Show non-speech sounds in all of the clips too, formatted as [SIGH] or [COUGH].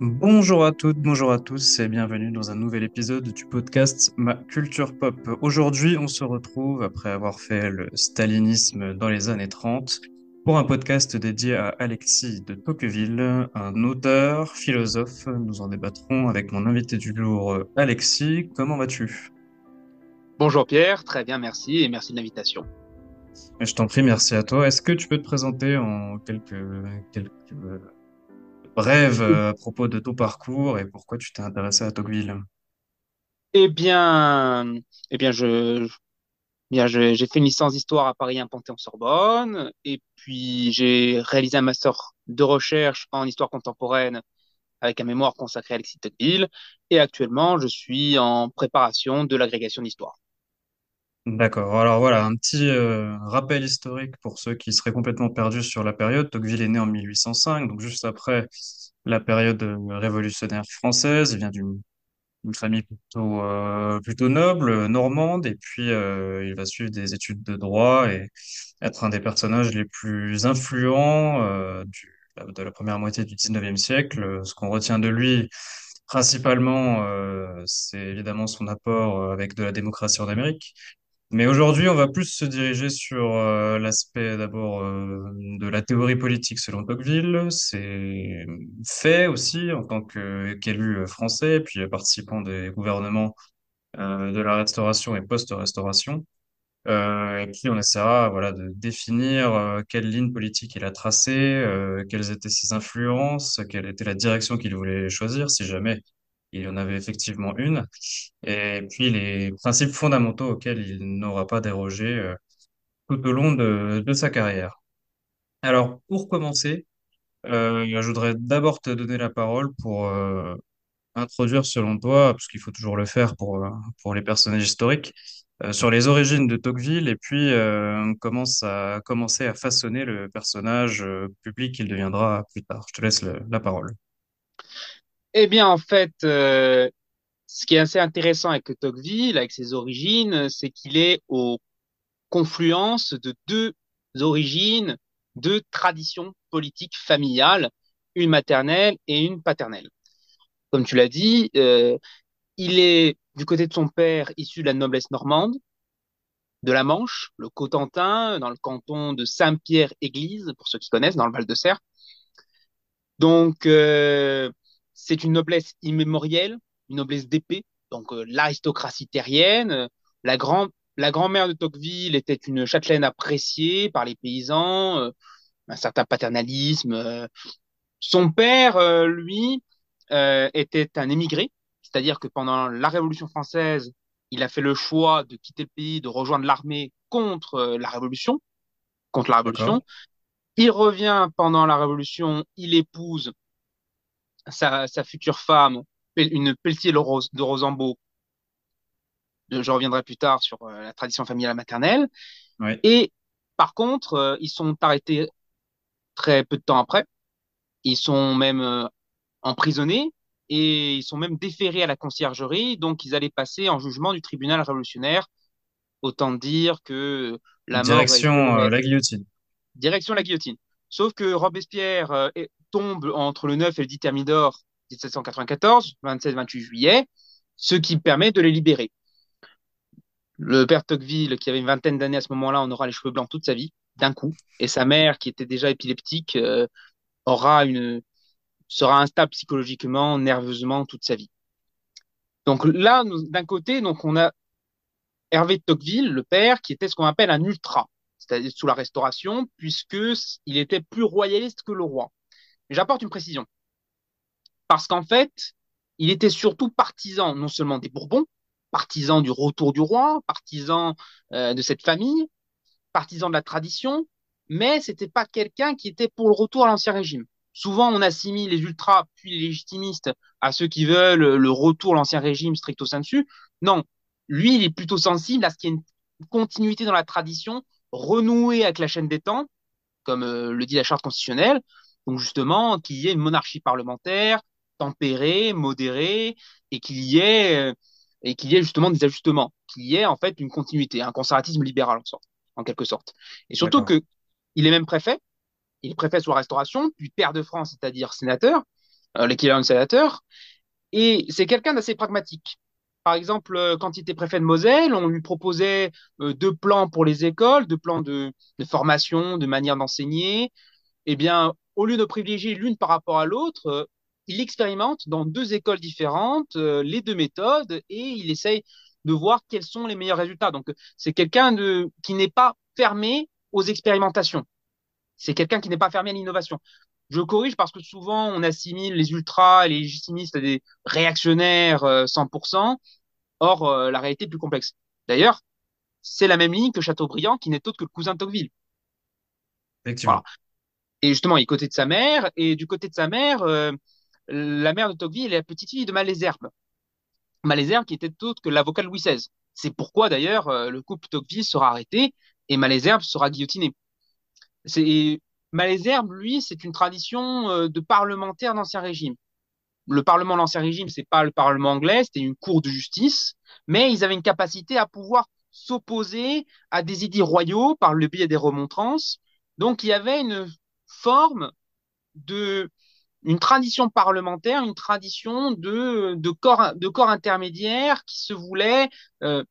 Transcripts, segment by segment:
Bonjour à toutes, bonjour à tous et bienvenue dans un nouvel épisode du podcast Ma Culture Pop. Aujourd'hui, on se retrouve après avoir fait le stalinisme dans les années 30 pour un podcast dédié à Alexis de Tocqueville, un auteur, philosophe. Nous en débattrons avec mon invité du jour, Alexis. Comment vas-tu? Bonjour Pierre, très bien, merci et merci de l'invitation. Je t'en prie, merci à toi. Est-ce que tu peux te présenter en quelques, quelques brève euh, à propos de ton parcours et pourquoi tu t'es intéressé à Tocqueville? Eh bien, eh bien, je, bien, j'ai fait une licence d'histoire à Paris 1 Panthéon-Sorbonne et puis j'ai réalisé un master de recherche en histoire contemporaine avec un mémoire consacré à Alexis Tocqueville et actuellement je suis en préparation de l'agrégation d'histoire. D'accord. Alors voilà, un petit euh, rappel historique pour ceux qui seraient complètement perdus sur la période. Tocqueville est né en 1805, donc juste après la période euh, révolutionnaire française. Il vient d'une famille plutôt, euh, plutôt noble, normande, et puis il va suivre des études de droit et être un des personnages les plus influents de la première moitié du 19e siècle. Ce qu'on retient de lui, principalement, c'est évidemment son apport avec de la démocratie en Amérique. Mais aujourd'hui, on va plus se diriger sur euh, l'aspect d'abord euh, de la théorie politique selon Tocqueville, ses faits aussi en tant qu'élu français, puis participant des gouvernements euh, de la Restauration et post-Restauration. Euh, et puis on essaiera voilà, de définir euh, quelle ligne politique il a tracée, euh, quelles étaient ses influences, quelle était la direction qu'il voulait choisir, si jamais il y en avait effectivement une, et puis les principes fondamentaux auxquels il n'aura pas dérogé euh, tout au long de, sa carrière. Alors, pour commencer, euh, je voudrais d'abord te donner la parole pour euh, introduire, selon toi, parce qu'il faut toujours le faire pour, les personnages historiques, sur les origines de Tocqueville et puis comment à façonner le personnage public qu'il deviendra plus tard. Je te laisse la parole. Eh bien, en fait, euh, ce qui est assez intéressant avec Tocqueville, avec ses origines, c'est qu'il est aux confluences de deux origines, deux traditions politiques familiales, une maternelle et une paternelle. Comme tu l'as dit, euh, il est du côté de son père issu de la noblesse normande, de la Manche, le Cotentin, dans le canton de Saint-Pierre-Église, pour ceux qui connaissent, dans le Val-de-Serre. Donc, euh, c'est une noblesse immémorielle, une noblesse d'épée, donc euh, l'aristocratie terrienne. Euh, La grand, la grand-mère de Tocqueville était une châtelaine appréciée par les paysans, euh, un certain paternalisme. euh. Son père, lui, était un émigré, c'est-à-dire que pendant la Révolution française, il a fait le choix de quitter le pays, de rejoindre l'armée contre la Révolution, contre la? Révolution. Il revient pendant la Révolution, il épouse sa, sa future femme, une Pelletier de Ros- de Rosambeau. Je reviendrai plus tard sur euh, la tradition familiale maternelle. Et par contre, euh, ils sont arrêtés très peu de temps après. Ils sont même euh, emprisonnés et ils sont même déférés à la conciergerie. Donc, ils allaient passer en jugement du tribunal révolutionnaire. Autant dire que la mort Direction euh, était la guillotine. direction la guillotine. Sauf que Robespierre euh, tombe entre le 9 et le 10 Thermidor 1794, 27-28 juillet, ce qui permet de les libérer. Le père Tocqueville, qui avait une vingtaine d'années à ce moment-là, en aura les cheveux blancs toute sa vie, d'un coup. Et sa mère, qui était déjà épileptique, euh, aura une, sera instable psychologiquement, nerveusement toute sa vie. Donc là, d'un côté, donc on a Hervé de Tocqueville, le père, qui était ce qu'on appelle un ultra, c'est-à-dire sous la Restauration, puisque s- il était plus royaliste que le roi. J'apporte une précision, parce qu'en fait, il était surtout partisan non seulement des Bourbons, partisan du retour du roi, partisan euh, de cette famille, partisan de la tradition, mais c'était pas quelqu'un qui était pour le retour à l'ancien régime. Souvent, on assimile les ultras puis les légitimistes à ceux qui veulent le retour à l'ancien régime stricto sensu. Non, lui, il est plutôt sensible à ce qu'il y ait une continuité dans la tradition, renouer avec la chaîne des temps, comme euh, le dit la charte constitutionnelle. Donc justement, qu'il y ait une monarchie parlementaire tempérée, modérée, et qu'il y ait euh, et qu'il y ait justement des ajustements, qu'il y ait en fait une continuité, un conservatisme libéral en sorte, en quelque sorte. Et surtout D'accord. que il est même préfet, il est préfet sous la Restauration, puis pair de France, c'est-à-dire sénateur, euh, l'équivalent de sénateur. Et c'est quelqu'un d'assez pragmatique. Par exemple, euh, quand il était préfet de Moselle, on lui proposait euh, deux plans pour les écoles, deux plans de, formation, de manière d'enseigner. Eh bien, au lieu de privilégier l'une par rapport à l'autre, euh, il expérimente dans deux écoles différentes les deux méthodes et il essaye de voir quels sont les meilleurs résultats. Donc, c'est quelqu'un qui n'est pas fermé aux expérimentations. C'est quelqu'un qui n'est pas fermé à l'innovation. Je corrige parce que souvent on assimile les ultras et les légitimistes à des réactionnaires euh, 100%. Or, euh, la réalité est plus complexe. D'ailleurs, c'est la même ligne que Chateaubriand qui n'est autre que le cousin de Tocqueville. Voilà. Et justement, il est côté de sa mère, et du côté de sa mère, euh, la mère de Tocqueville est la petite fille de Malesherbes. Malesherbes qui était autre que l'avocat de Louis XVI. C'est pourquoi d'ailleurs euh, le couple Tocqueville sera arrêté et Malesherbes sera guillotiné. C'est Malesherbes, lui, c'est une tradition euh, de parlementaire d'Ancien Régime. Le Parlement de l'Ancien Régime, c'est pas le Parlement anglais, c'était une cour de justice, mais ils avaient une capacité à pouvoir s'opposer à des idées royaux par le biais des remontrances. Donc il y avait une forme de une tradition parlementaire, une tradition de, de, corps, de corps intermédiaire qui se voulait, euh,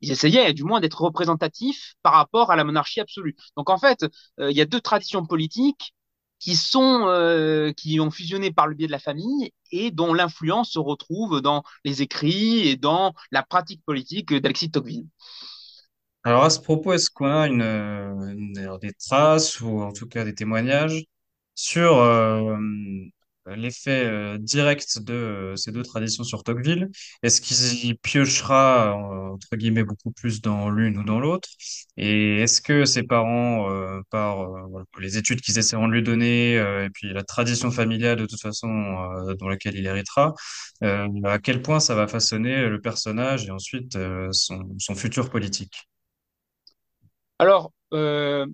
ils essayaient du moins d'être représentatifs par rapport à la monarchie absolue. Donc en fait, euh, il y a deux traditions politiques qui sont euh, qui ont fusionné par le biais de la famille et dont l'influence se retrouve dans les écrits et dans la pratique politique d'Alexis Tocqueville. Alors à ce propos, est-ce qu'on a une, des traces ou en tout cas des témoignages sur euh, l'effet euh, direct de euh, ces deux traditions sur Tocqueville? Est-ce qu'il y piochera euh, entre guillemets beaucoup plus dans l'une ou dans l'autre? Et est-ce que ses parents, euh, par euh, voilà, les études qu'ils essaieront de lui donner euh, et puis la tradition familiale de toute façon euh, dans laquelle il héritera, euh, à quel point ça va façonner le personnage et ensuite euh, son, son futur politique? Alors, euh,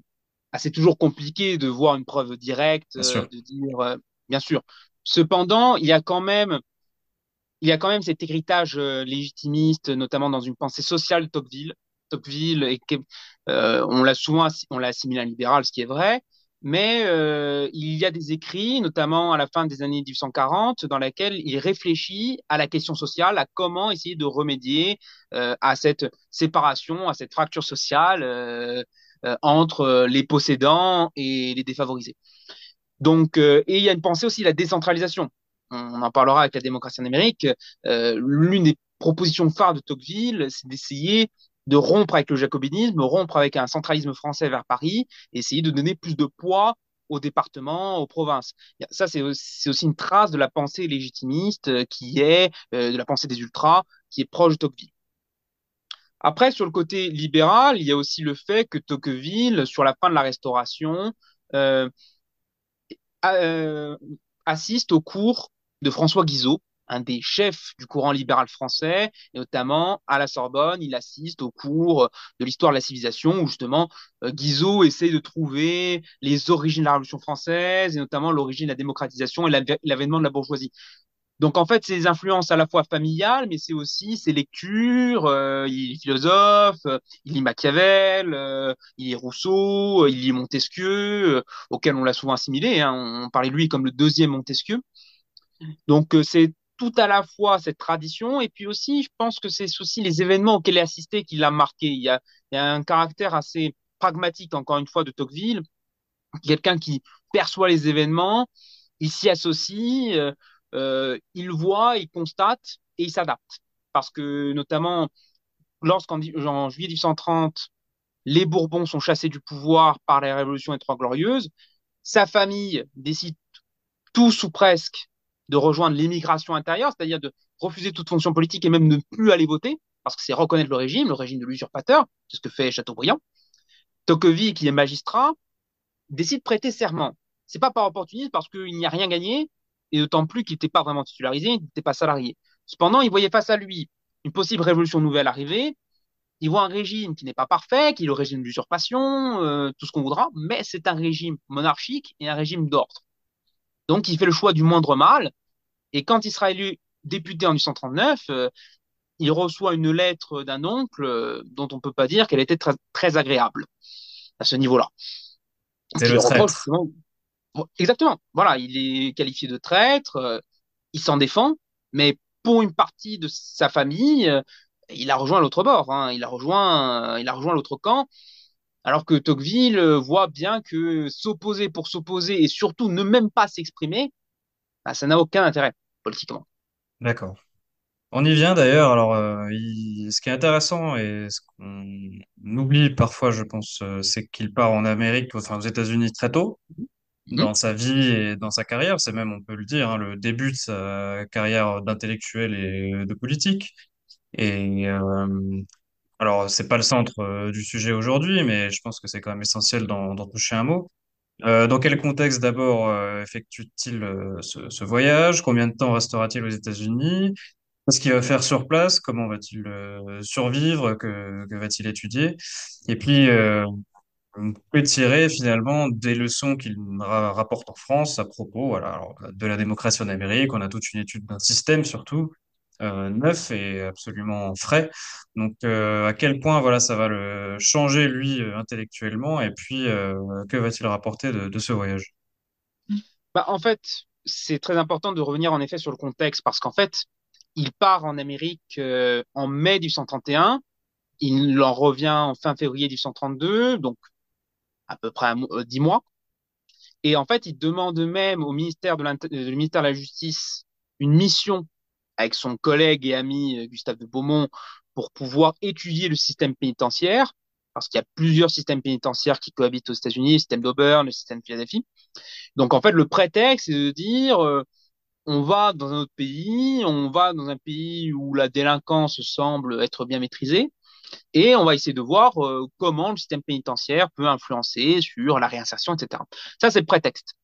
ah, c'est toujours compliqué de voir une preuve directe, euh, de dire, euh, bien sûr. Cependant, il y a quand même, il y a quand même cet héritage euh, légitimiste, notamment dans une pensée sociale Tocqueville. Tocqueville, que- euh, on l'a souvent, on l'a assimilé à un libéral, ce qui est vrai, mais euh, il y a des écrits, notamment à la fin des années 1840, dans lesquels il réfléchit à la question sociale, à comment essayer de remédier euh, à cette séparation, à cette fracture sociale entre les possédants et les défavorisés. Donc, euh, et il y a une pensée aussi, la décentralisation. On en parlera avec la démocratie en Amérique. Euh, l'une des propositions phares de Tocqueville, c'est d'essayer de rompre avec le jacobinisme, rompre avec un centralisme français vers Paris, essayer de donner plus de poids aux départements, aux provinces. Ça, c'est aussi une trace de la pensée légitimiste euh, qui est, euh, de la pensée des ultras, qui est proche de Tocqueville. Après, sur le côté libéral, il y a aussi le fait que Tocqueville, sur la fin de la Restauration, euh, assiste au cours de François Guizot, un des chefs du courant libéral français, et notamment à la Sorbonne, il assiste au cours de l'histoire de la civilisation, où justement euh, Guizot essaie de trouver les origines de la Révolution française, et notamment l'origine de la démocratisation et l'avènement de la bourgeoisie. Donc en fait, c'est des influences à la fois familiales, mais c'est aussi ses lectures. Euh, il est philosophe, euh, il lit Machiavel, euh, il lit Rousseau, il lit Montesquieu, auquel on l'a souvent assimilé. Hein, on parlait de lui comme le deuxième Montesquieu. Donc c'est tout à la fois cette tradition, et puis aussi, je pense que c'est aussi les événements auxquels il a assisté qui l'a marqué. Il y a, il y a un caractère assez pragmatique, encore une fois, de Tocqueville, quelqu'un qui perçoit les événements, il s'y associe. Euh, il voit, il constate et il s'adapte. Parce que notamment, lorsqu'en en juillet 1830, les Bourbons sont chassés du pouvoir par la Révolution des Trois Glorieuses, sa famille décide tous ou presque de rejoindre l'émigration intérieure, c'est-à-dire de refuser toute fonction politique et même de ne plus aller voter, parce que c'est reconnaître le régime, le régime de l'usurpateur, c'est ce que fait Chateaubriand. Tocqueville, qui est magistrat, décide de prêter serment. C'est pas par opportunisme, parce qu'il n'y a rien gagné, et d'autant plus qu'il n'était pas vraiment titularisé, il n'était pas salarié. Cependant, il voyait face à lui une possible révolution nouvelle arriver. Il voit un régime qui n'est pas parfait, qui est le régime d'usurpation, euh, tout ce qu'on voudra, mais c'est un régime monarchique et un régime d'ordre. Donc, il fait le choix du moindre mal. Et quand il sera élu député en 1839, euh, il reçoit une lettre d'un oncle euh, dont on ne peut pas dire qu'elle était très, très agréable à ce niveau-là. C'est le traître. Exactement. Voilà, il est qualifié de traître, euh, il s'en défend, mais pour une partie de sa famille, euh, il a rejoint l'autre bord, hein. Il a rejoint, euh, il a rejoint l'autre camp, alors que Tocqueville voit bien que s'opposer pour s'opposer et surtout ne même pas s'exprimer, bah, ça n'a aucun intérêt politiquement. D'accord. On y vient d'ailleurs. Alors, euh, il- ce qui est intéressant et ce qu'on oublie parfois, je pense, euh, c'est qu'il part en Amérique, enfin aux États-Unis très tôt Mhm. dans sa vie et dans sa carrière. C'est même, on peut le dire, hein, le début de sa carrière d'intellectuel et de politique. Et euh, alors, c'est pas le centre euh, du sujet aujourd'hui, mais je pense que c'est quand même essentiel d'en toucher un mot. Euh, dans quel contexte d'abord euh, effectue-t-il ce, voyage? Combien de temps restera-t-il aux États-Unis? Qu'est-ce qu'il va faire sur place? Comment va-t-il survivre? Que, que va-t-il étudier? Et puis, on peut tirer finalement des leçons qu'il ra- rapporte en France à propos voilà, de la démocratie en Amérique. On a toute une étude d'un système surtout euh, neuf et absolument frais. Donc, euh, à quel point voilà, ça va le changer lui euh, intellectuellement et puis que va-t-il rapporter de, de ce voyage? Bah, en fait, c'est très important de revenir en effet sur le contexte parce qu'en fait, il part en Amérique en mai 1831, il en revient en fin février 1832, donc à peu près euh, dix mois. Et en fait, il demande même au ministère de, euh, ministère de la Justice une mission avec son collègue et ami euh, Gustave de Beaumont pour pouvoir étudier le système pénitentiaire, parce qu'il y a plusieurs systèmes pénitentiaires qui cohabitent aux États-Unis, le système d'Auburn, le système de Philadelphie. Donc en fait, le prétexte, c'est de dire, on va dans un autre pays, on va dans un pays où la délinquance semble être bien maîtrisée, et on va essayer de voir euh, comment le système pénitentiaire peut influencer sur la réinsertion, etc. Ça, c'est le prétexte.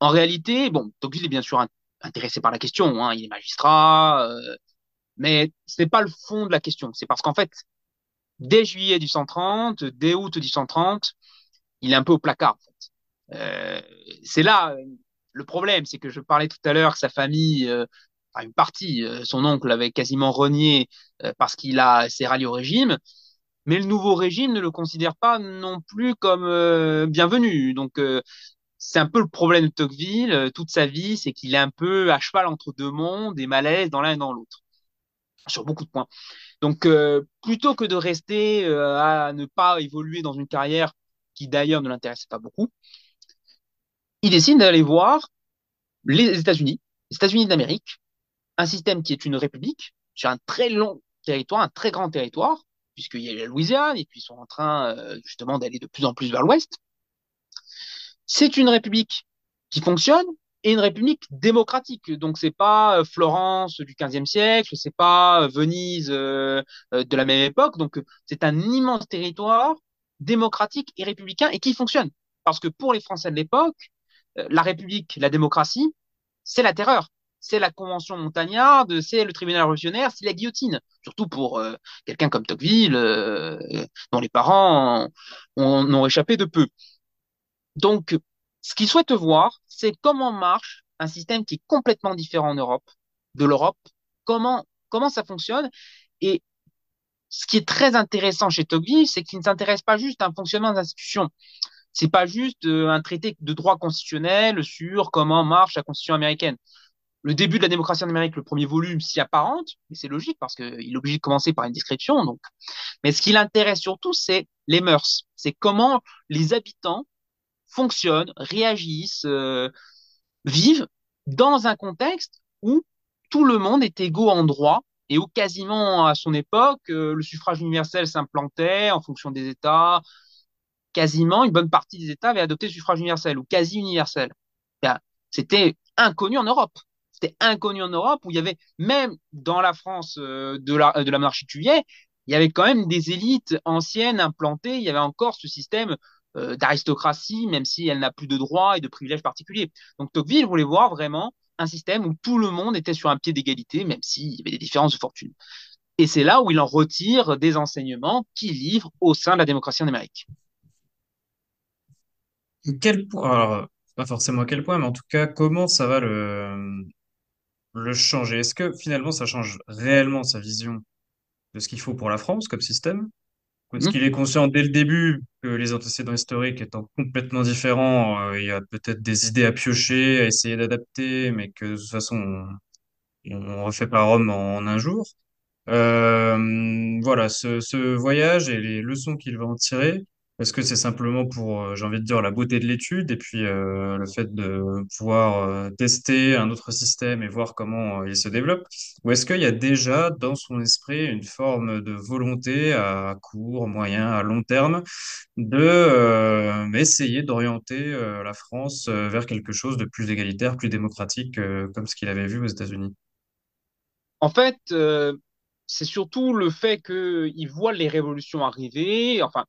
En réalité, bon, Tocqueville est bien sûr in- intéressé par la question, hein, il est magistrat, euh, mais c'est pas le fond de la question. C'est parce qu'en fait, dès juillet 1830, dès août 1830, il est un peu au placard. Euh, c'est là le problème, c'est que je parlais tout à l'heure que sa famille, une partie, euh, son oncle avait quasiment renié euh, parce qu'il a s'est rallié au régime, mais le nouveau régime ne le considère pas non plus comme euh, bienvenu. Donc c'est un peu le problème de Tocqueville toute sa vie, c'est qu'il est un peu à cheval entre deux mondes et malaise dans l'un et dans l'autre sur beaucoup de points. Donc plutôt que de rester à ne pas évoluer dans une carrière qui d'ailleurs ne l'intéressait pas beaucoup, il décide d'aller voir les États-Unis, les États-Unis d'Amérique, un système qui est une république sur un très long territoire, un très grand territoire, puisqu'il y a la Louisiane et puis ils sont en train euh, justement d'aller de plus en plus vers l'ouest. C'est une république qui fonctionne et une république démocratique. Donc c'est pas euh, Florence du XVe siècle, c'est pas euh, Venise de la même époque. Donc c'est un immense territoire démocratique et républicain et qui fonctionne. Parce que pour les Français de l'époque, la République, la démocratie, c'est la terreur. C'est la Convention montagnarde, c'est le tribunal révolutionnaire, c'est la guillotine. Surtout pour euh, quelqu'un comme Tocqueville, euh, dont les parents ont, échappé de peu. Donc, ce qu'ils souhaitent voir, c'est comment marche un système qui est complètement différent en Europe, de l'Europe, comment, comment ça fonctionne. Et ce qui est très intéressant chez Tocqueville, c'est qu'il ne s'intéresse pas juste à un fonctionnement d'institutions. C'est pas juste euh, un traité de droit constitutionnel sur comment marche la constitution américaine. Le début de la démocratie en Amérique, le premier volume, s'y apparente, mais c'est logique parce qu'il est obligé de commencer par une description. Donc. Mais ce qui l'intéresse surtout, c'est les mœurs. C'est comment les habitants fonctionnent, réagissent, euh, vivent dans un contexte où tout le monde est égaux en droit et où quasiment à son époque, euh, le suffrage universel s'implantait en fonction des États. Quasiment une bonne partie des États avaient adopté le suffrage universel ou quasi universel. C'était inconnu en Europe. Inconnu en Europe où il y avait, même dans la France euh, de, la, de la monarchie Juillet, il y avait quand même des élites anciennes implantées. Il y avait encore ce système euh, d'aristocratie, même si elle n'a plus de droits et de privilèges particuliers. Donc Tocqueville voulait voir vraiment un système où tout le monde était sur un pied d'égalité, même s'il y avait des différences de fortune. Et c'est là où il en retire des enseignements qu'il livre au sein de la démocratie en Amérique. Quel point, alors, pas forcément à quel point, mais en tout cas, comment ça va le, le changer? Est-ce que finalement ça change réellement sa vision de ce qu'il faut pour la France comme système? Est-ce qu'il est conscient dès le début que les antécédents historiques étant complètement différents, euh, il y a peut-être des idées à piocher, à essayer d'adapter, mais que de toute façon, on, on refait pas Rome en un jour? Euh, voilà, ce, ce voyage et les leçons qu'il va en tirer, est-ce que c'est simplement pour, euh, j'ai envie de dire, la beauté de l'étude et puis euh, le fait de pouvoir euh, tester un autre système et voir comment il se développe? Ou est-ce qu'il y a déjà dans son esprit une forme de volonté à court, moyen, à long terme de essayer d'orienter la France vers quelque chose de plus égalitaire, plus démocratique, comme ce qu'il avait vu aux États-Unis? En fait, c'est surtout le fait qu'il voit les révolutions arriver, enfin,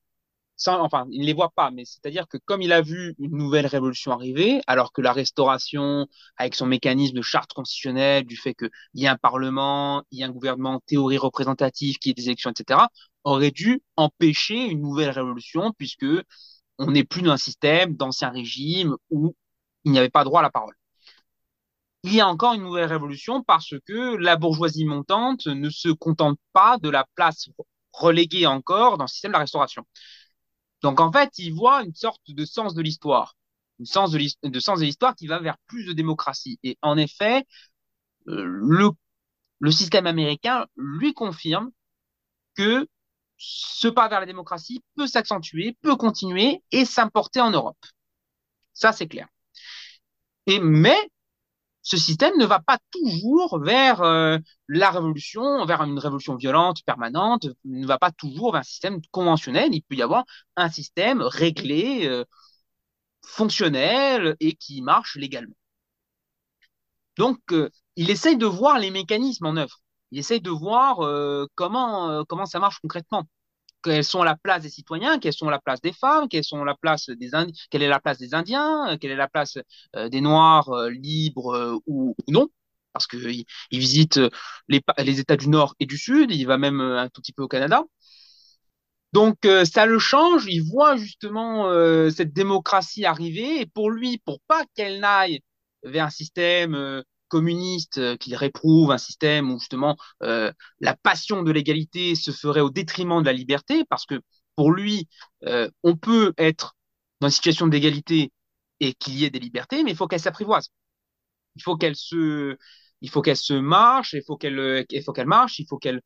enfin, il ne les voit pas, mais c'est-à-dire que comme il a vu une nouvelle révolution arriver, alors que la restauration, avec son mécanisme de charte constitutionnelle, du fait qu'il y ait un parlement, il y a un gouvernement en théorie représentative, qu'il y ait des élections, etc., aurait dû empêcher une nouvelle révolution, puisque on n'est plus dans un système d'ancien régime où il n'y avait pas droit à la parole. Il y a encore une nouvelle révolution parce que la bourgeoisie montante ne se contente pas de la place reléguée encore dans le système de la restauration. Donc en fait, il voit une sorte de sens de l'histoire, une sens de, sens de l'histoire qui va vers plus de démocratie. Et en effet, euh, le, le système américain lui confirme que ce pas vers la démocratie peut s'accentuer, peut continuer et s'importer en Europe. Ça, c'est clair. Et mais ce système ne va pas toujours vers euh, la révolution, vers une révolution violente permanente, ne va pas toujours vers un système conventionnel. Il peut y avoir un système réglé, euh, fonctionnel et qui marche légalement. Donc, euh, il essaye de voir les mécanismes en œuvre. Il essaye de voir comment ça marche concrètement. Quelles sont la place des citoyens, quelles sont la place des femmes, quelles sont la place des quelle est la place des Indiens, quelle est la place euh, des Noirs euh, libres euh, ou, non. Parce qu'il il visite les, les États du Nord et du Sud, il va même un tout petit peu au Canada. Donc euh, ça le change, il voit justement euh, cette démocratie arriver et pour lui, pour pas qu'elle n'aille vers un système euh, communiste euh, qu'il réprouve, un système où justement euh, la passion de l'égalité se ferait au détriment de la liberté, parce que pour lui, euh, on peut être dans une situation d'égalité et qu'il y ait des libertés, mais il faut qu'elle s'apprivoise. Il faut qu'elle se, il faut qu'elle se marche, il faut qu'elle, il faut qu'elle marche, il faut qu'elle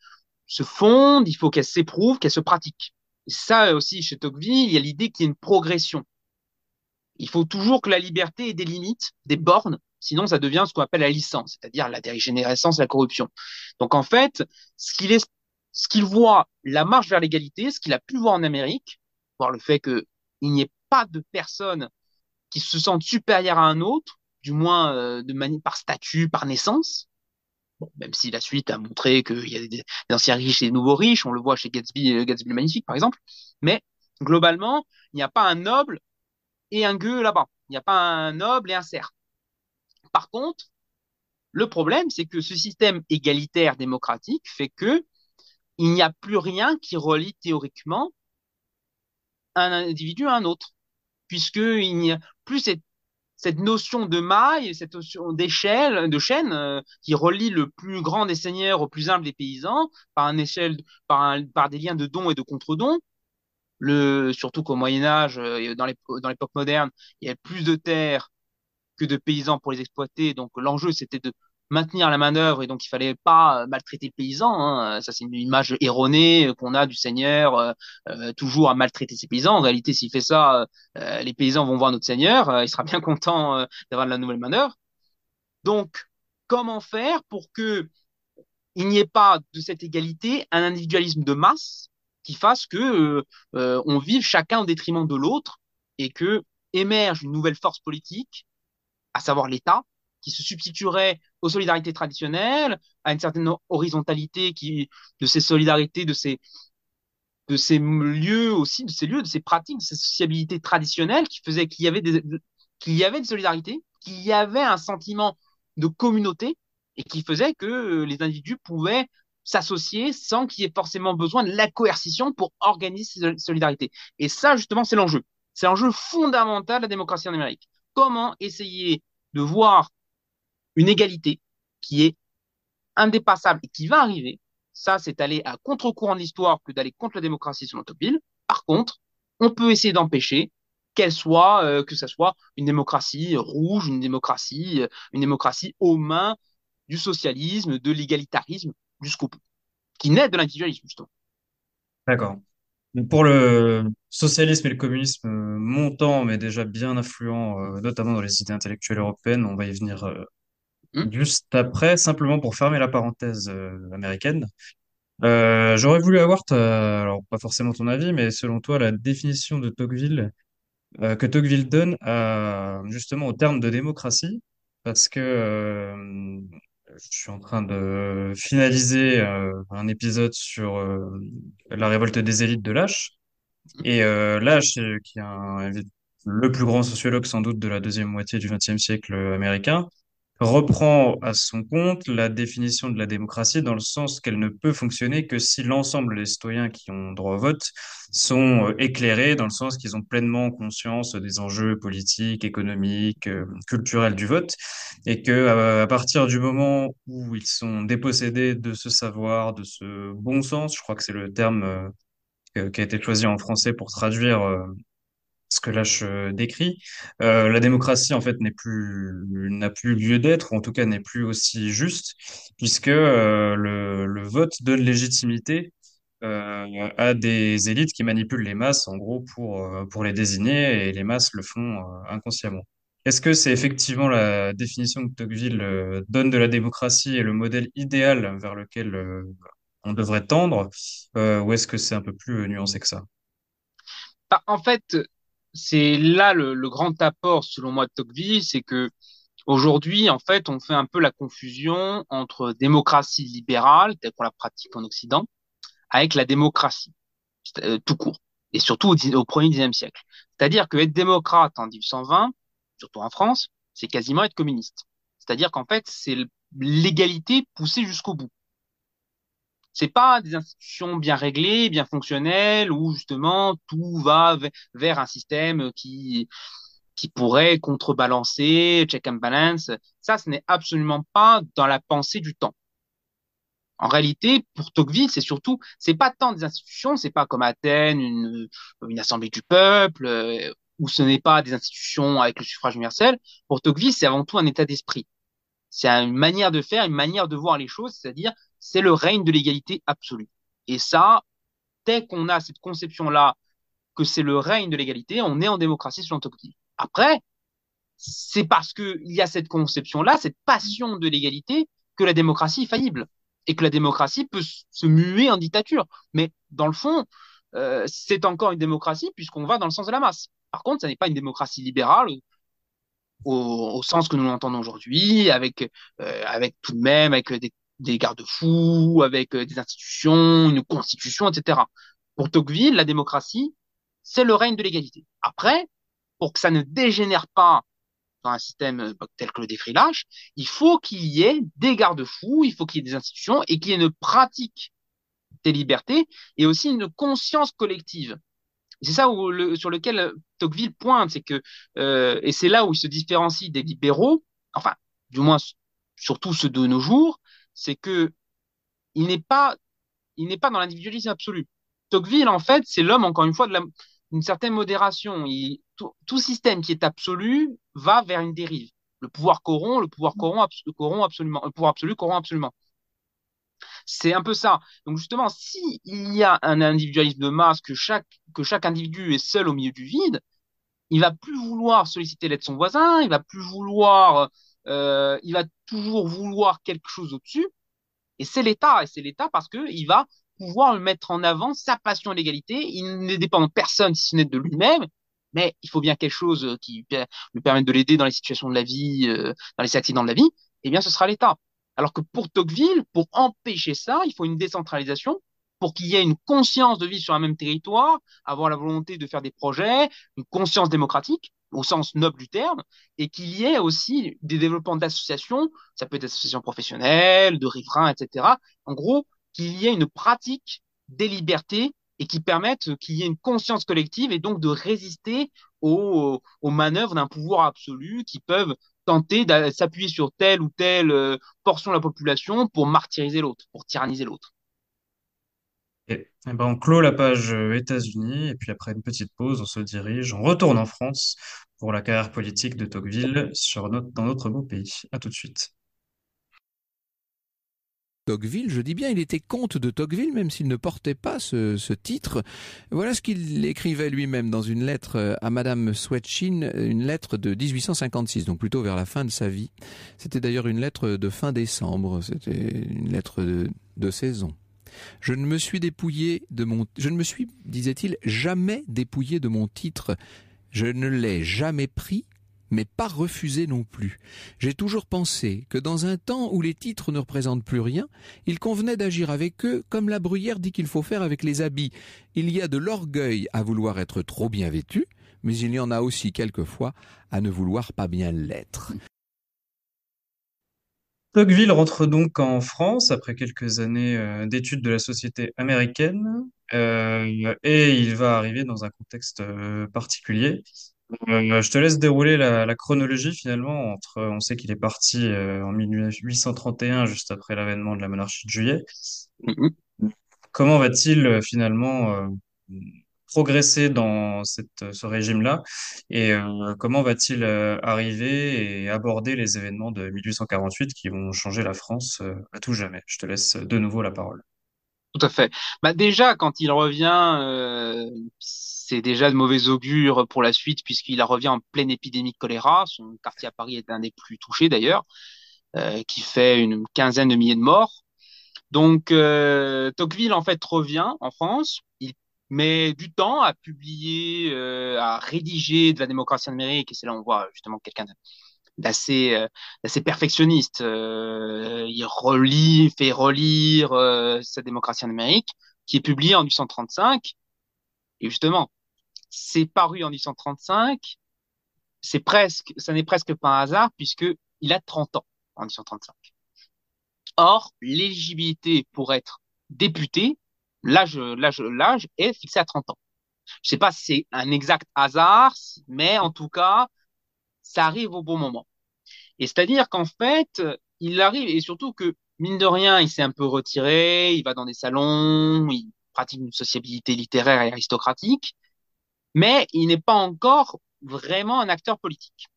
se fonde, il faut qu'elle s'éprouve, qu'elle se pratique. Et ça aussi, chez Tocqueville, il y a l'idée qu'il y a une progression. Il faut toujours que la liberté ait des limites, des bornes, sinon ça devient ce qu'on appelle la licence, c'est-à-dire la dégénérescence, la corruption. Donc en fait, ce qu'il est, voit, la marche vers l'égalité, ce qu'il a pu voir en Amérique, voir le fait qu'il n'y ait pas de personne qui se sente supérieure à un autre, du moins euh, de manière par statut, par naissance, même si la suite a montré qu'il y a des, anciens riches et des nouveaux riches, on le voit chez Gatsby, Gatsby le Magnifique, par exemple. Mais globalement, il n'y a pas un noble et un gueux là-bas. Il n'y a pas un noble et un cerf. Par contre, le problème, c'est que ce système égalitaire démocratique fait que il n'y a plus rien qui relie théoriquement un individu à un autre, puisqu'il n'y a plus cette notion de maille, cette notion d'échelle, de chaîne, euh, qui relie le plus grand des seigneurs au plus humble des paysans par un échelle, par, des liens de dons et de contre-dons. Le, surtout qu'au Moyen Âge, euh, dans l'époque moderne, il y avait plus de terres que de paysans pour les exploiter. Donc l'enjeu, c'était de maintenir la manœuvre et donc il fallait pas maltraiter le paysan. Hein. Ça, c'est une image erronée qu'on a du seigneur euh, euh, toujours à maltraiter ses paysans. En réalité, s'il fait ça, euh, les paysans vont voir notre seigneur, euh, il sera bien [LAUGHS] content euh, d'avoir de la nouvelle manœuvre. Donc, comment faire pour que il n'y ait pas de cette égalité un individualisme de masse qui fasse que euh, on vive chacun au détriment de l'autre et que émerge une nouvelle force politique, à savoir l'État, qui se substituerait aux solidarités traditionnelles, à une certaine horizontalité qui, de ces solidarités, de ces, de ces lieux aussi, de ces lieux, de ces pratiques, de ces sociabilités traditionnelles qui faisaient qu'il y avait des, qu'il y avait une solidarité, qu'il y avait un sentiment de communauté et qui faisait que les individus pouvaient s'associer sans qu'il y ait forcément besoin de la coercition pour organiser ces solidarités. Et ça, justement, c'est l'enjeu. C'est l'enjeu fondamental de la démocratie en Amérique. Comment essayer de voir une égalité qui est indépassable et qui va arriver Ça, c'est aller à contre-courant de l'histoire que d'aller contre la démocratie selon Tocqueville. Par contre, on peut essayer d'empêcher qu'elle soit, euh, que ce soit une démocratie rouge, une démocratie, euh, une démocratie aux mains du socialisme, de l'égalitarisme jusqu'au bout, qui naît de l'individualisme, justement. D'accord. Pour le socialisme et le communisme euh, montant, mais déjà bien influent, euh, notamment dans les idées intellectuelles européennes, on va y venir euh, Hmm juste après, simplement pour fermer la parenthèse américaine. Euh, j'aurais voulu avoir, ta- alors pas forcément ton avis, mais selon toi, la définition de Tocqueville, euh, que Tocqueville donne à, justement au terme de démocratie, parce que euh, je suis en train de finaliser euh, un épisode sur euh, la révolte des élites de Lâche. Et euh, Lâche, qui est un- le plus grand sociologue sans doute de la deuxième moitié du XXe siècle américain, reprend à son compte la définition de la démocratie dans le sens qu'elle ne peut fonctionner que si l'ensemble des citoyens qui ont droit au vote sont euh, éclairés, dans le sens qu'ils ont pleinement conscience des enjeux politiques, économiques, euh, culturels du vote, et que euh, à partir du moment où ils sont dépossédés de ce savoir, de ce bon sens, je crois que c'est le terme qui a été choisi en français pour traduire ce que là je décris. Euh, la démocratie, en fait, n'est plus, n'a plus lieu d'être, ou en tout cas n'est plus aussi juste, puisque euh, le, le vote donne légitimité euh, à des élites qui manipulent les masses, en gros, pour, euh, pour les désigner, et les masses le font euh, inconsciemment. Est-ce que c'est effectivement la définition que Tocqueville euh, donne de la démocratie et le modèle idéal vers lequel euh, on devrait tendre, euh, ou est-ce que c'est un peu plus euh, nuancé que ça? Bah, en fait, c'est là le, grand apport, selon moi, de Tocqueville, c'est que aujourd'hui, en fait, on fait un peu la confusion entre démocratie libérale, telle qu'on la pratique en Occident, avec la démocratie, euh, tout court, et surtout au, au premier dixième siècle. C'est-à-dire que être démocrate en 1820, surtout en France, c'est quasiment être communiste. C'est-à-dire qu'en fait, c'est l'égalité poussée jusqu'au bout. C'est pas des institutions bien réglées, bien fonctionnelles, où justement tout va ve- vers un système qui, qui pourrait contrebalancer, check and balance. Ça, ce n'est absolument pas dans la pensée du temps. En réalité, pour Tocqueville, c'est surtout, c'est pas tant des institutions, c'est pas comme Athènes, une, une assemblée du peuple, euh, où ce n'est pas des institutions avec le suffrage universel. Pour Tocqueville, c'est avant tout un état d'esprit. C'est une manière de faire, une manière de voir les choses, c'est-à-dire c'est le règne de l'égalité absolue. Et ça, dès qu'on a cette conception-là que c'est le règne de l'égalité, on est en démocratie selon Tocqueville. Après, c'est parce qu'il y a cette conception-là, cette passion de l'égalité, que la démocratie est faillible et que la démocratie peut se muer en dictature. Mais dans le fond, euh, c'est encore une démocratie puisqu'on va dans le sens de la masse. Par contre, ça n'est pas une démocratie libérale au, au sens que nous l'entendons aujourd'hui, avec, euh, avec tout de même avec des, des garde-fous, avec euh, des institutions, une constitution, etc. Pour Tocqueville, la démocratie, c'est le règne de l'égalité. Après, pour que ça ne dégénère pas dans un système euh, tel que le défrilage, il faut qu'il y ait des garde-fous, il faut qu'il y ait des institutions et qu'il y ait une pratique des libertés et aussi une conscience collective. C'est ça où le, sur lequel Tocqueville pointe, c'est que euh, et c'est là où il se différencie des libéraux, enfin du moins surtout ceux de nos jours, c'est que il n'est pas il n'est pas dans l'individualisme absolu. Tocqueville en fait c'est l'homme encore une fois de la, une certaine modération. Tout, système qui est absolu va vers une dérive. Le pouvoir corrompt, le pouvoir corrompt, abs corrompt absolument, le pouvoir absolu corrompt absolument. C'est un peu ça. Donc justement, si il y a un individualisme de masse, que chaque, que chaque individu est seul au milieu du vide, il va plus vouloir solliciter l'aide de son voisin, il va plus vouloir, euh, il va toujours vouloir quelque chose au-dessus. Et c'est l'État, et c'est l'État parce que il va pouvoir mettre en avant sa passion à l'égalité. Il ne dépend de personne si ce n'est de lui-même, mais il faut bien quelque chose qui lui permette de l'aider dans les situations de la vie, euh, dans les accidents de la vie. Eh bien, ce sera l'État. Alors que pour Tocqueville, pour empêcher ça, il faut une décentralisation pour qu'il y ait une conscience de vivre sur un même territoire, avoir la volonté de faire des projets, une conscience démocratique au sens noble du terme, et qu'il y ait aussi des développements d'associations, ça peut être associations professionnelles, de riverains, etc. En gros, qu'il y ait une pratique des libertés et qui permettent qu'il y ait une conscience collective et donc de résister aux, aux manœuvres d'un pouvoir absolu qui peuvent tenter de s'appuyer sur telle ou telle portion de la population pour martyriser l'autre, pour tyranniser l'autre. Eh ben, on clôt la page euh, États-Unis et puis après une petite pause, on se dirige, on retourne en France pour la carrière politique de Tocqueville sur notre, dans notre beau pays. À tout de suite. Tocqueville, je dis bien, il était comte de Tocqueville, même s'il ne portait pas ce, titre. Voilà ce qu'il écrivait lui-même dans une lettre à Madame Swetchin, une lettre de 1856, donc plutôt vers la fin de sa vie. C'était d'ailleurs une lettre de fin décembre, c'était une lettre de saison. Je ne me suis dépouillé de mon, je ne me suis, disait-il, jamais dépouillé de mon titre. Je ne l'ai jamais pris mais pas refusé non plus. J'ai toujours pensé que dans un temps où les titres ne représentent plus rien, il convenait d'agir avec eux comme la bruyère dit qu'il faut faire avec les habits. Il y a de l'orgueil à vouloir être trop bien vêtu, mais il y en a aussi quelquefois à ne vouloir pas bien l'être. Tocqueville rentre donc en France après quelques années euh, d'études de la société américaine euh, et il va arriver dans un contexte euh, particulier. Je te laisse dérouler la, la chronologie finalement entre, on sait qu'il est parti en 1831 juste après l'avènement de la monarchie de Juillet. Mhm. Comment va-t-il finalement progresser dans ce régime-là et euh, comment va-t-il euh, arriver et aborder les événements de 1848 qui vont changer la France euh, à tout jamais? Je te laisse de nouveau la parole. Tout à fait. Bah déjà, quand il revient, c'est déjà de mauvais augure pour la suite, puisqu'il revient en pleine épidémie de choléra. Son quartier à Paris est un des plus touchés d'ailleurs, qui fait une quinzaine de milliers de morts. Donc, Tocqueville, en fait, revient en France. Met du temps à publier, euh, à rédiger de la démocratie en Amérique, et c'est là où on voit justement quelqu'un d'assez euh, perfectionniste. Euh, il relit, fait relire euh, sa démocratie en Amérique, qui est publiée en 1835. Et justement, c'est paru en 1835. C'est presque, ça n'est presque pas un hasard puisque il a 30 ans en 1835. Or, l'éligibilité pour être député, l'âge, est fixé à 30 ans. Je sais pas si c'est un exact hasard, mais en tout cas, ça arrive au bon moment. Et c'est-à-dire qu'en fait, il arrive, et surtout que, mine de rien, il s'est un peu retiré, il va dans des salons, il pratique une sociabilité littéraire et aristocratique, mais il n'est pas encore vraiment un acteur politique.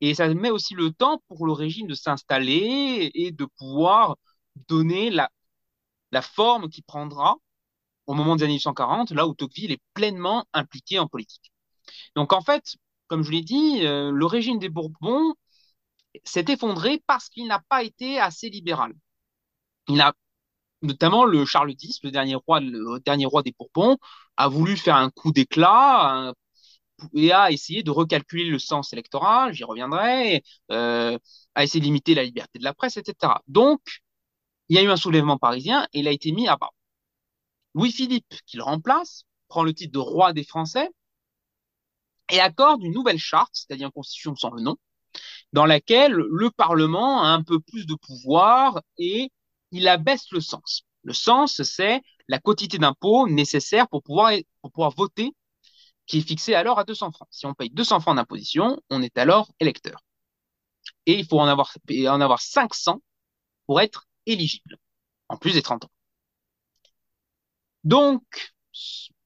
Et ça met aussi le temps pour le régime de s'installer et de pouvoir donner la, la forme qu'il prendra au moment des années 1840, là où Tocqueville est pleinement impliqué en politique. Donc en fait, comme je l'ai dit, euh, le régime des Bourbons s'est effondré parce qu'il n'a pas été assez libéral. Il a notamment le Charles X, le dernier roi, des Bourbons, a voulu faire un coup d'éclat et a essayé de recalculer le sens électoral, j'y reviendrai, euh, a essayé de limiter la liberté de la presse, etc. Donc, il y a eu un soulèvement parisien et il a été mis à bas. Louis-Philippe, qui le remplace, prend le titre de roi des Français et accorde une nouvelle charte, c'est-à-dire une constitution sans le nom, dans laquelle le Parlement a un peu plus de pouvoir et il abaisse le sens. Le sens, c'est la quantité d'impôt nécessaire pour pouvoir, pour pouvoir voter, qui est fixée alors à 200 francs. Si on paye 200 francs d'imposition, on est alors électeur. Et il faut en avoir, en avoir 500 pour être éligible, en plus des 30 ans. Donc,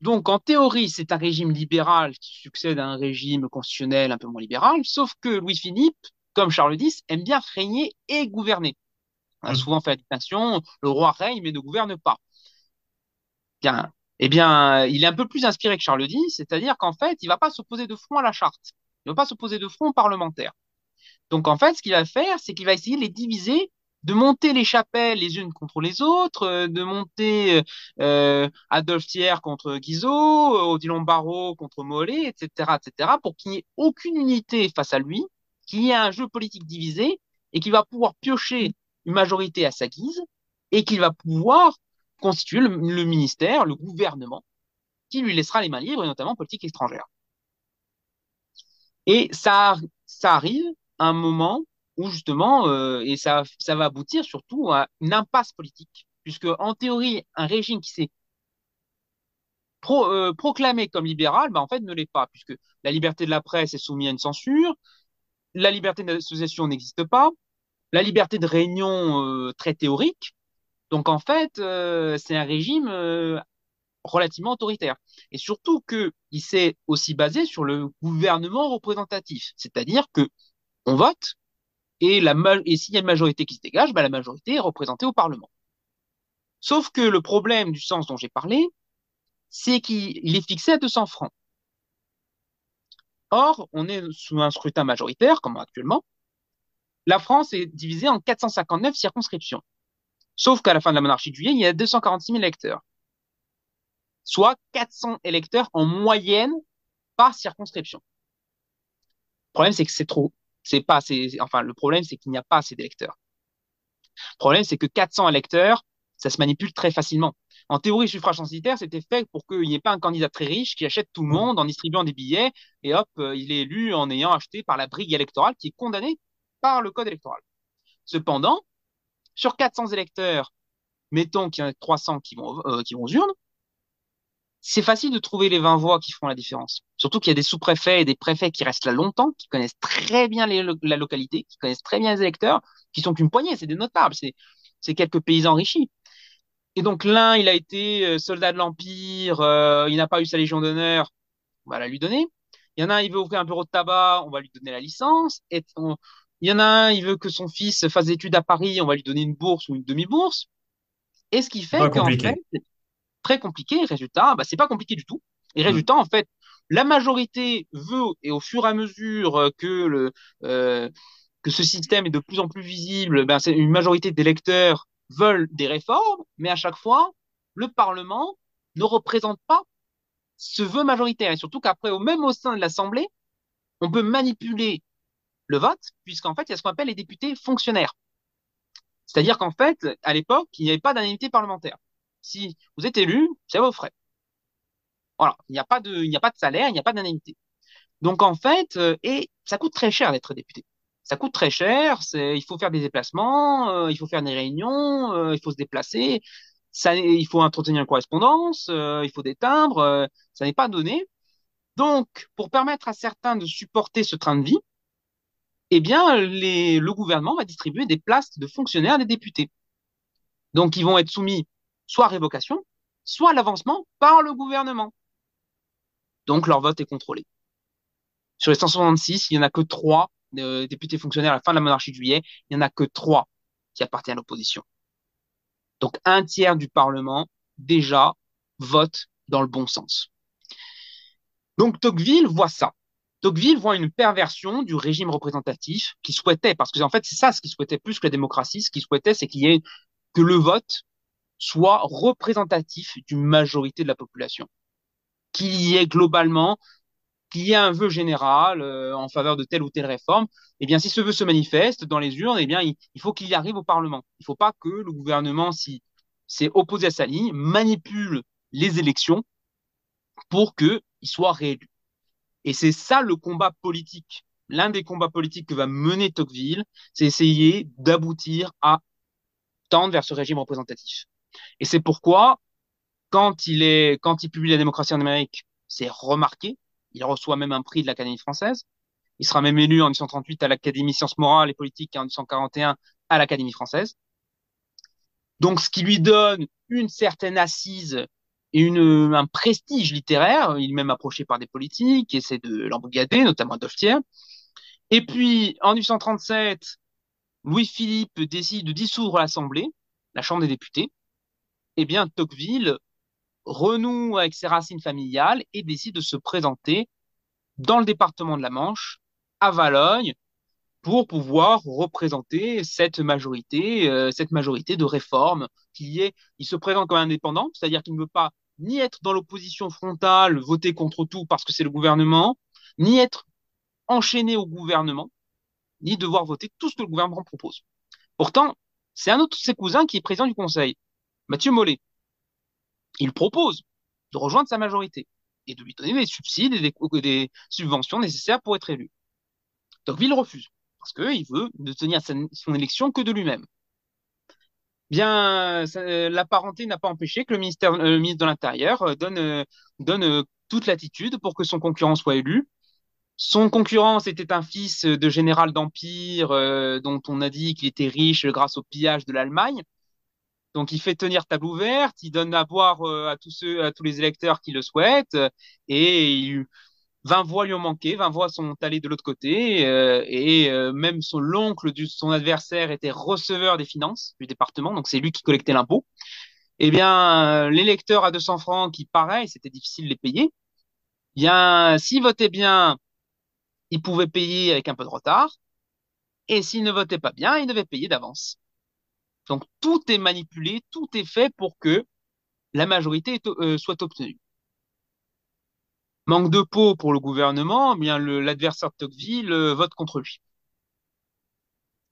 donc, en théorie, c'est un régime libéral qui succède à un régime constitutionnel un peu moins libéral, sauf que Louis-Philippe, comme Charles X, aime bien régner et gouverner. On a souvent fait la distinction, le roi règne mais ne gouverne pas. Bien, eh bien, il est un peu plus inspiré que Charles X, c'est-à-dire qu'en fait, il va pas s'opposer de front à la charte. Il va pas s'opposer de front au parlementaire. Donc, en fait, ce qu'il va faire, c'est qu'il va essayer de les diviser, de monter les chapelles les unes contre les autres, euh, de monter euh, Adolphe Thiers contre Guizot, euh, Odilon Barrot contre Mollet, etc., etc., pour qu'il n'y ait aucune unité face à lui, qu'il y ait un jeu politique divisé et qu'il va pouvoir piocher une majorité à sa guise et qu'il va pouvoir constituer le, ministère, le gouvernement, qui lui laissera les mains libres, et notamment en politique étrangère. Et ça, ça arrive à un moment où justement, euh, et ça, ça va aboutir surtout à une impasse politique, puisque en théorie, un régime qui s'est euh, proclamé comme libéral, bah, en fait, ne l'est pas, puisque la liberté de la presse est soumise à une censure, la liberté d'association n'existe pas, la liberté de réunion euh, très théorique. Donc en fait, c'est un régime relativement autoritaire. Et surtout qu'il s'est aussi basé sur le gouvernement représentatif, c'est-à-dire que on vote et, et s'il y a une majorité qui se dégage, bah, la majorité est représentée au Parlement. Sauf que le problème du sens dont j'ai parlé, c'est qu'il est fixé à 200 francs. Or, on est sous un scrutin majoritaire, comme actuellement. La France est divisée en 459 circonscriptions. Sauf qu'à la fin de la monarchie de juillet, il y a 246 000 électeurs. Soit 400 électeurs en moyenne par circonscription. Le problème, c'est que c'est trop. C'est pas assez, enfin, le problème, c'est qu'il n'y a pas assez d'électeurs. Le problème, c'est que 400 électeurs, ça se manipule très facilement. En théorie, le suffrage censitaire, c'était fait pour qu'il n'y ait pas un candidat très riche qui achète tout le monde en distribuant des billets et hop, euh, il est élu en ayant acheté par la brigue électorale qui est condamnée par le code électoral. Cependant, sur 400 électeurs, mettons qu'il y en a 300 qui vont, euh, qui vont aux urnes, c'est facile de trouver les 20 voix qui font la différence. Surtout qu'il y a des sous-préfets et des préfets qui restent là longtemps, qui connaissent très bien la localité, qui connaissent très bien les électeurs, qui sont qu'une poignée, c'est des notables, c'est quelques paysans enrichis. Et donc l'un, il a été euh, soldat de l'Empire, euh, il n'a pas eu sa Légion d'honneur, on va la lui donner. Il y en a un, il veut ouvrir un bureau de tabac, on va lui donner la licence. Et il y en a un, il veut que son fils fasse des études à Paris, on va lui donner une bourse ou une demi-bourse. Et ce qui fait qu'en fait, très compliqué. Résultat, bah, c'est pas compliqué du tout. Et mm. résultat, en fait, la majorité veut, et au fur et à mesure que le euh, que ce système est de plus en plus visible, ben, c'est une majorité d'électeurs veulent des réformes, mais à chaque fois, le Parlement ne représente pas ce vœu majoritaire. Et surtout qu'après, au même au sein de l'Assemblée, on peut manipuler le vote, puisqu'en fait, il y a ce qu'on appelle les députés fonctionnaires. C'est-à-dire qu'en fait, à l'époque, il n'y avait pas d'indemnité parlementaire. Si vous êtes élu, c'est vos frais. Voilà, il n'y a pas de, il n'y a pas de salaire, il n'y a pas d'indemnité. Donc en fait, euh, et ça coûte très cher d'être député ça coûte très cher, il faut faire des déplacements, euh, il faut faire des réunions, euh, il faut se déplacer, ça, il faut entretenir une correspondance, il faut des timbres, ça n'est pas donné. Donc, pour permettre à certains de supporter ce train de vie, eh bien, le gouvernement va distribuer des places de fonctionnaires des députés. Donc, ils vont être soumis soit révocation, soit l'avancement par le gouvernement. Donc, leur vote est contrôlé. Sur les 166, il n'y en a que trois de députés fonctionnaires à la fin de la monarchie de juillet, il n'y en a que trois qui appartiennent à l'opposition. Donc un tiers du Parlement, déjà, vote dans le bon sens. Donc Tocqueville voit ça. Tocqueville voit une perversion du régime représentatif qu'il souhaitait, parce que en fait c'est ça ce qu'il souhaitait plus que la démocratie, ce qu'il souhaitait c'est qu'il y ait que le vote soit représentatif d'une majorité de la population, qu'il y ait globalement qu'il y ait un vœu général euh, en faveur de telle ou telle réforme, eh bien, si ce vœu se manifeste dans les urnes, eh bien, il, faut qu'il y arrive au Parlement. Il ne faut pas que le gouvernement, si s'est opposé à sa ligne, manipule les élections pour qu'il soit réélu. Et c'est ça le combat politique. L'un des combats politiques que va mener Tocqueville, c'est essayer d'aboutir à tendre vers ce régime représentatif. Et c'est pourquoi, quand il, publie La démocratie en Amérique, c'est remarqué, il reçoit même un prix de l'Académie française. Il sera même élu en 1838 à l'Académie sciences morales et politiques et en 1841 à l'Académie française. Donc, ce qui lui donne une certaine assise et un prestige littéraire. Il est même approché par des politiques qui essaient de l'embrigader, notamment Adolphe Et puis, en 1837, Louis-Philippe décide de dissoudre l'Assemblée, la Chambre des députés. Eh bien, Tocqueville renoue avec ses racines familiales et décide de se présenter dans le département de la Manche, à Valogne, pour pouvoir représenter cette majorité, euh, cette majorité de réforme qui est, il se présente comme indépendant, c'est-à-dire qu'il ne veut pas ni être dans l'opposition frontale, voter contre tout parce que c'est le gouvernement, ni être enchaîné au gouvernement, ni devoir voter tout ce que le gouvernement propose. Pourtant, c'est un autre de ses cousins qui est président du Conseil, Mathieu Mollet, il propose de rejoindre sa majorité et de lui donner des subsides et des, subventions nécessaires pour être élu. Tocqueville refuse, parce qu'il veut ne tenir son élection que de lui-même. Bien, la parenté n'a pas empêché que le, euh, ministre de l'Intérieur euh, donne, euh, toute l'attitude pour que son concurrent soit élu. Son concurrent, c'était un fils de général d'Empire dont on a dit qu'il était riche grâce au pillage de l'Allemagne. Donc, il fait tenir table ouverte, il donne à boire euh, à tous ceux, à tous les électeurs qui le souhaitent, et il, 20 voix lui ont manqué, 20 voix sont allées de l'autre côté, euh, et euh, même son l'oncle de son adversaire était receveur des finances du département, donc c'est lui qui collectait l'impôt. Eh bien, l'électeur à 200 francs, qui pareil, c'était difficile de les payer, eh bien, s'il votait bien, il pouvait payer avec un peu de retard, et s'il ne votait pas bien, il devait payer d'avance. Donc tout est manipulé, tout est fait pour que la majorité euh, soit obtenue. Manque de peau pour le gouvernement, eh bien l'adversaire de Tocqueville euh, vote contre lui.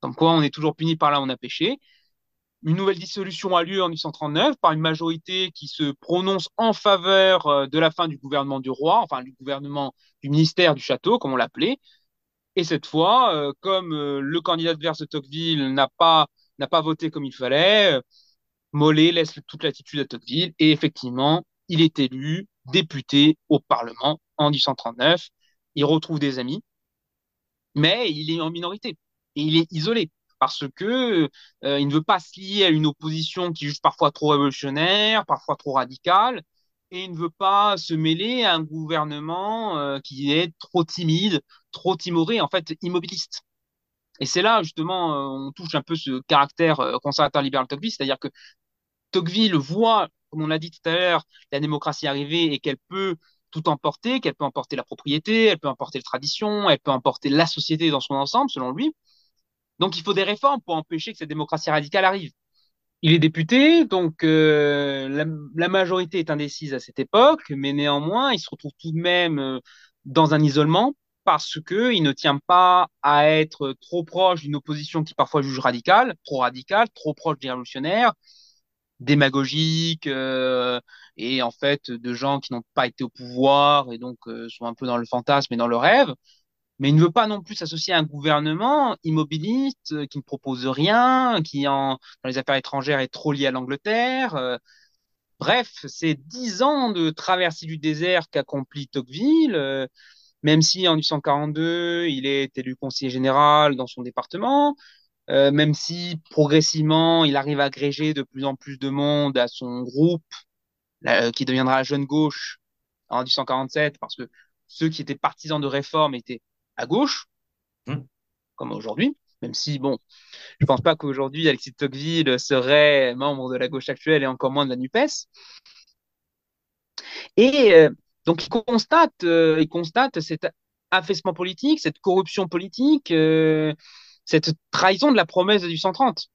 Comme quoi, on est toujours puni par là, on a péché. Une nouvelle dissolution a lieu en 1839 par une majorité qui se prononce en faveur euh, de la fin du gouvernement du roi, enfin du gouvernement du ministère du château, comme on l'appelait. Et cette fois, comme le candidat adverse de Tocqueville n'a pas, n'a pas voté comme il fallait, Mollet laisse toute l'attitude à Tocqueville et effectivement, il est élu député au Parlement en 1839. Il retrouve des amis, mais il est en minorité et il est isolé parce que euh, il ne veut pas se lier à une opposition qui est juste parfois trop révolutionnaire, parfois trop radicale, et il ne veut pas se mêler à un gouvernement euh, qui est trop timide, trop timoré, en fait immobiliste. Et c'est là justement euh, on touche un peu ce caractère euh, conservateur libéral Tocqueville, c'est-à-dire que Tocqueville voit, comme on l'a dit tout à l'heure, la démocratie arriver et qu'elle peut tout emporter, qu'elle peut emporter la propriété, elle peut emporter la tradition, elle peut emporter la société dans son ensemble, selon lui. Donc il faut des réformes pour empêcher que cette démocratie radicale arrive. Il est député, donc euh, la, majorité est indécise à cette époque, mais néanmoins, il se retrouve tout de même dans un isolement parce que il ne tient pas à être trop proche d'une opposition qui parfois juge radicale, trop radicale, trop proche des révolutionnaires, démagogique euh, et en fait de gens qui n'ont pas été au pouvoir et donc euh, sont un peu dans le fantasme et dans le rêve mais il ne veut pas non plus s'associer à un gouvernement immobiliste euh, qui ne propose rien, qui en, dans les affaires étrangères est trop lié à l'Angleterre. Bref, c'est dix ans de traversée du désert qu'accomplit Tocqueville, même si en 1842, il est élu conseiller général dans son département, euh, même si progressivement, il arrive à agréger de plus en plus de monde à son groupe, euh, qui deviendra la Jeune Gauche en 1847, parce que ceux qui étaient partisans de réforme étaient à gauche, mmh. comme aujourd'hui, même si, bon, je pense pas qu'aujourd'hui Alexis de Tocqueville serait membre de la gauche actuelle et encore moins de la NUPES. Et euh, donc, il constate, euh, constate cet affaissement politique, cette corruption politique, euh, cette trahison de la promesse de 1830.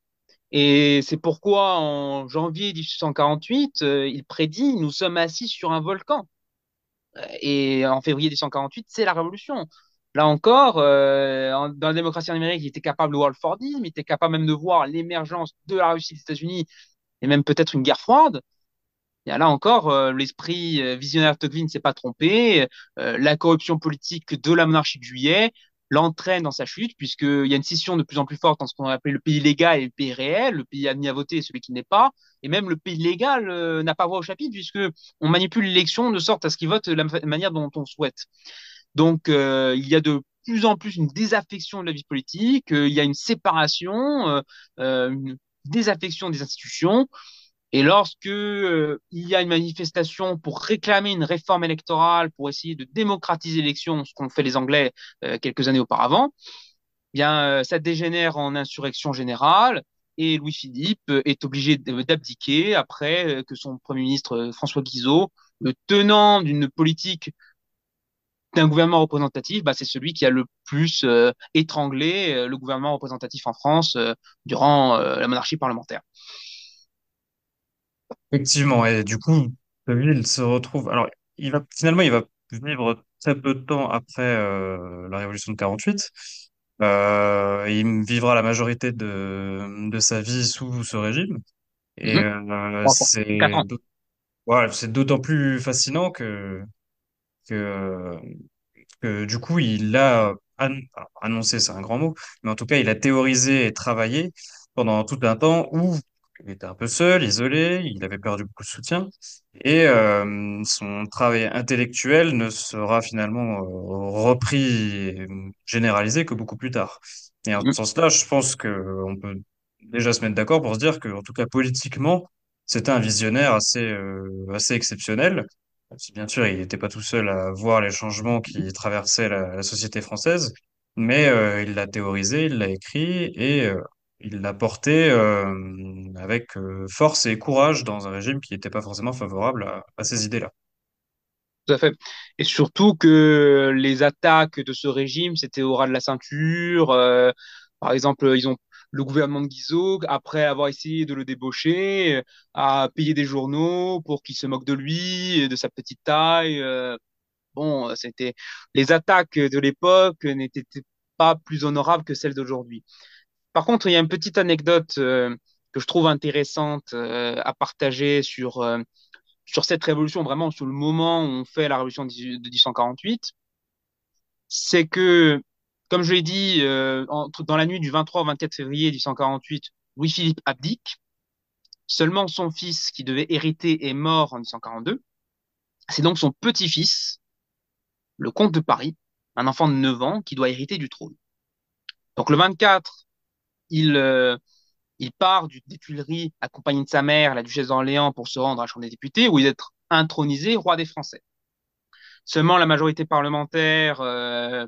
Et c'est pourquoi, en janvier 1848, euh, il prédit Nous sommes assis sur un volcan. Et en février 1848, c'est la révolution. Là encore, dans la démocratie numérique, il était capable de voir le Fordisme, il était capable même de voir l'émergence de la Russie des États-Unis et même peut-être une guerre froide. Et là encore, euh, l'esprit euh, visionnaire Tocqueville ne s'est pas trompé. Euh, la corruption politique de la monarchie de juillet l'entraîne dans sa chute, puisqu'il y a une scission de plus en plus forte entre ce qu'on appelle le pays légal et le pays réel, le pays admis à voter et celui qui n'est pas. Et même le pays légal n'a pas voix au chapitre, puisque on manipule l'élection de sorte à ce qu'il vote de la manière dont on souhaite. Donc, il y a de plus en plus une désaffection de la vie politique, il y a une séparation, une désaffection des institutions. Et lorsque il y a une manifestation pour réclamer une réforme électorale, pour essayer de démocratiser l'élection, ce qu'ont fait les Anglais quelques années auparavant, eh bien, ça dégénère en insurrection générale et Louis-Philippe est obligé d'abdiquer après que son premier ministre François Guizot, le tenant d'une politique d'un gouvernement représentatif, bah, c'est celui qui a le plus euh, étranglé euh, le gouvernement représentatif en France euh, durant la monarchie parlementaire. Effectivement, et du coup, lui, il se retrouve. Alors, il va finalement, il va vivre très peu de temps après la Révolution de 48. il vivra la majorité de, de sa vie sous ce régime. Et c'est voilà, c'est d'autant plus fascinant que que, que du coup, il a annoncé, c'est un grand mot, mais en tout cas, il a théorisé et travaillé pendant tout un temps où il était un peu seul, isolé, il avait perdu beaucoup de soutien, et euh, son travail intellectuel ne sera finalement euh, repris et généralisé que beaucoup plus tard. Et en ce sens-là, je pense que on peut déjà se mettre d'accord pour se dire que, en tout cas politiquement, c'était un visionnaire assez, euh, assez exceptionnel. Si bien sûr, il n'était pas tout seul à voir les changements qui traversaient la, la société française, mais euh, il l'a théorisé, il l'a écrit et euh, il l'a porté euh, avec euh, force et courage dans un régime qui n'était pas forcément favorable à, ces idées-là. Tout à fait. Et surtout que les attaques de ce régime, c'était au ras de la ceinture. euh, par exemple, ils ont le gouvernement de Guizot, après avoir essayé de le débaucher, a payé des journaux pour qu'ils se moquent de lui, et de sa petite taille. bon, c'était les attaques de l'époque n'étaient pas plus honorables que celles d'aujourd'hui. Par contre, il y a une petite anecdote euh, que je trouve intéressante euh, à partager sur euh, sur cette révolution, vraiment sur le moment où on fait la révolution de 1848, c'est que, comme je l'ai dit, dans la nuit du 23 au 24 février 1848, Louis-Philippe abdique. Seulement son fils, qui devait hériter, est mort en 1842. C'est donc son petit-fils, le comte de Paris, un enfant de 9 ans, qui doit hériter du trône. Donc le 24, il, euh, il part des Tuileries accompagné de sa mère, la duchesse d'Orléans, pour se rendre à la Chambre des députés, où il être intronisé roi des Français. Seulement, la majorité parlementaire euh,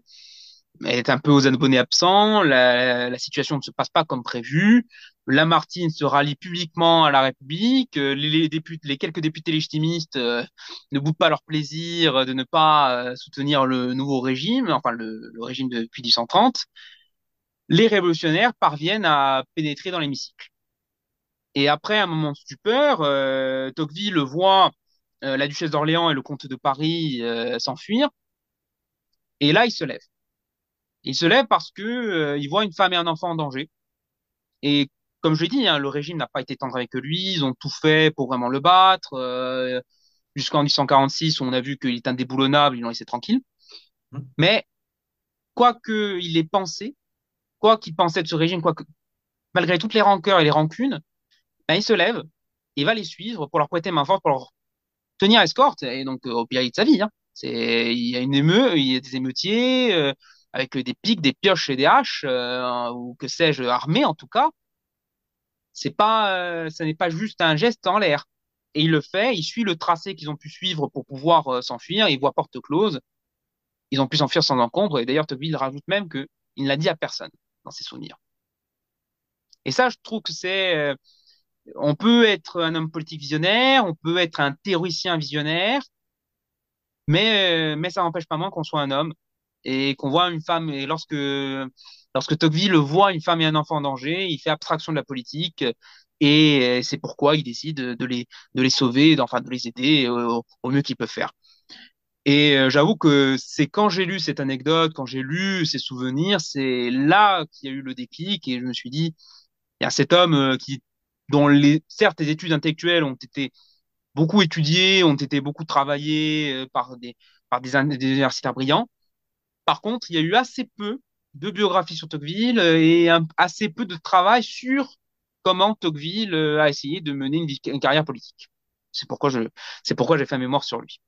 est un peu aux abonnés absents. La, situation ne se passe pas comme prévu. Lamartine se rallie publiquement à la République. Euh, Les, députés, les quelques députés légitimistes ne boudent pas leur plaisir de ne pas soutenir le nouveau régime, enfin le, le régime depuis 1830. Les révolutionnaires parviennent à pénétrer dans l'hémicycle. Et après un moment de stupeur, euh, Tocqueville voit euh, la duchesse d'Orléans et le comte de Paris euh, s'enfuir. Et là, il se lève. Il se lève parce que euh, il voit une femme et un enfant en danger. Et comme je l'ai dit, hein, le régime n'a pas été tendre avec lui. Ils ont tout fait pour vraiment le battre. Euh, jusqu'en 1846, où on a vu qu'il est indéboulonnable, ils l'ont laissé tranquille. Mais quoi qu'il ait pensé, quoi qu'il pensait de ce régime, malgré toutes les rancœurs et les rancunes, ben, il se lève et va les suivre pour leur prêter main forte, pour leur tenir escorte, et donc euh, au péril de sa vie. Hein. Il y a une émeute, il y a des émeutiers euh, avec des pics, des pioches et des haches, euh, ou que sais-je, armés en tout cas. C'est pas, ça n'est pas juste un geste en l'air. Et il le fait, il suit le tracé qu'ils ont pu suivre pour pouvoir s'enfuir, il voit porte close, ils ont pu s'enfuir sans encombre, et d'ailleurs Tocqueville rajoute même que il ne l'a dit à personne dans ses souvenirs. Et ça, je trouve que c'est, euh, on peut être un homme politique visionnaire, on peut être un théoricien visionnaire, mais, euh, mais ça n'empêche pas moins qu'on soit un homme et qu'on voit une femme. Et lorsque, lorsque Tocqueville voit une femme et un enfant en danger, il fait abstraction de la politique et c'est pourquoi il décide de les, de les sauver, enfin de les aider au, au mieux qu'il peut faire. Et euh, j'avoue que c'est quand j'ai lu cette anecdote, quand j'ai lu ces souvenirs, c'est là qu'il y a eu le déclic et je me suis dit, il y a cet homme euh, qui, dont les, certes les études intellectuelles ont été beaucoup étudiées, ont été beaucoup travaillées euh, par des, par des, des universitaires brillants. Par contre, il y a eu assez peu de biographies sur Tocqueville et assez peu de travail sur comment Tocqueville a essayé de mener une, une carrière politique. C'est pourquoi je, c'est pourquoi j'ai fait un mémoire sur lui.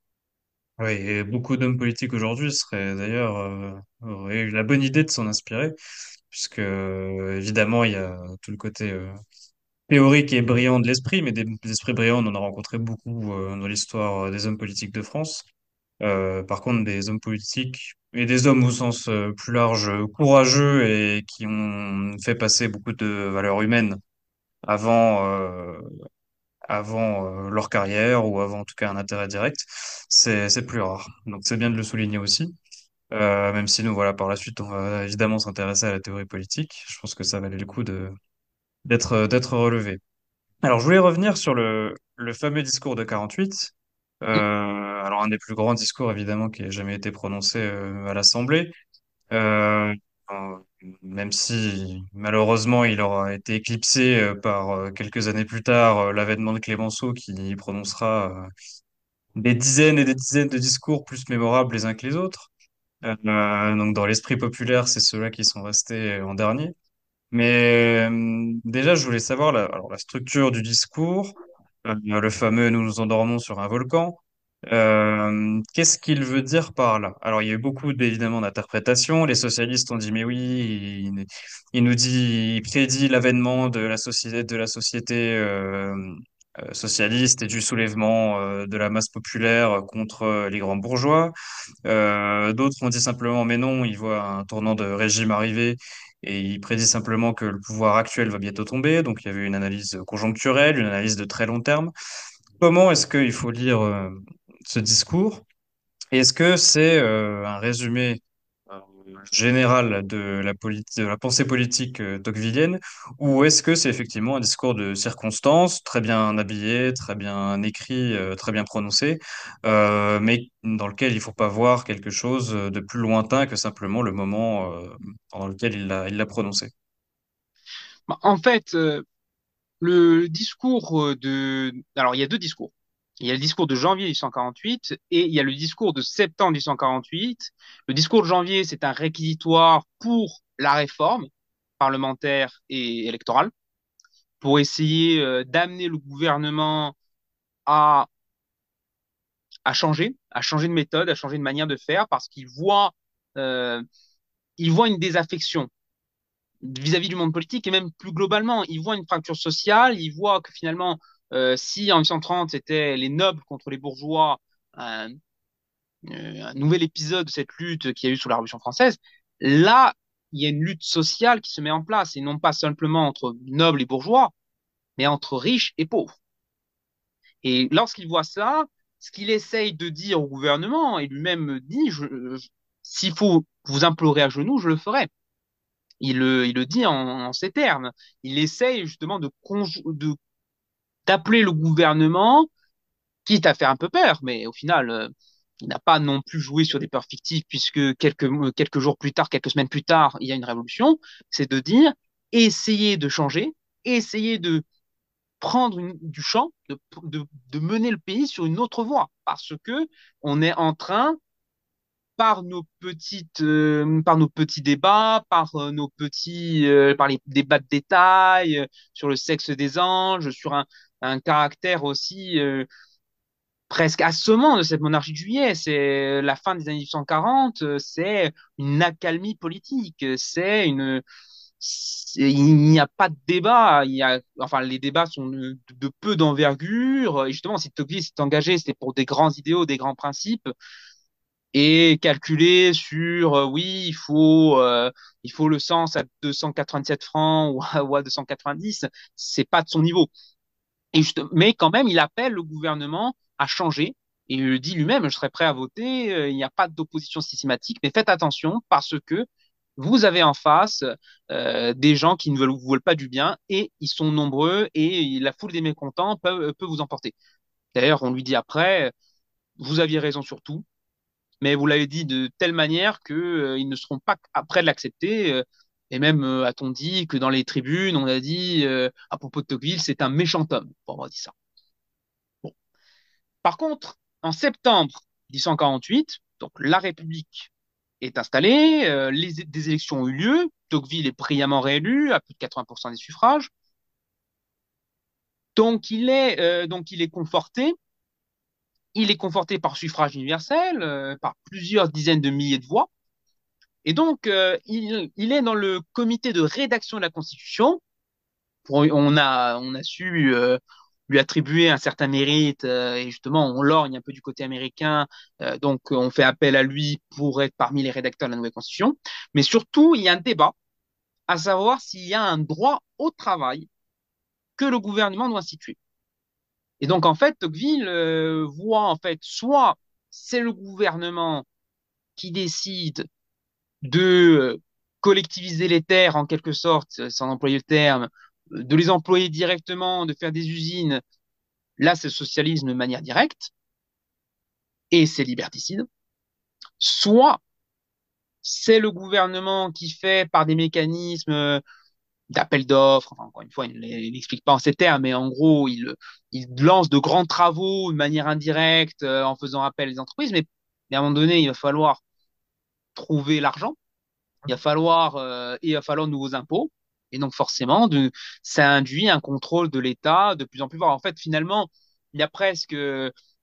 Oui, et beaucoup d'hommes politiques aujourd'hui seraient d'ailleurs euh, auraient eu la bonne idée de s'en inspirer, puisque euh, évidemment il y a tout le côté euh, théorique et brillant de l'esprit, mais des, esprits brillants, on en a rencontré beaucoup dans l'histoire des hommes politiques de France. Par contre, des hommes politiques et des hommes au sens plus large, courageux et qui ont fait passer beaucoup de valeurs humaines avant, avant euh, leur carrière ou avant en tout cas un intérêt direct, c'est plus rare. Donc c'est bien de le souligner aussi. Euh, même si nous, voilà, par la suite, on va évidemment s'intéresser à la théorie politique. Je pense que ça valait le coup de d'être relevé. Alors, je voulais revenir sur le le fameux discours de 48. Euh, alors, un des plus grands discours, évidemment, qui ait jamais été prononcé euh, à l'Assemblée. Même si malheureusement il aura été éclipsé euh, par euh, quelques années plus tard euh, l'avènement de Clémenceau qui prononcera des dizaines et des dizaines de discours plus mémorables les uns que les autres. Donc dans l'esprit populaire, c'est ceux-là qui sont restés en dernier. Mais déjà, je voulais savoir la, structure du discours, le fameux «Nous nous endormons sur un volcan». Euh, qu'est-ce qu'il veut dire par là? Alors, il y a eu beaucoup, évidemment, d'interprétations. Les socialistes ont dit, mais oui, il, nous dit, il prédit l'avènement de la société, euh, euh, socialiste et du soulèvement de la masse populaire contre les grands bourgeois. D'autres ont dit simplement, mais non, il voit un tournant de régime arriver et il prédit simplement que le pouvoir actuel va bientôt tomber. Donc, il y avait une analyse conjoncturelle, une analyse de très long terme. Comment est-ce qu'il faut lire ce discours? Est-ce que c'est euh, un résumé euh, général de la, pensée politique euh, tocquevillienne ou est-ce que c'est effectivement un discours de circonstance, très bien habillé, très bien écrit, euh, très bien prononcé, euh, mais dans lequel il ne faut pas voir quelque chose de plus lointain que simplement le moment euh, pendant lequel il l'a prononcé? Bah, En fait, euh, le discours euh, de... Alors, il y a deux discours. Il y a le discours de janvier 1848 et il y a le discours de septembre 1848. Le discours de janvier, c'est un réquisitoire pour la réforme parlementaire et électorale, pour essayer euh, d'amener le gouvernement à, à changer, à changer de méthode, à changer de manière de faire, parce qu'il voit, euh, une désaffection vis-à-vis du monde politique et même plus globalement, il voit une fracture sociale, il voit que finalement, si en 1830 c'était les nobles contre les bourgeois, un, euh, un nouvel épisode de cette lutte qu'il y a eu sous la Révolution française, là, il y a une lutte sociale qui se met en place et non pas simplement entre nobles et bourgeois, mais entre riches et pauvres. Et lorsqu'il voit ça, ce qu'il essaye de dire au gouvernement, et lui-même dit, s'il faut vous implorer à genoux, je le ferai. Il le, dit en, ces termes. Il essaye justement de d'appeler le gouvernement, quitte à faire un peu peur, mais au final, euh, il n'a pas non plus joué sur des peurs fictives, puisque quelques, quelques jours plus tard, quelques semaines plus tard, il y a une révolution. C'est de dire, essayez de changer, essayez de prendre du champ, de, de, de, mener le pays sur une autre voie, parce que on est en train, par nos petites, euh, par nos petits débats, par euh, nos petits, euh, par les débats de détail sur le sexe des anges, sur un, un caractère aussi presque assommant de cette monarchie de juillet. C'est la fin des années 1840, c'est une accalmie politique, c'est une il n'y a pas de débat. Il y a, enfin, les débats sont de, de peu d'envergure. Et justement, si Tocqueville s'est engagé, c'était pour des grands idéaux, des grands principes, et calculer sur, euh, oui, il faut, euh, il faut le sens à 287 francs ou à, [LAUGHS] ou à 290, c'est pas de son niveau. Mais quand même, il appelle le gouvernement à changer. Et il le dit lui-même, je serai prêt à voter, euh, il n'y a pas d'opposition systématique, mais faites attention parce que vous avez en face des gens qui ne veulent, vous veulent pas du bien et ils sont nombreux et la foule des mécontents peut, peut vous emporter. D'ailleurs, on lui dit après, vous aviez raison sur tout, mais vous l'avez dit de telle manière que euh, ne seront pas prêts de l'accepter. Euh, et même euh, a-t-on dit que dans les tribunes, on a dit à propos de Tocqueville, c'est un méchant homme, pour avoir dit ça. Bon. Par contre, en septembre 1848, donc la République est installée, des élections ont eu lieu, Tocqueville est brillamment réélu à plus de 80% des suffrages. Donc il est, donc il est conforté. Il est conforté par suffrage universel, euh, par plusieurs dizaines de milliers de voix. Et donc, euh, il, est dans le comité de rédaction de la Constitution. On, a, su euh, lui attribuer un certain mérite et justement, on lorgne un peu du côté américain. Donc, on fait appel à lui pour être parmi les rédacteurs de la nouvelle Constitution. Mais surtout, il y a un débat à savoir s'il y a un droit au travail que le gouvernement doit instituer. Et donc, en fait, Tocqueville euh, voit en fait soit c'est le gouvernement qui décide de collectiviser les terres en quelque sorte, sans employer le terme, de les employer directement, de faire des usines. Là, c'est le socialisme de manière directe et c'est liberticide. Soit c'est le gouvernement qui fait par des mécanismes d'appel d'offres, encore une fois, il n'explique pas en ces termes, mais en gros, il, lance de grands travaux de manière indirecte euh, en faisant appel aux entreprises, mais, à un moment donné, il va falloir trouver l'argent, il va falloir, euh, il va falloir de nouveaux impôts, et donc forcément, ça induit un contrôle de l'État de plus en plus fort. En fait, finalement, il y a presque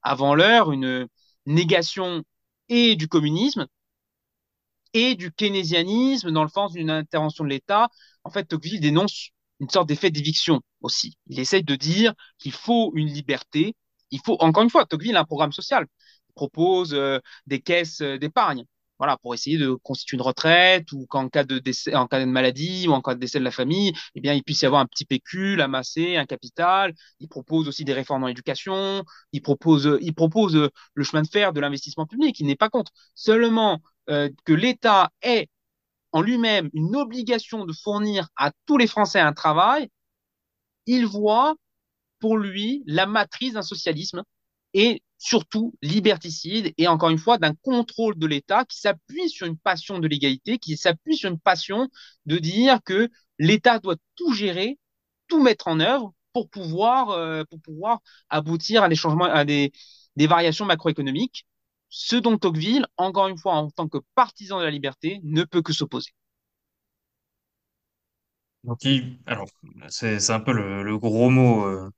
avant l'heure une négation et du communisme et du keynésianisme dans le sens d'une intervention de l'État. En fait, Tocqueville dénonce une sorte d'effet d'éviction aussi. Il essaye de dire qu'il faut une liberté. Il faut, encore une fois, Tocqueville a un programme social. Il propose euh, des caisses euh, d'épargne voilà, pour essayer de constituer une retraite ou qu'en cas de en cas de maladie ou en cas de décès de la famille, eh bien, il puisse y avoir un petit pécule amassé, un capital. Il propose aussi des réformes dans l'éducation. Il propose, il propose le chemin de fer de l'investissement public. Il n'est pas contre. Seulement euh, que l'État ait en lui-même une obligation de fournir à tous les Français un travail, il voit pour lui la matrice d'un socialisme et surtout liberticide et encore une fois d'un contrôle de l'État qui s'appuie sur une passion de l'égalité, qui s'appuie sur une passion de dire que l'État doit tout gérer, tout mettre en œuvre pour pouvoir, euh, pour pouvoir aboutir à des changements, à des, des variations macroéconomiques, ce dont Tocqueville, encore une fois, en tant que partisan de la liberté, ne peut que s'opposer. Alors, c'est un peu le, gros mot euh,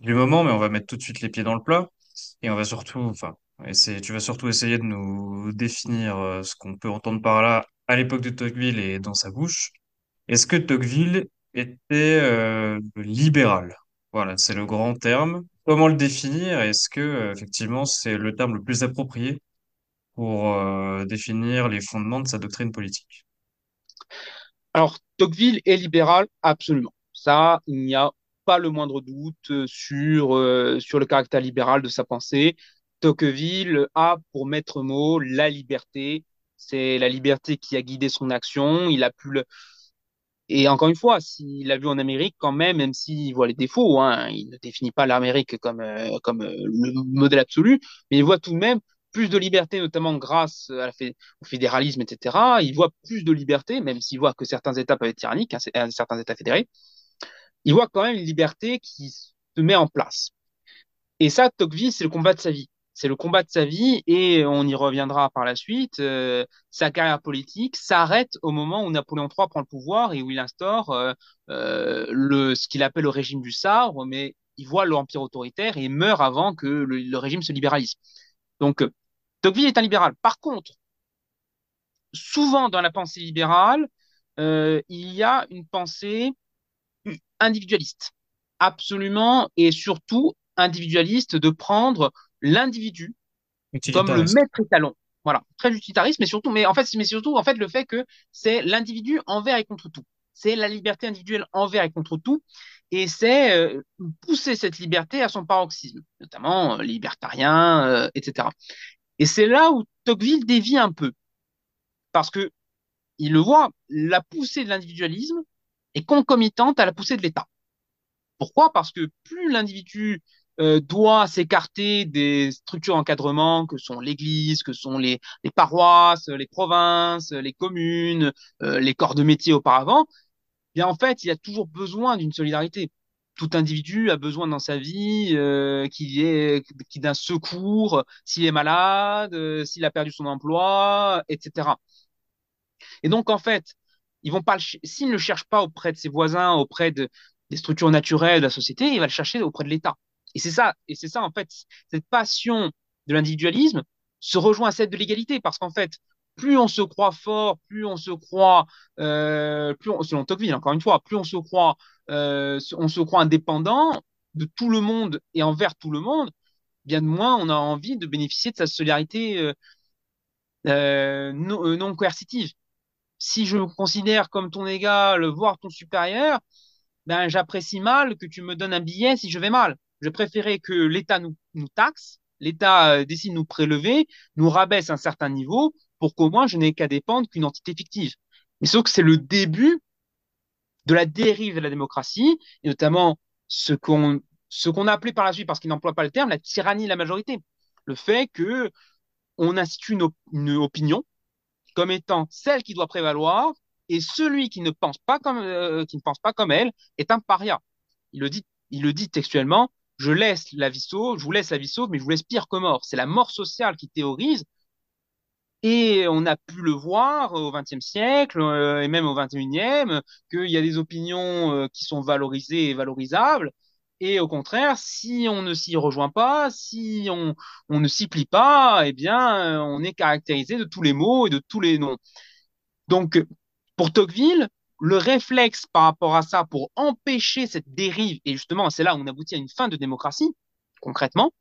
du moment, mais on va mettre tout de suite les pieds dans le plat. Et on va surtout, enfin, tu vas surtout essayer de nous définir euh, ce qu'on peut entendre par là à l'époque de Tocqueville et dans sa bouche. Est-ce que Tocqueville était euh, libéral? Voilà, c'est le grand terme. Comment le définir? Est-ce que, euh, effectivement, c'est le terme le plus approprié pour euh, définir les fondements de sa doctrine politique? Alors, Tocqueville est libéral, absolument. Ça, il n'y a pas le moindre doute sur, euh, sur le caractère libéral de sa pensée. Tocqueville a pour maître mot la liberté. C'est la liberté qui a guidé son action. Il a pu. Et encore une fois, s'il l'a vu en Amérique, quand même, même s'il voit les défauts, hein, il ne définit pas l'Amérique comme, euh, comme euh, le modèle absolu, mais il voit tout de même plus de liberté, notamment grâce au fédéralisme, etc. Il voit plus de liberté, même s'il voit que certains États peuvent être tyranniques, hein, certains États fédérés. Il voit quand même une liberté qui se met en place. Et ça, Tocqueville, c'est le combat de sa vie c'est le combat de sa vie et on y reviendra par la suite. Euh, sa carrière politique s'arrête au moment où Napoléon III prend le pouvoir et où il instaure euh, euh, le, ce qu'il appelle le régime du sabre, mais il voit l'empire autoritaire et meurt avant que le, le régime se libéralise. Donc, Tocqueville est un libéral. Par contre, souvent dans la pensée libérale, il y a une pensée individualiste, absolument et surtout individualiste de prendre l'individu comme le maître étalon. Voilà, très utilitariste, mais surtout, mais en fait, mais surtout, en fait, le fait que c'est l'individu envers et contre tout. C'est la liberté individuelle envers et contre tout, et c'est euh, pousser cette liberté à son paroxysme, notamment euh, libertarien, euh, etc. Et c'est là où Tocqueville dévie un peu, parce que il le voit, la poussée de l'individualisme est concomitante à la poussée de l'État. Pourquoi? Parce que plus l'individu euh, doit s'écarter des structures d'encadrement que sont l'Église, que sont les, les, paroisses, les provinces, les communes, euh, les corps de métier auparavant, bien en fait, il y a toujours besoin d'une solidarité. Tout individu a besoin dans sa vie euh, qu'il y ait d'un secours s'il est malade, euh, s'il a perdu son emploi, etc. Et donc en fait, ils vont pas s'il ne le cherche pas auprès de ses voisins, auprès de, des structures naturelles de la société, il va le chercher auprès de l'État. Et c'est ça, et c'est ça en fait, cette passion de l'individualisme se rejoint à celle de l'égalité, parce qu'en fait, plus on se croit fort, plus on se croit, euh, plus selon Tocqueville encore une fois, plus on se croit, euh, on se croit indépendant de tout le monde et envers tout le monde, bien de moins on a envie de bénéficier de sa solidarité non, euh, non, coercitive. Si je me considère comme ton égal, voire ton supérieur, ben j'apprécie mal que tu me donnes un billet si je vais mal. Je préférais que l'État nous, taxe, l'État euh, décide de nous prélever, nous rabaisse un certain niveau pour qu'au moins je n'ai qu'à dépendre qu'une entité fictive. Mais sauf que c'est le début de la dérive de la démocratie, et notamment ce qu'on ce qu'on a appelé par la suite, parce qu'il n'emploie pas le terme, la tyrannie de la majorité. Le fait que on institue une, une, opinion comme étant celle qui doit prévaloir, et celui qui ne pense pas comme euh, qui ne pense pas comme elle est un paria. Il le dit, il le dit textuellement je laisse la vie sauve, je vous laisse la vie sauve, mais je vous laisse pire que mort. C'est la mort sociale qui théorise. Et on a pu le voir au XXe siècle euh, et même au XXIe, qu'il y a des opinions euh, qui sont valorisées et valorisables, Et au contraire, si on ne s'y rejoint pas, si on, on ne s'y plie pas, eh bien, on est caractérisé de tous les mots et de tous les noms. Donc, pour Tocqueville, le réflexe par rapport à ça, pour empêcher cette dérive, et justement, c'est là où on aboutit à une fin de démocratie, concrètement,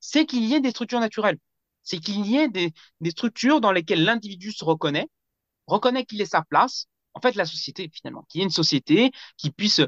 c'est qu'il y ait des structures naturelles. C'est qu'il y ait des, structures dans lesquelles l'individu se reconnaît, reconnaît qu'il ait sa place, en fait, la société, finalement, qu'il y ait une société qui puisse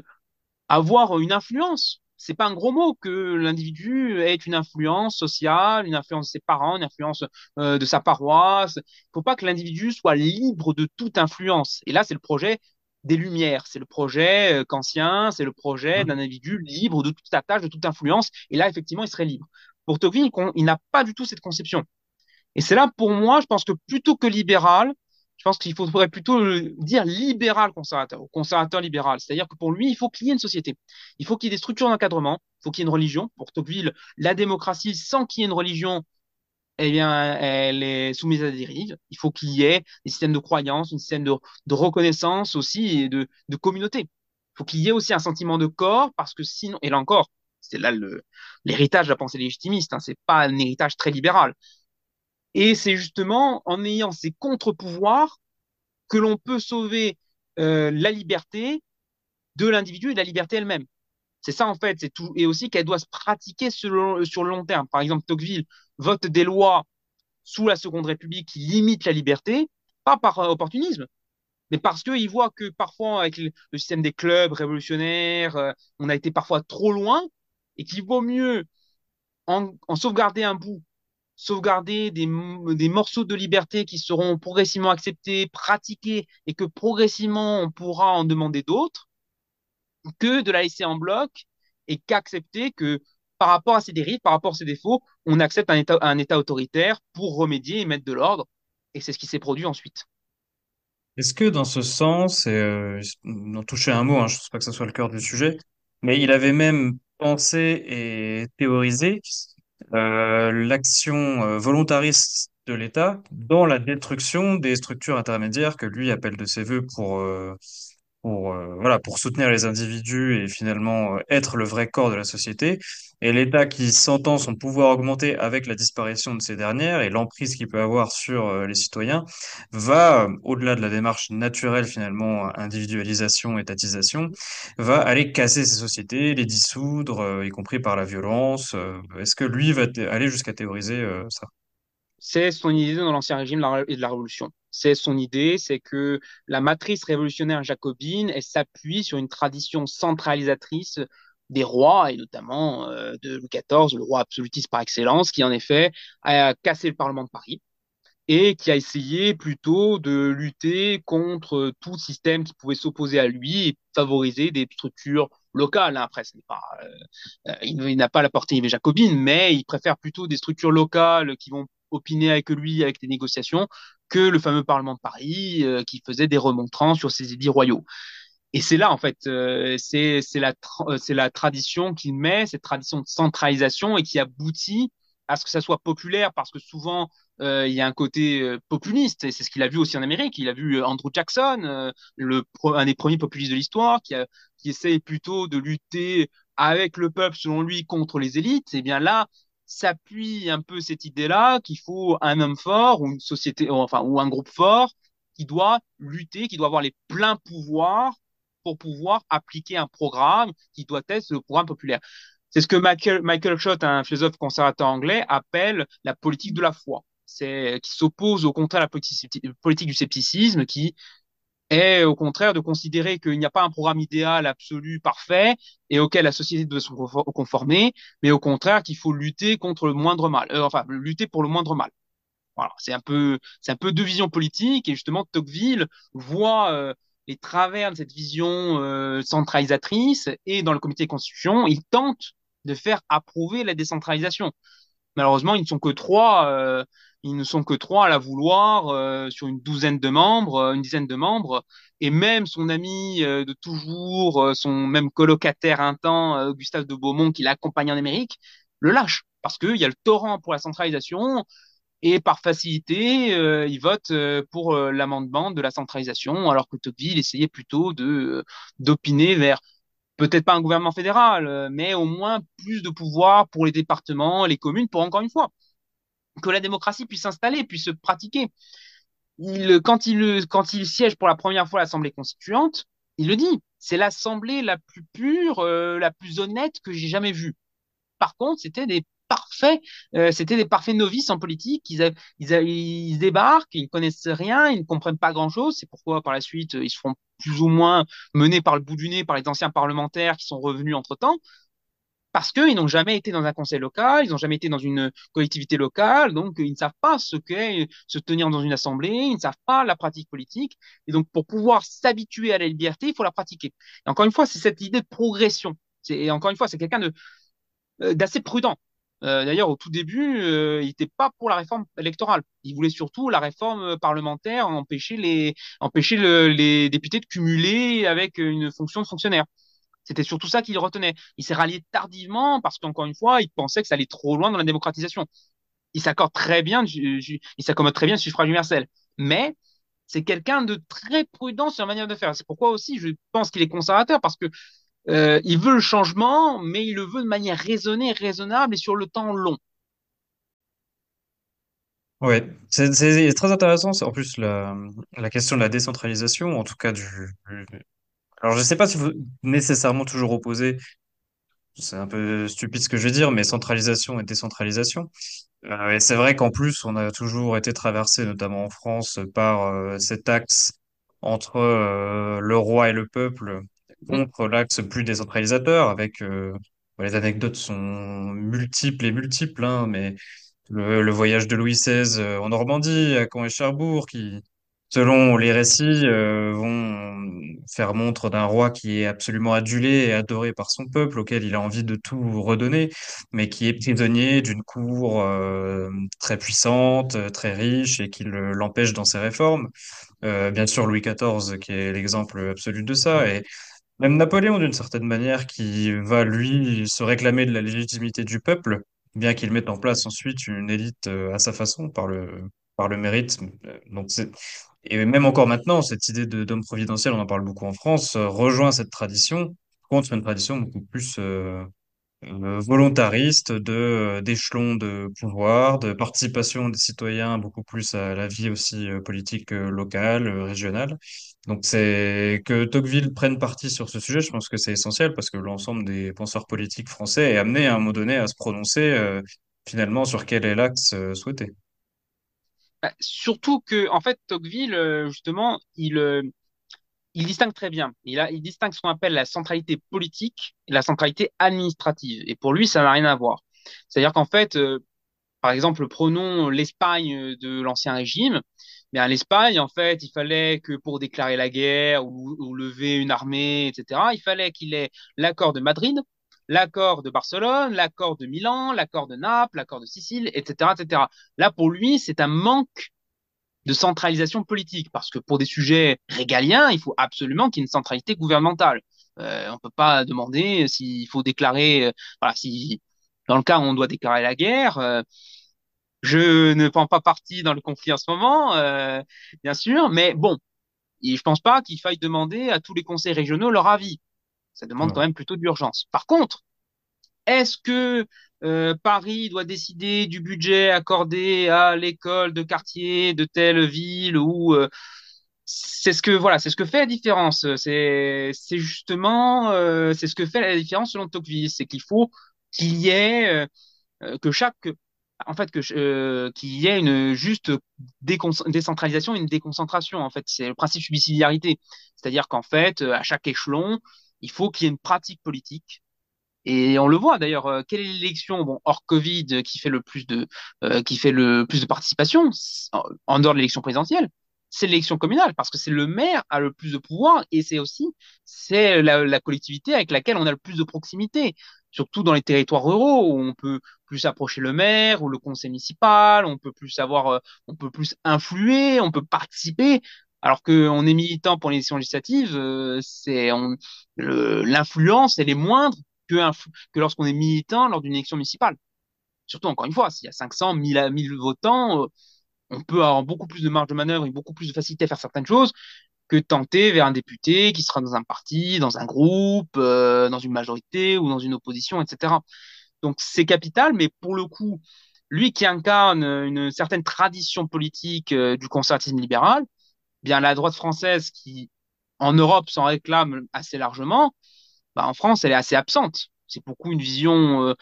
avoir une influence. C'est pas un gros mot que l'individu ait une influence sociale, une influence de ses parents, une influence euh, de sa paroisse. Il faut pas que l'individu soit libre de toute influence. Et là, c'est le projet des Lumières, c'est le projet euh, kantien, c'est le projet Mmh. d'un individu libre de toute attache, de toute influence. Et là, effectivement, il serait libre. Pour Tocqueville, il, il n'a pas du tout cette conception. Et c'est là, pour moi, je pense que plutôt que libéral, je pense qu'il faudrait plutôt dire libéral conservateur ou conservateur libéral. C'est-à-dire que pour lui, il faut qu'il y ait une société. Il faut qu'il y ait des structures d'encadrement. Il faut qu'il y ait une religion. Pour Tocqueville, la démocratie, sans qu'il y ait une religion, eh bien, elle est soumise à des dérives. Il faut qu'il y ait des systèmes de croyance, un système de, reconnaissance aussi et de, communauté. Il faut qu'il y ait aussi un sentiment de corps parce que sinon, et là encore, c'est là l'héritage de la pensée légitimiste. Hein, c'est pas un héritage très libéral. Et c'est justement en ayant ces contre-pouvoirs que l'on peut sauver euh, la liberté de l'individu et de la liberté elle-même. C'est ça en fait, c'est tout, et aussi qu'elle doit se pratiquer sur sur le long terme. Par exemple, Tocqueville vote des lois sous la Seconde République qui limitent la liberté, pas par euh, opportunisme, mais parce qu'il voit que parfois avec le, système des clubs révolutionnaires, euh, on a été parfois trop loin, et qu'il vaut mieux en, sauvegarder un bout sauvegarder des, morceaux de liberté qui seront progressivement acceptés, pratiqués, et que progressivement on pourra en demander d'autres, que de la laisser en bloc et qu'accepter que par rapport à ces dérives, par rapport à ces défauts, on accepte un état, autoritaire pour remédier et mettre de l'ordre. Et c'est ce qui s'est produit ensuite. Est-ce que dans ce sens, et euh, on un mot, hein, je ne pense pas que ce soit le cœur du sujet, mais il avait même pensé et théorisé euh, l'action euh, volontariste de l'État dans la destruction des structures intermédiaires que lui appelle de ses voeux pour, euh, pour, euh, voilà, pour soutenir les individus et finalement euh, être le vrai corps de la société. Et l'État qui sentant son pouvoir augmenter avec la disparition de ces dernières et l'emprise qu'il peut avoir sur euh, les citoyens, va, au-delà de la démarche naturelle finalement, individualisation, étatisation, va aller casser ces sociétés, les dissoudre, y compris par la violence. Est-ce que lui va aller jusqu'à théoriser ça? C'est son idée dans l'Ancien Régime et de la Révolution. C'est son idée, c'est que la matrice révolutionnaire jacobine, elle s'appuie sur une tradition centralisatrice des rois, et notamment euh, de Louis XIV, le roi absolutiste par excellence, qui en effet a cassé le Parlement de Paris et qui a essayé plutôt de lutter contre tout système qui pouvait s'opposer à lui et favoriser des structures locales. Hein. Après, pas, euh, il, il n'a pas la portée jacobine, mais il préfère plutôt des structures locales qui vont opiner avec lui, avec des négociations, que le fameux Parlement de Paris euh, qui faisait des remontrances sur ses édits royaux. Et c'est là, en fait, euh, c'est la, tra la tradition qu'il met, cette tradition de centralisation et qui aboutit à ce que ça soit populaire, parce que souvent, euh, il y a un côté euh, populiste, et c'est ce qu'il a vu aussi en Amérique. Il a vu Andrew Jackson, euh, le, un des premiers populistes de l'histoire, qui, qui essaye plutôt de lutter avec le peuple, selon lui, contre les élites. Et bien là, s'appuie un peu cette idée-là qu'il faut un homme fort ou une société, enfin, ou un groupe fort qui doit lutter, qui doit avoir les pleins pouvoirs pour pouvoir appliquer un programme qui doit être le programme populaire. C'est ce que Michael, Michael Schott, un philosophe conservateur anglais, appelle la politique de la foi. C'est qui s'oppose au contraire à la politique, politique du scepticisme, qui est au contraire de considérer qu'il n'y a pas un programme idéal absolu parfait et auquel la société doit se conformer, mais au contraire qu'il faut lutter contre le moindre mal, euh, enfin lutter pour le moindre mal. Voilà, c'est un peu c'est un peu deux visions politiques et justement Tocqueville voit euh, les travers de cette vision euh, centralisatrice et dans le comité de constitution, il tente de faire approuver la décentralisation. Malheureusement, ils ne sont que trois euh, ils ne sont que trois à la vouloir euh, sur une douzaine de membres, euh, une dizaine de membres, et même son ami euh, de toujours, son même colocataire un temps, Gustave de Beaumont, qui l'accompagne en Amérique, le lâche. Parce qu'il y a le torrent pour la centralisation et par facilité, il vote pour l'amendement de la centralisation, alors que Tocqueville essayait plutôt de d'opiner vers peut-être pas un gouvernement fédéral, mais au moins plus de pouvoir pour les départements, les communes, pour encore une fois que la démocratie puisse s'installer, puisse se pratiquer. Quand, il, siège pour la première fois à l'Assemblée constituante, il le dit, c'est l'Assemblée la plus pure, euh, la plus honnête que j'ai jamais vue. Par contre, c'était des parfaits, euh, c'était des parfaits novices en politique. Ils, ils, ils, débarquent, ils connaissent rien, ils ne comprennent pas grand-chose. C'est pourquoi par la suite, ils se font plus ou moins menés par le bout du nez par les anciens parlementaires qui sont revenus entre-temps parce qu'ils n'ont jamais été dans un conseil local, ils n'ont jamais été dans une collectivité locale, donc ils ne savent pas ce qu'est se tenir dans une assemblée, ils ne savent pas la pratique politique. Et donc, pour pouvoir s'habituer à la liberté, il faut la pratiquer. Et encore une fois, c'est cette idée de progression. Et encore une fois, c'est quelqu'un euh, d'assez prudent. Euh, D'ailleurs, au tout début, euh, il n'était pas pour la réforme électorale. Il voulait surtout la réforme parlementaire, empêcher les les députés de cumuler avec une fonction de fonctionnaire. C'était surtout ça qu'il retenait. Il s'est rallié tardivement parce qu'encore une fois, il pensait que ça allait trop loin dans la démocratisation. Il s'accorde très bien, il s'accommode très bien du suffrage universel. Mais c'est quelqu'un de très prudent sur la manière de faire. C'est pourquoi aussi je pense qu'il est conservateur parce que euh, il veut le changement, mais il le veut de manière raisonnée, raisonnable et sur le temps long. Oui, c'est très intéressant. En plus, la, la question de la décentralisation, en tout cas du, alors, je ne sais pas si vous nécessairement toujours opposé, c'est un peu stupide ce que je vais dire, mais centralisation et décentralisation. Euh, et c'est vrai qu'en plus, on a toujours été traversé, notamment en France, par euh, cet axe entre euh, le roi et le peuple contre l'axe plus décentralisateur, avec bon, les anecdotes sont multiples et multiples, hein, mais le, le voyage de Louis XVI en Normandie, à Caen et Cherbourg, qui, selon les récits, euh, vont faire montre d'un roi qui est absolument adulé et adoré par son peuple, auquel il a envie de tout redonner, mais qui est prisonnier d'une cour euh, très puissante, très riche, et qui le- l'empêche dans ses réformes. Euh, bien sûr, Louis XIV, qui est l'exemple absolu de ça, et même Napoléon, d'une certaine manière, qui va, lui, se réclamer de la légitimité du peuple, bien qu'il mette en place ensuite une élite à sa façon, par le, par le mérite. Donc et même encore maintenant, cette idée d'homme providentiel, on en parle beaucoup en France, euh, rejoint cette tradition, contre une tradition beaucoup plus euh, euh, volontariste de d'échelons de pouvoir, de participation des citoyens beaucoup plus à la vie aussi politique locale, régionale. Donc c'est que Tocqueville prenne parti sur ce sujet, je pense que c'est essentiel parce que l'ensemble des penseurs politiques français est amené à un moment donné à se prononcer finalement sur quel est l'axe souhaité. Bah, surtout que, en fait, Tocqueville, euh, justement, il, euh, il distingue très bien. Il, distingue ce qu'on appelle la centralité politique et la centralité administrative. Et pour lui, ça n'a rien à voir. C'est-à-dire qu'en fait, euh, par exemple, prenons l'Espagne de l'Ancien Régime. À l'Espagne, en fait, il fallait que pour déclarer la guerre ou lever une armée, etc., il fallait qu'il ait l'accord de Madrid, l'accord de Barcelone, l'accord de Milan, l'accord de Naples, l'accord de Sicile, etc., etc. Là, pour lui, c'est un manque de centralisation politique, parce que pour des sujets régaliens, il faut absolument qu'il y ait une centralité gouvernementale. Euh, on peut pas demander s'il faut déclarer, euh, voilà, si dans le cas où on doit déclarer la guerre, euh, je ne prends pas parti dans le conflit en ce moment, euh, bien sûr, mais bon, je pense pas qu'il faille demander à tous les conseils régionaux leur avis. Ça demande quand même plutôt d'urgence. Par contre, est-ce que euh, Paris doit décider du budget accordé à l'école de quartier de telle ville ou euh, c'est ce que voilà, c'est ce que fait la différence. C'est c'est justement euh, c'est ce que fait la différence selon Tocqueville, c'est qu'il faut qu'il y ait que chaque en fait que qu'il y ait une juste décentralisation une déconcentration en fait, c'est le principe de subsidiarité. C'est-à-dire qu'en fait, à chaque échelon, il faut qu'il y ait une pratique politique. Et on le voit d'ailleurs, euh, quelle est l'élection, bon, hors Covid, euh, qui fait le plus de, euh, qui fait le plus de participation, en dehors de l'élection présidentielle, c'est l'élection communale, parce que c'est le maire a le plus de pouvoir et c'est aussi, c'est la, la collectivité avec laquelle on a le plus de proximité, surtout dans les territoires ruraux où on peut plus approcher le maire ou le conseil municipal, on peut plus avoir, on peut plus influer, on peut participer. Alors qu'on est militant pour l'élection législative, euh, l'influence elle est moindre que, lorsqu'on est militant lors d'une élection municipale. Surtout, encore une fois, s'il y a 500, 1000, à 1000 votants, euh, on peut avoir beaucoup plus de marge de manœuvre et beaucoup plus de facilité à faire certaines choses que tenter vers un député qui sera dans un parti, dans un groupe, euh, dans une majorité ou dans une opposition, etc. Donc c'est capital, mais pour le coup, lui qui incarne une certaine tradition politique du conservatisme libéral, la droite française qui en Europe s'en réclame assez largement, bah, en France elle est assez absente. C'est beaucoup une vision euh,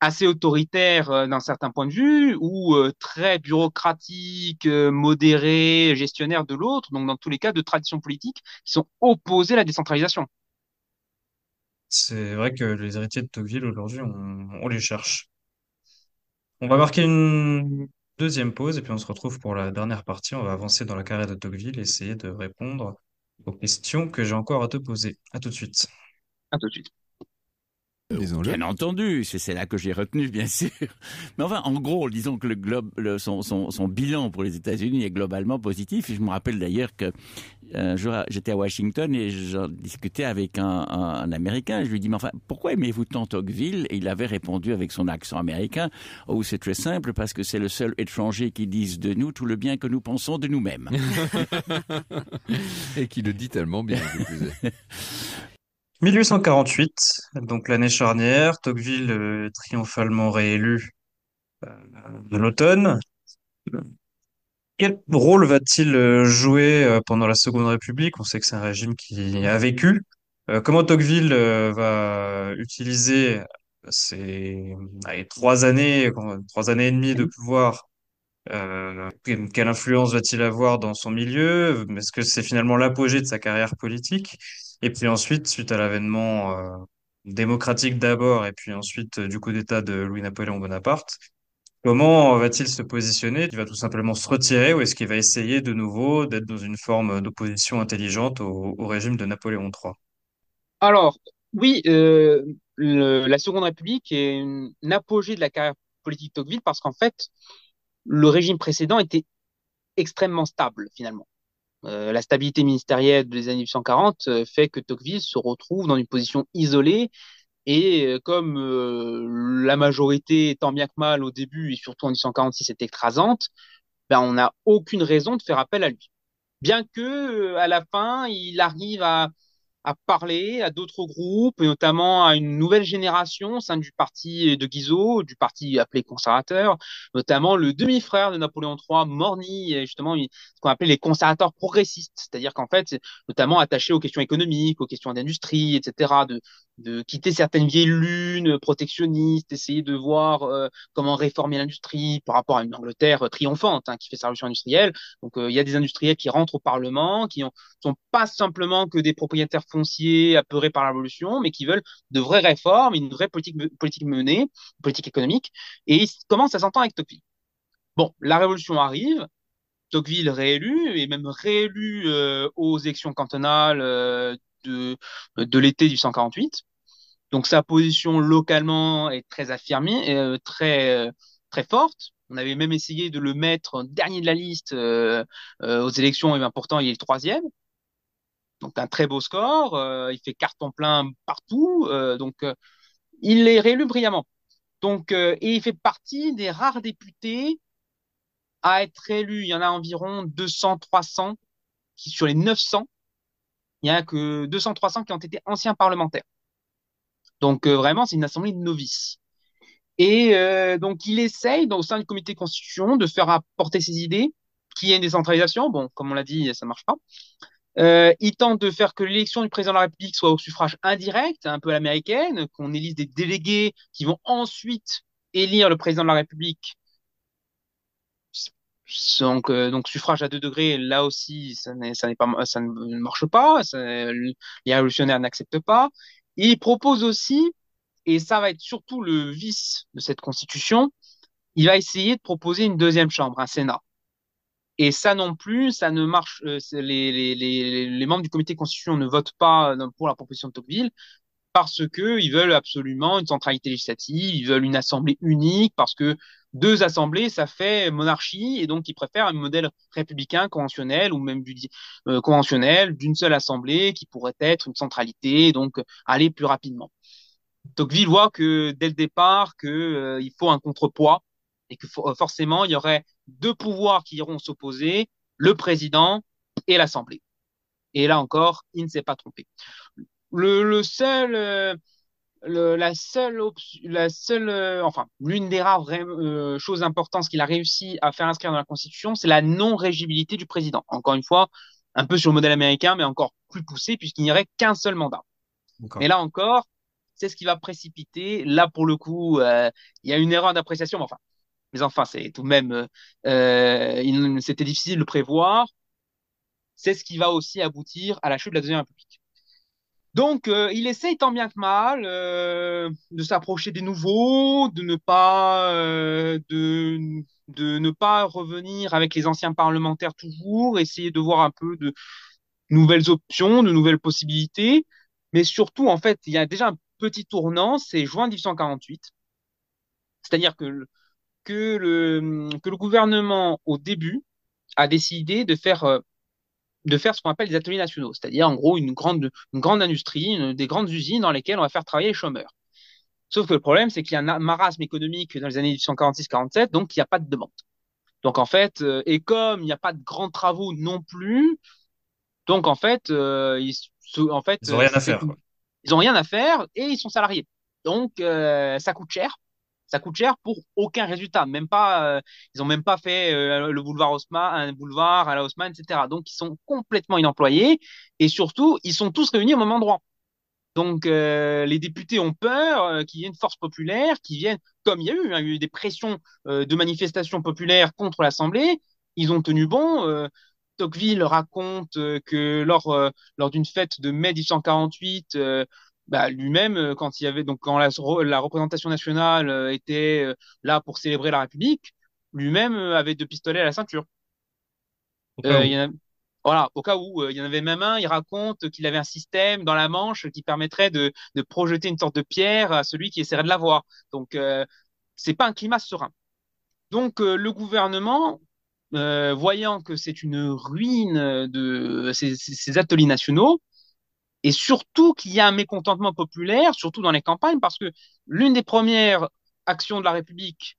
assez autoritaire euh, d'un certain point de vue ou euh, très bureaucratique, euh, modéré, gestionnaire de l'autre. Donc, dans tous les cas, de traditions politiques qui sont opposées à la décentralisation. C'est vrai que les héritiers de Tocqueville, aujourd'hui, on les cherche. On va marquer une deuxième pause et puis on se retrouve pour la dernière partie. On va avancer dans la carrière de Tocqueville essayer de répondre aux questions que j'ai encore à te poser. À tout de suite. À tout de suite. Disons-le. Bien entendu, c'est c'est là que j'ai retenu, bien sûr. Mais enfin, en gros, disons que le globe, le- son, son, son bilan pour les États-Unis est globalement positif. Et je me rappelle d'ailleurs que un jour, j'étais à Washington et j'en discutais avec un, un, un Américain. Je lui dis, mais enfin, pourquoi aimez-vous tant Tocqueville? Et il avait répondu avec son accent américain, oh, c'est très simple, parce que c'est le seul étranger qui dise de nous tout le bien que nous pensons de nous-mêmes. [LAUGHS] Et qui le dit tellement bien. [LAUGHS] qui plus est. 1848, donc l'année charnière, Tocqueville euh, triomphalement réélu euh, de l'automne. Quel rôle va-t-il euh, jouer euh, pendant la Seconde République? On sait que c'est un régime qui a vécu. Comment Tocqueville va utiliser ces trois années, trois années et demie de pouvoir? Quelle influence va-t-il avoir dans son milieu? Est-ce que c'est finalement l'apogée de sa carrière politique? Et puis ensuite, suite à l'avènement euh, démocratique d'abord, et puis ensuite euh, du coup d'État de Louis-Napoléon Bonaparte, comment va-t-il se positionner? Il va tout simplement se retirer ou est-ce qu'il va essayer de nouveau d'être dans une forme d'opposition intelligente au, régime de Napoléon III? Alors, oui, euh, la Seconde République est une apogée de la carrière politique de Tocqueville parce qu'en fait, le régime précédent était extrêmement stable, finalement. Euh, la stabilité ministérielle des années 1840 euh, fait que Tocqueville se retrouve dans une position isolée et euh, comme la majorité, tant bien que mal au début et surtout en 1846, est écrasante, ben, on n'a aucune raison de faire appel à lui. Bien que à la fin, il arrive à, à parler à d'autres groupes, et notamment à une nouvelle génération au sein du parti de Guizot, du parti appelé conservateur, notamment le demi-frère de Napoléon III, Morny, justement ce qu'on appelait les conservateurs progressistes, c'est-à-dire qu'en fait, notamment attaché aux questions économiques, aux questions d'industrie, etc., de, quitter certaines vieilles lunes protectionnistes, essayer de voir euh, comment réformer l'industrie par rapport à une Angleterre triomphante hein, qui fait sa révolution industrielle. Donc euh, il y a des industriels qui rentrent au Parlement, qui ont sont pas simplement que des propriétaires apeurés par la révolution, mais qui veulent de vraies réformes, une vraie politique, politique menée, politique économique, et ils commencent à s'entendre avec Tocqueville. Bon, la révolution arrive, Tocqueville réélu, et même réélu euh, aux élections cantonales euh, de, de l'été 1848. Donc sa position localement est très affirmée, euh, très, très forte. On avait même essayé de le mettre dernier de la liste aux élections, et bien pourtant il est le troisième donc un très beau score. euh, il fait carton plein partout. euh, donc euh, il est réélu brillamment. Donc et il fait partie des rares députés à être élu. Il y en a environ 200, 300 qui sur les 900, il y a que 200, 300 qui ont été anciens parlementaires. Donc vraiment c'est une assemblée de novices. Et donc il essaye au sein du comité de constitution de faire apporter ses idées, qui est une décentralisation. Bon, comme on l'a dit, ça marche pas. Euh, il tente de faire que l'élection du président de la République soit au suffrage indirect, un peu à qu'on élise des délégués qui vont ensuite élire le président de la République. Donc, suffrage à deux degrés, là aussi, ça, ne marche pas, les révolutionnaires n'acceptent pas. Il propose aussi, et ça va être surtout le vice de cette constitution, il va essayer de proposer une deuxième chambre, un Sénat. Et ça non plus, ça ne marche. euh, les, membres du comité de constitution ne votent pas euh, pour la proposition de Tocqueville parce que ils veulent absolument une centralité législative, ils veulent une assemblée unique parce que deux assemblées, ça fait monarchie et donc ils préfèrent un modèle républicain conventionnel ou même euh, conventionnel d'une seule assemblée qui pourrait être une centralité, donc aller plus rapidement. Tocqueville voit que dès le départ que euh, faut un contrepoids et que for forcément il y aurait deux pouvoirs qui iront s'opposer, le président et l'Assemblée. Et là encore, il ne s'est pas trompé. Le, le seul, euh, le, la seule, la seule, euh, enfin, l'une des rares euh, choses importantes qu'il a réussi à faire inscrire dans la Constitution, c'est la non-régibilité du président. Encore une fois, un peu sur le modèle américain, mais encore plus poussé, puisqu'il n'y aurait qu'un seul mandat. Mais là encore, c'est ce qui va précipiter. Là, pour le coup, il y a une erreur d'appréciation. Enfin, mais enfin, c'est tout de même, euh, c'était difficile de prévoir. C'est ce qui va aussi aboutir à la chute de la Deuxième République. Donc, euh, il essaye tant bien que mal euh, de s'approcher des nouveaux, de ne pas euh, de, de ne pas revenir avec les anciens parlementaires toujours, essayer de voir un peu de nouvelles options, de nouvelles possibilités. Mais surtout, en fait, il y a déjà un petit tournant, c'est juin 1848. C'est-à-dire que que le, que le gouvernement, au début, a décidé de faire, euh, de faire ce qu'on appelle des ateliers nationaux, c'est-à-dire en gros une grande, une grande industrie, des grandes usines dans lesquelles on va faire travailler les chômeurs. Sauf que le problème, c'est qu'il y a un marasme économique dans les années 1846-47, donc il n'y a pas de demande. Donc en fait, euh, et comme il n'y a pas de grands travaux non plus, donc en fait, euh, ils, en fait, ils n'ont rien à faire. Ils n'ont rien à faire et ils sont salariés. Donc ça coûte cher ça coûte cher pour aucun résultat. Même pas, euh, ils ont même pas fait euh, le boulevard Haussmann, un boulevard à la Haussmann, etc. Donc ils sont complètement inemployés et surtout ils sont tous réunis au même endroit. Donc euh, les députés ont peur qu'il y ait une force populaire qui vienne, comme il y a eu, hein, il y a eu des pressions de manifestations populaires contre l'Assemblée. Ils ont tenu bon. Tocqueville raconte que lors, lors d'une fête de mai 1848, bah, lui-même, euh, quand il y avait donc quand la, la représentation nationale euh, était euh, là pour célébrer la République, lui-même avait deux pistolets à la ceinture. Il voilà, au cas où, il y en avait même un, il raconte qu'il avait un système dans la Manche qui permettrait de, de, projeter une sorte de pierre à celui qui essaierait de la voir. Donc, euh, c'est pas un climat serein. Donc, le gouvernement, voyant que c'est une ruine de ces, ces ateliers nationaux, et surtout qu'il y a un mécontentement populaire, surtout dans les campagnes, parce que l'une des premières actions de la République,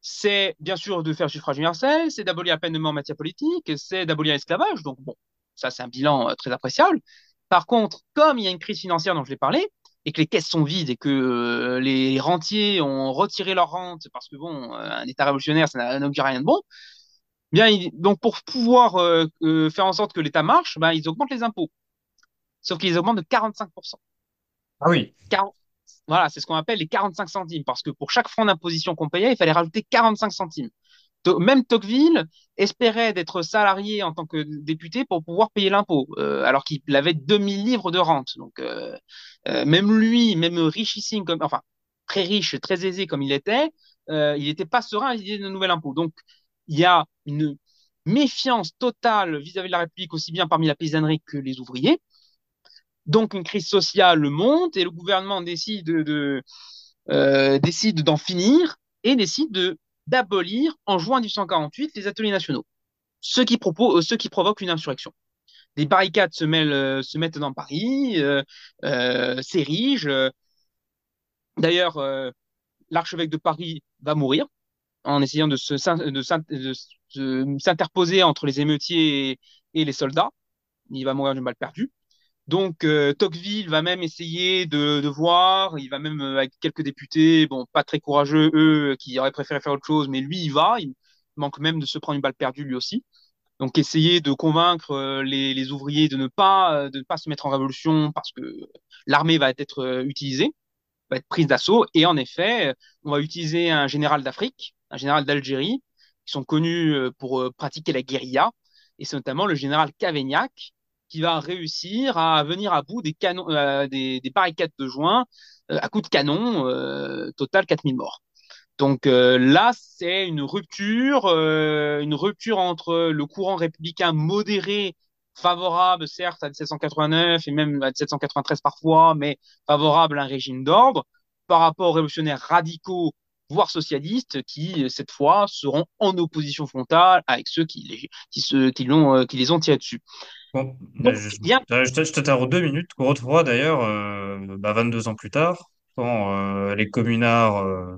c'est bien sûr de faire le suffrage universel, c'est d'abolir la peine de mort en matière politique, c'est d'abolir l'esclavage. Donc bon, ça c'est un bilan euh, très appréciable. Par contre, comme il y a une crise financière dont je l'ai parlé, et que les caisses sont vides et que euh, les rentiers ont retiré leur rente parce que bon, euh, un État révolutionnaire, ça n'augure rien de bon. Bien, donc pour pouvoir faire en sorte que l'État marche, ben, ils augmentent les impôts sauf qu'ils augmentent de 45%. Ah oui. voilà, c'est ce qu'on appelle les 45 centimes, parce que pour chaque franc d'imposition qu'on payait, il fallait rajouter 45 centimes. Même Tocqueville espérait d'être salarié en tant que député pour pouvoir payer l'impôt, euh, alors qu'il avait 2000 livres de rente. Donc, euh, euh, même lui, même richissime, comme, enfin, très riche, très aisé comme il était, il n'était pas serein à l'idée de nouvel impôt. Donc, il y a une méfiance totale vis à -vis de la République, aussi bien parmi la paysannerie que les ouvriers. Donc une crise sociale monte et le gouvernement décide de, euh, d'en finir et décide de d'abolir en juin 1848 les ateliers nationaux, ce qui, propose, euh, provoque une insurrection. Des barricades se, euh, mettent dans Paris, euh, s'érigent. D'ailleurs, l'archevêque de Paris va mourir en essayant de, s'interposer entre les émeutiers et, et les soldats. Il va mourir d'une balle perdue. Donc euh, Tocqueville va même essayer de, de, voir, il va même euh, avec quelques députés, bon pas très courageux eux, qui auraient préféré faire autre chose, mais lui il va, il manque même de se prendre une balle perdue lui aussi. Donc essayer de convaincre euh, les, les ouvriers de ne pas de ne pas se mettre en révolution parce que l'armée va être utilisée, va être prise d'assaut et en effet on va utiliser un général d'Afrique, un général d'Algérie qui sont connus pour pratiquer la guérilla et c'est notamment le général Cavaignac qui va réussir à venir à bout des, canons, euh, des, des, barricades de juin euh, à coups de canon, euh, total 4000 morts. Donc là, c'est une rupture, une rupture entre le courant républicain modéré, favorable certes à 1789 et même à 1793 parfois, mais favorable à un régime d'ordre, par rapport aux révolutionnaires radicaux, voire socialistes, qui cette fois seront en opposition frontale avec ceux qui, les, qui les ont tirés dessus. Bon, je, bien... je, te, je te deux minutes. Godefroy, d'ailleurs, euh, bah, 22 ans plus tard, quand euh, les communards euh,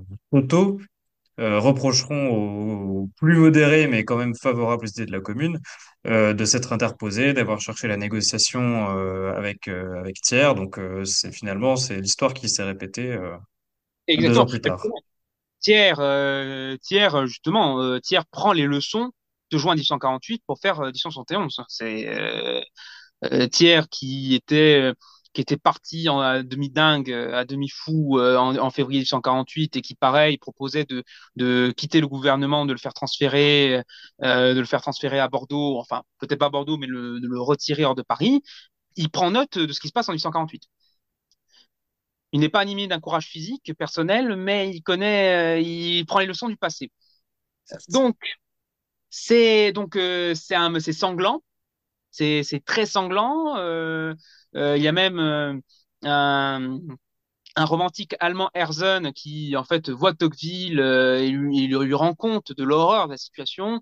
reprocheront aux, plus modérés, mais quand même favorables aux idées de la commune, de s'être interposés, d'avoir cherché la négociation avec, avec Thiers. Donc, c'est finalement, c'est l'histoire qui s'est répétée deux ans Exactement. plus tard. Thiers, Thiers, justement, Thiers prend les leçons de juin 1848 pour faire euh, 1871. C'est euh, euh, Thiers qui était qui était parti en, à demi dingue, à demi fou euh, en, en, février 1848 et qui pareil proposait de de quitter le gouvernement, de le faire transférer, euh, de le faire transférer à Bordeaux, enfin peut-être pas à Bordeaux, mais le, de le retirer hors de Paris. Il prend note de ce qui se passe en 1848. Il n'est pas animé d'un courage physique personnel, mais il connaît, euh, il prend les leçons du passé. Donc, c'est donc euh, c'est un, c'est sanglant, c'est très sanglant. Euh, euh, il y a même un, romantique allemand Herzen qui en fait voit Tocqueville et lui, lui rend compte de l'horreur de la situation.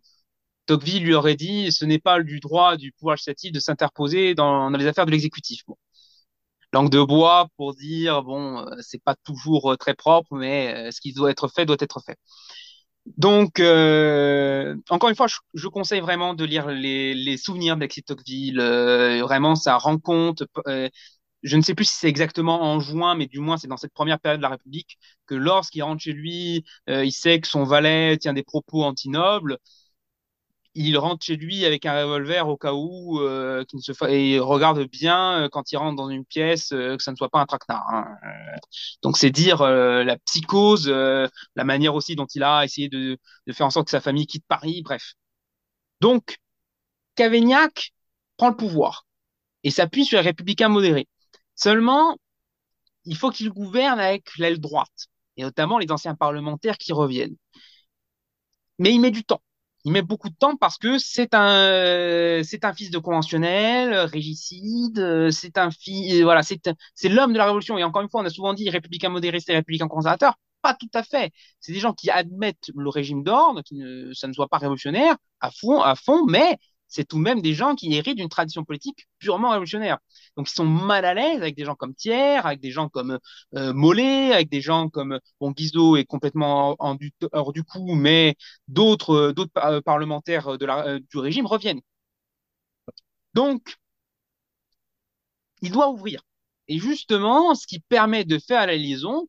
Tocqueville lui aurait dit ce n'est pas du droit du pouvoir législatif de s'interposer dans, les affaires de l'exécutif. Langue de bois pour dire bon, c'est pas toujours très propre, mais ce qui doit être fait doit être fait. Donc, euh, encore une fois, je, conseille vraiment de lire les, souvenirs d'Alexis Tocqueville. Euh, vraiment, ça rend compte. Euh, je ne sais plus si c'est exactement en juin, mais du moins c'est dans cette première période de la République que lorsqu'il rentre chez lui, il sait que son valet tient des propos anti-nobles il rentre chez lui avec un revolver au cas où, euh, ne se fa... et il regarde bien euh, quand il rentre dans une pièce euh, que ça ne soit pas un traquenard. Hein. Donc c'est dire euh, la psychose, euh, la manière aussi dont il a essayé de, de, faire en sorte que sa famille quitte Paris, bref. Donc Cavaignac prend le pouvoir et s'appuie sur les républicains modérés. Seulement, il faut qu'il gouverne avec l'aile droite, et notamment les anciens parlementaires qui reviennent. Mais il met du temps il met beaucoup de temps parce que c'est un un fils de conventionnel, régicide, c'est un fils voilà, c'est l'homme de la révolution et encore une fois, on a souvent dit républicain modéré, c'est républicain conservateur, pas tout à fait. C'est des gens qui admettent le régime d'ordre, qui ça ne soit pas révolutionnaire à fond à fond, mais c'est tout de même des gens qui héritent d'une tradition politique purement révolutionnaire. Donc ils sont mal à l'aise avec des gens comme Thiers, avec des gens comme euh, Mollet, avec des gens comme bon Guizot est complètement hors du coup, mais d'autres d'autres par parlementaires de la, euh, du régime reviennent. Donc il doit ouvrir. Et justement, ce qui permet de faire la liaison,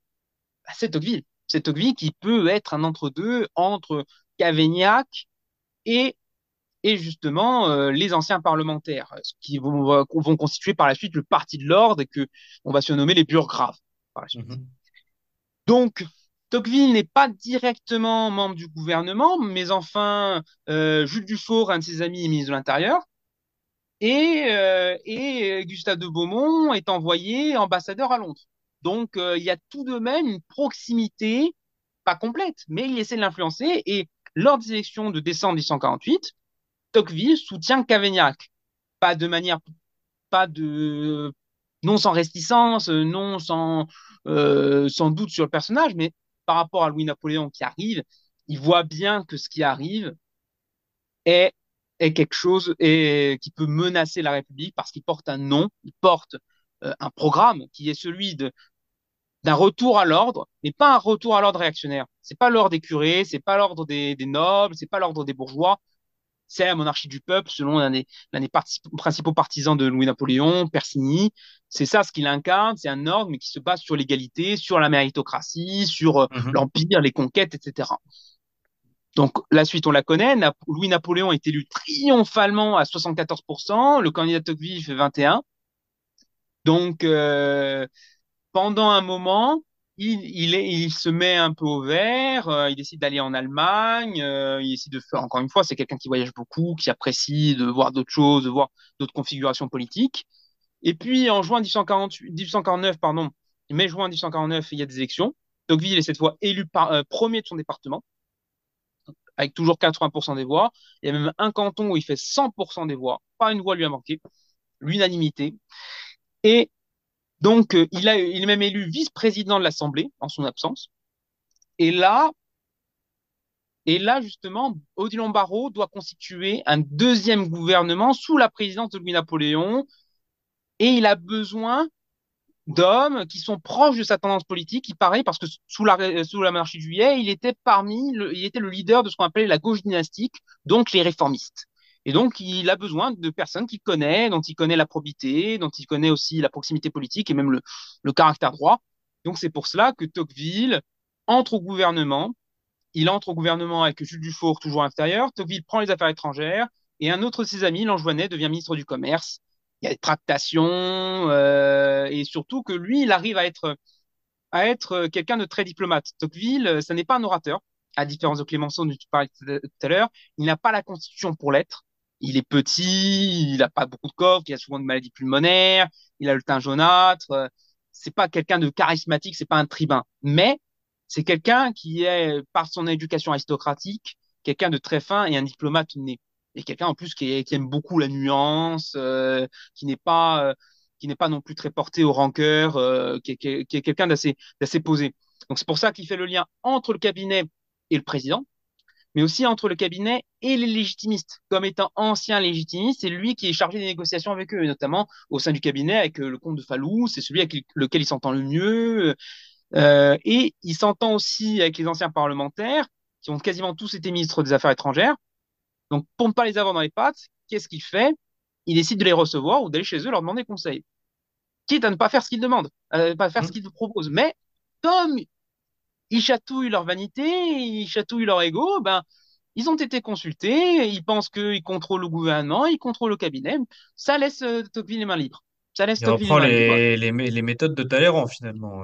bah, c'est Tocqueville. C'est Tocqueville qui peut être un entre-deux entre Cavaignac et et justement euh, les anciens parlementaires, ce qui vont, vont, constituer par la suite le parti de l'ordre et que on va surnommer les burgraves par la suite. Mm -hmm. Donc Tocqueville n'est pas directement membre du gouvernement, mais enfin euh, Jules Dufaure, un de ses amis, est ministre de l'Intérieur, et, euh, et Gustave de Beaumont est envoyé ambassadeur à Londres. Donc il y a tout de même une proximité, pas complète, mais il essaie de l'influencer et lors des élections de décembre 1848, Tocqueville soutient Cavaignac. Pas de manière, pas de, non sans réticence, non sans, euh, doute sur le personnage, mais par rapport à Louis-Napoléon qui arrive, il voit bien que ce qui arrive est, est quelque chose qui peut menacer la République parce qu'il porte un nom, il porte euh, un programme qui est celui d'un retour à l'ordre, mais pas un retour à l'ordre réactionnaire. C'est pas l'ordre des curés, c'est pas l'ordre des, des nobles, c'est pas l'ordre des bourgeois, c'est la monarchie du peuple, selon l'un des, l'un des parti principaux partisans de Louis-Napoléon, Persigny. C'est ça ce qu'il incarne, c'est un ordre, mais qui se base sur l'égalité, sur la méritocratie, sur mm -hmm. l'empire, les conquêtes, etc. Donc la suite, on la connaît. Na Louis-Napoléon est élu triomphalement à 74%, le candidat Tocqueville fait 21%. Donc euh, pendant un moment, il, se met un peu au vert, euh, il décide d'aller en Allemagne, euh, il décide de faire, encore une fois, c'est quelqu'un qui voyage beaucoup, qui apprécie de voir d'autres choses, de voir d'autres configurations politiques. Et puis, en juin 1848, 1849, pardon, mai-juin 1849, il y a des élections. Tocqueville est cette fois élu par, euh, premier de son département, avec toujours 80% des voix. Il y a même un canton où il fait 100% des voix, pas une voix lui a manqué, l'unanimité. Et donc, euh, il, a, il est même élu vice-président de l'Assemblée en son absence. Et là, et là, justement, Odilon Barrot doit constituer un deuxième gouvernement sous la présidence de Louis-Napoléon. Et il a besoin d'hommes qui sont proches de sa tendance politique. Il paraît parce que sous la, sous la monarchie de juillet, il était parmi, le, il était le leader de ce qu'on appelait la gauche dynastique, donc les réformistes. Et donc, il a besoin de personnes qu'il connaît, dont il connaît la probité, dont il connaît aussi la proximité politique et même le, caractère droit. Donc, c'est pour cela que Tocqueville entre au gouvernement. Il entre au gouvernement avec Jules Dufour, toujours à l'intérieur. Tocqueville prend les affaires étrangères et un autre de ses amis, Langevoinet, devient ministre du Commerce. Il y a des tractations euh, et surtout que lui, il arrive à être, à être quelqu'un de très diplomate. Tocqueville, ça n'est pas un orateur, à différence de Clémenceau dont tu parlais tout à l'heure. Il n'a pas la constitution pour l'être. Il est petit, il n'a pas beaucoup de coffre, il a souvent de maladies pulmonaires, il a le teint jaunâtre. C'est pas quelqu'un de charismatique, c'est pas un tribun. Mais c'est quelqu'un qui est, par son éducation aristocratique, quelqu'un de très fin et un diplomate né. Et quelqu'un en plus qui, aime beaucoup la nuance, euh, qui n'est pas, euh, qui n'est pas non plus très porté au rancœur, euh, qui, est, quelqu'un d'assez, d'assez posé. Donc c'est pour ça qu'il fait le lien entre le cabinet et le président, mais aussi entre le cabinet et les légitimistes. Comme étant ancien légitimiste, c'est lui qui est chargé des négociations avec eux, et notamment au sein du cabinet avec le comte de Falou, c'est celui avec lequel il s'entend le mieux. Euh, et il s'entend aussi avec les anciens parlementaires, qui ont quasiment tous été ministres des Affaires étrangères. Donc, pour ne pas les avoir dans les pattes, qu'est-ce qu'il fait? Il décide de les recevoir ou d'aller chez eux leur demander conseil. Quitte à ne pas faire ce qu'ils demandent, à ne pas faire ce mmh. qu'ils proposent. Mais comme ils chatouillent leur vanité, ils chatouillent leur ego, ben, ils ont été consultés, ils pensent qu'ils contrôlent le gouvernement, ils contrôlent le cabinet. Ça laisse euh, Tocqueville les mains libres. Ça laisse il reprend les, les, les, méthodes de Talleyrand, finalement.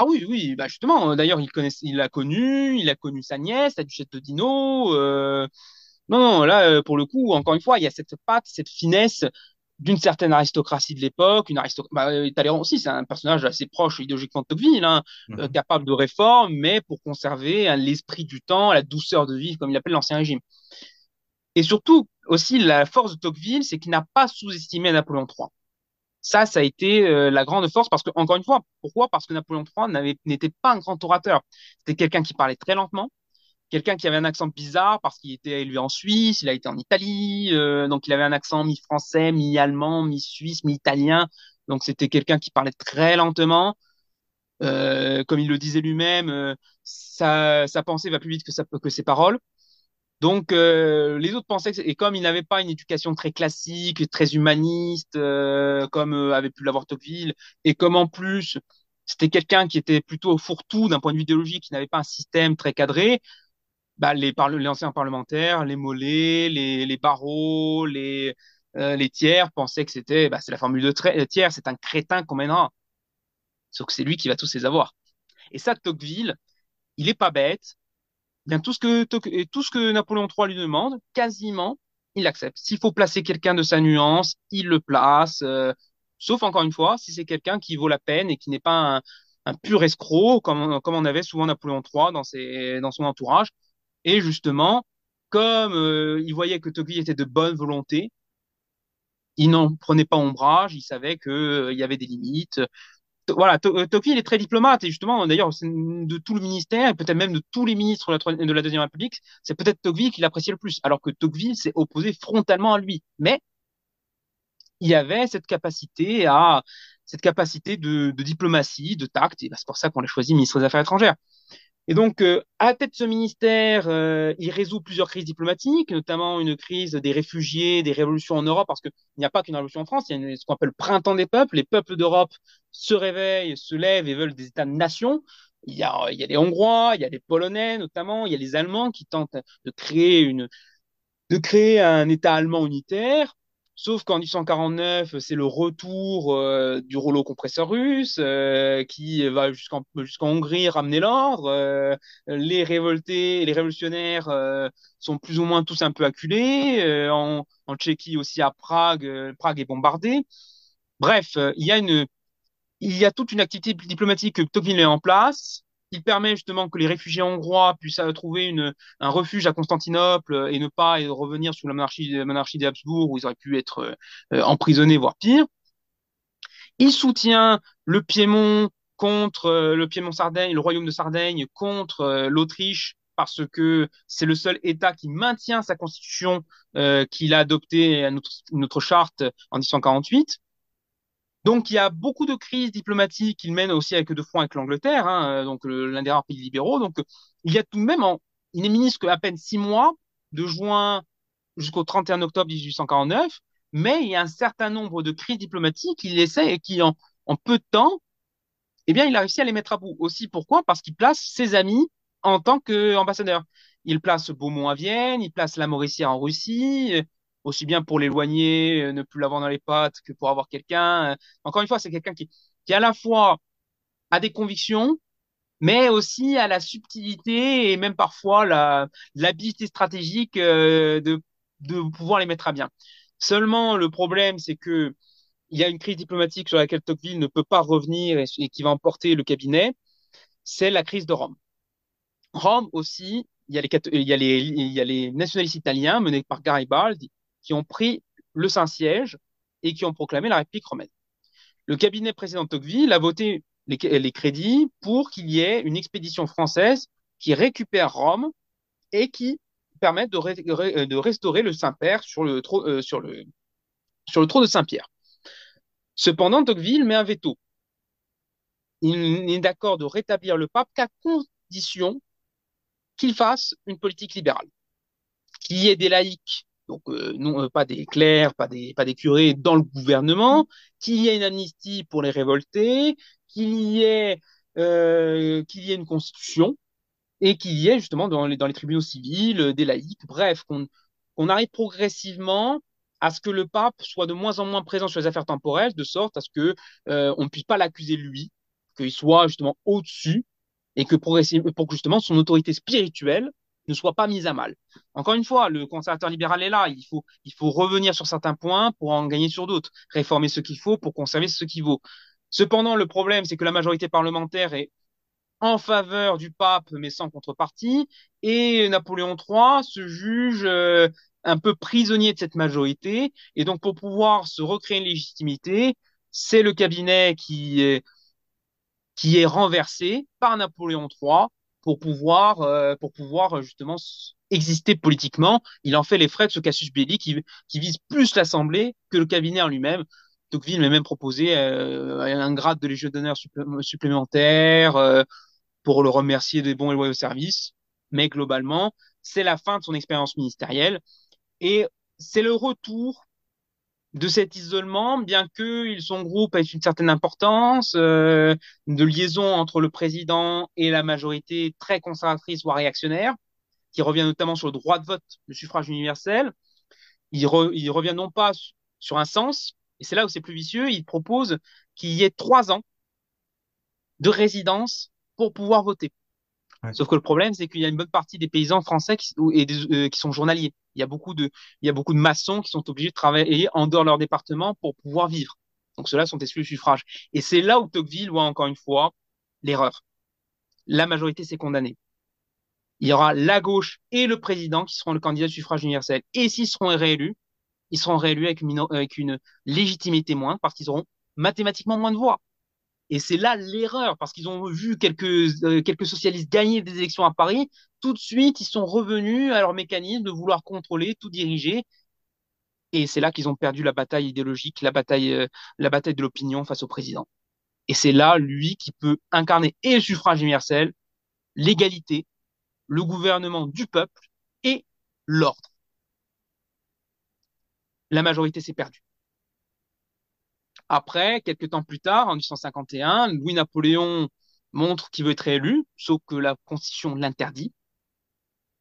Ah oui, oui, bah justement, d'ailleurs, il connaît, il l'a connu, il a connu sa nièce, la duchesse de Dino. Euh... Non, non, là, euh, pour le coup, encore une fois, il y a cette patte, cette finesse d'une certaine aristocratie de l'époque, une aristocratie. Bah, euh, Talleyrand aussi, c'est un personnage assez proche idéologiquement de Tocqueville, hein, euh, mhm. capable de réforme, mais pour conserver l'esprit du temps, la douceur de vivre, comme il appelle l'Ancien Régime. Et surtout, aussi, la force de Tocqueville, c'est qu'il n'a pas sous-estimé Napoléon III. Ça, ça a été euh, la grande force parce que, encore une fois, pourquoi? Parce que Napoléon III n'était pas un grand orateur. C'était quelqu'un qui parlait très lentement, quelqu'un qui avait un accent bizarre parce qu'il était élevé en Suisse, il a été en Italie, euh, donc il avait un accent mi-français, mi-allemand, mi-suisse, mi-italien. Donc c'était quelqu'un qui parlait très lentement. Euh, comme il le disait lui-même, sa, pensée va plus vite que, que ses paroles. Donc, euh, les autres pensaient que, et comme il n'avait pas une éducation très classique, très humaniste, euh, comme euh, avait pu l'avoir Tocqueville, et comme en plus, c'était quelqu'un qui était plutôt fourre-tout d'un point de vue idéologique, qui n'avait pas un système très cadré, bah, les, anciens parlementaires, les Mollets, les, les barreaux, les, les tiers pensaient que c'était, bah, c'est la formule de tiers, c'est un crétin qu'on mènera. Sauf que c'est lui qui va tous les avoir. Et ça, Tocqueville, il est pas bête, bien tout ce que tout ce que Napoléon III lui demande, quasiment, il accepte. S'il faut placer quelqu'un de sa nuance, il le place. Euh, sauf encore une fois, si c'est quelqu'un qui vaut la peine et qui n'est pas un, pur escroc, comme, comme on avait souvent Napoléon III dans, ses, dans son entourage. Et justement, comme euh, il voyait que Tocqueville était de bonne volonté, il n'en prenait pas ombrage, il savait qu'il euh, y avait des limites voilà, euh, Tocqueville est très diplomate et justement, d'ailleurs, de tout le ministère et peut-être même de tous les ministres de la, de la Deuxième République, c'est peut-être Tocqueville qui l'appréciait le plus, alors que Tocqueville s'est opposé frontalement à lui. Mais il y avait cette capacité à cette capacité de, de diplomatie, de tact, et bah, c'est pour ça qu'on l'a choisi ministre des Affaires étrangères. Et donc, euh, à tête de ce ministère, euh, il résout plusieurs crises diplomatiques, notamment une crise des réfugiés, des révolutions en Europe, parce qu'il n'y a pas qu'une révolution en France, il y a ce qu'on appelle le printemps des peuples. Les peuples d'Europe se réveillent, se lèvent et veulent des États-nations. Il y a, il y a les Hongrois, il y a les Polonais notamment, il y a les Allemands qui tentent de créer un État allemand unitaire. Sauf qu'en 1849, c'est le retour euh, du rouleau compresseur russe euh, qui va jusqu'en Hongrie ramener l'ordre. Euh, les révoltés, les révolutionnaires sont plus ou moins tous un peu acculés. En, Tchéquie aussi à Prague, Prague est bombardée. Bref, il y a une, il y a toute une activité diplomatique que Tocqueville met en place il permet justement que les réfugiés hongrois puissent euh, trouver un refuge à Constantinople euh, et ne pas revenir sous la monarchie, la monarchie des Habsbourg où ils auraient pu être euh, emprisonnés, voire pire. Il soutient le Piémont contre le Piémont-Sardaigne, le royaume de Sardaigne contre l'Autriche parce que c'est le seul État qui maintient sa constitution qu'il a adoptée à notre, notre charte en 1848. Donc, il y a beaucoup de crises diplomatiques qu'il mène aussi avec de front avec l'Angleterre, hein, donc l'un des rares pays libéraux. Donc, il y a tout de même, il n'est ministre qu'à peine six mois, de juin jusqu'au 31 octobre 1849, mais il y a un certain nombre de crises diplomatiques qu'il essaie et qui, en, en peu de temps, eh bien, il a réussi à les mettre à bout. Aussi, pourquoi? Parce qu'il place ses amis en tant qu'ambassadeur. Il place Beaumont à Vienne, il place la Mauricière en Russie, aussi bien pour l'éloigner, euh, ne plus l'avoir dans les pattes que pour avoir quelqu'un. Encore une fois, c'est quelqu'un qui, qui à la fois a des convictions, mais aussi à la subtilité et même parfois la stratégique euh, de, de pouvoir les mettre à bien. Seulement, le problème, c'est que il y a une crise diplomatique sur laquelle Tocqueville ne peut pas revenir et, qui va emporter le cabinet, c'est la crise de Rome. Rome aussi, il y, a les, il, y a les, il y a les nationalistes italiens menés par Garibaldi qui ont pris le Saint-Siège et qui ont proclamé la République romaine. Le cabinet précédent de Tocqueville a voté les, crédits pour qu'il y ait une expédition française qui récupère Rome et qui permette de, de restaurer le Saint-Père sur le, euh, sur, le, sur le trône de Saint-Pierre. Cependant, Tocqueville met un veto. Il n'est d'accord de rétablir le pape qu'à condition qu'il fasse une politique libérale, qu'il y ait des laïcs, donc euh, non euh, pas des clercs, pas des pas des curés dans le gouvernement, qu'il y ait une amnistie pour les révoltés, qu'il y ait euh, qu'il y ait une constitution et qu'il y ait justement dans les dans les tribunaux civils des laïcs, bref, qu'on arrive progressivement à ce que le pape soit de moins en moins présent sur les affaires temporelles, de sorte à ce que on ne puisse pas l'accuser lui, qu'il soit justement au-dessus et que progressivement, pour que justement son autorité spirituelle ne soit pas mise à mal. Encore une fois, le conservateur libéral est là. Il faut, revenir sur certains points pour en gagner sur d'autres, réformer ce qu'il faut pour conserver ce qui vaut. Cependant, le problème, c'est que la majorité parlementaire est en faveur du pape, mais sans contrepartie, et Napoléon III se juge euh, un peu prisonnier de cette majorité. Et donc, pour pouvoir se recréer une légitimité, c'est le cabinet qui est renversé par Napoléon III pour pouvoir, euh, pour pouvoir justement exister politiquement. Il en fait les frais de ce casus belli qui, vise plus l'Assemblée que le cabinet en lui-même. Tocqueville m'a même proposé euh, un grade de légion d'honneur supplémentaire euh, pour le remercier des bons et loyaux services. Mais globalement, c'est la fin de son expérience ministérielle. Et c'est le retour de cet isolement, bien que son groupe ait une certaine importance, euh, de liaison entre le président et la majorité très conservatrice voire réactionnaire, qui revient notamment sur le droit de vote, le suffrage universel. Il, il revient non pas sur un sens, et c'est là où c'est plus vicieux, il propose qu'il y ait trois ans de résidence pour pouvoir voter. Sauf que le problème, c'est qu'il y a une bonne partie des paysans français euh, qui sont journaliers. Il y a beaucoup de, il y a beaucoup de maçons qui sont obligés de travailler en dehors de leur département pour pouvoir vivre. Donc ceux-là sont exclus du suffrage. Et c'est là où Tocqueville voit encore une fois l'erreur. La majorité s'est condamnée. Il y aura la gauche et le président qui seront le candidat du suffrage universel. Et s'ils seront réélus, ils seront réélus avec une, avec une légitimité moindre parce qu'ils auront mathématiquement moins de voix. Et c'est là l'erreur, parce qu'ils ont vu quelques, euh, quelques socialistes gagner des élections à Paris. Tout de suite, ils sont revenus à leur mécanisme de vouloir contrôler, tout diriger. Et c'est là qu'ils ont perdu la bataille idéologique, la bataille, euh, la bataille de l'opinion face au président. Et c'est là, lui, qui peut incarner et le suffrage universel, l'égalité, le gouvernement du peuple et l'ordre. La majorité s'est perdue. Après, quelques temps plus tard, en 1851, Louis-Napoléon montre qu'il veut être élu, sauf que la Constitution l'interdit.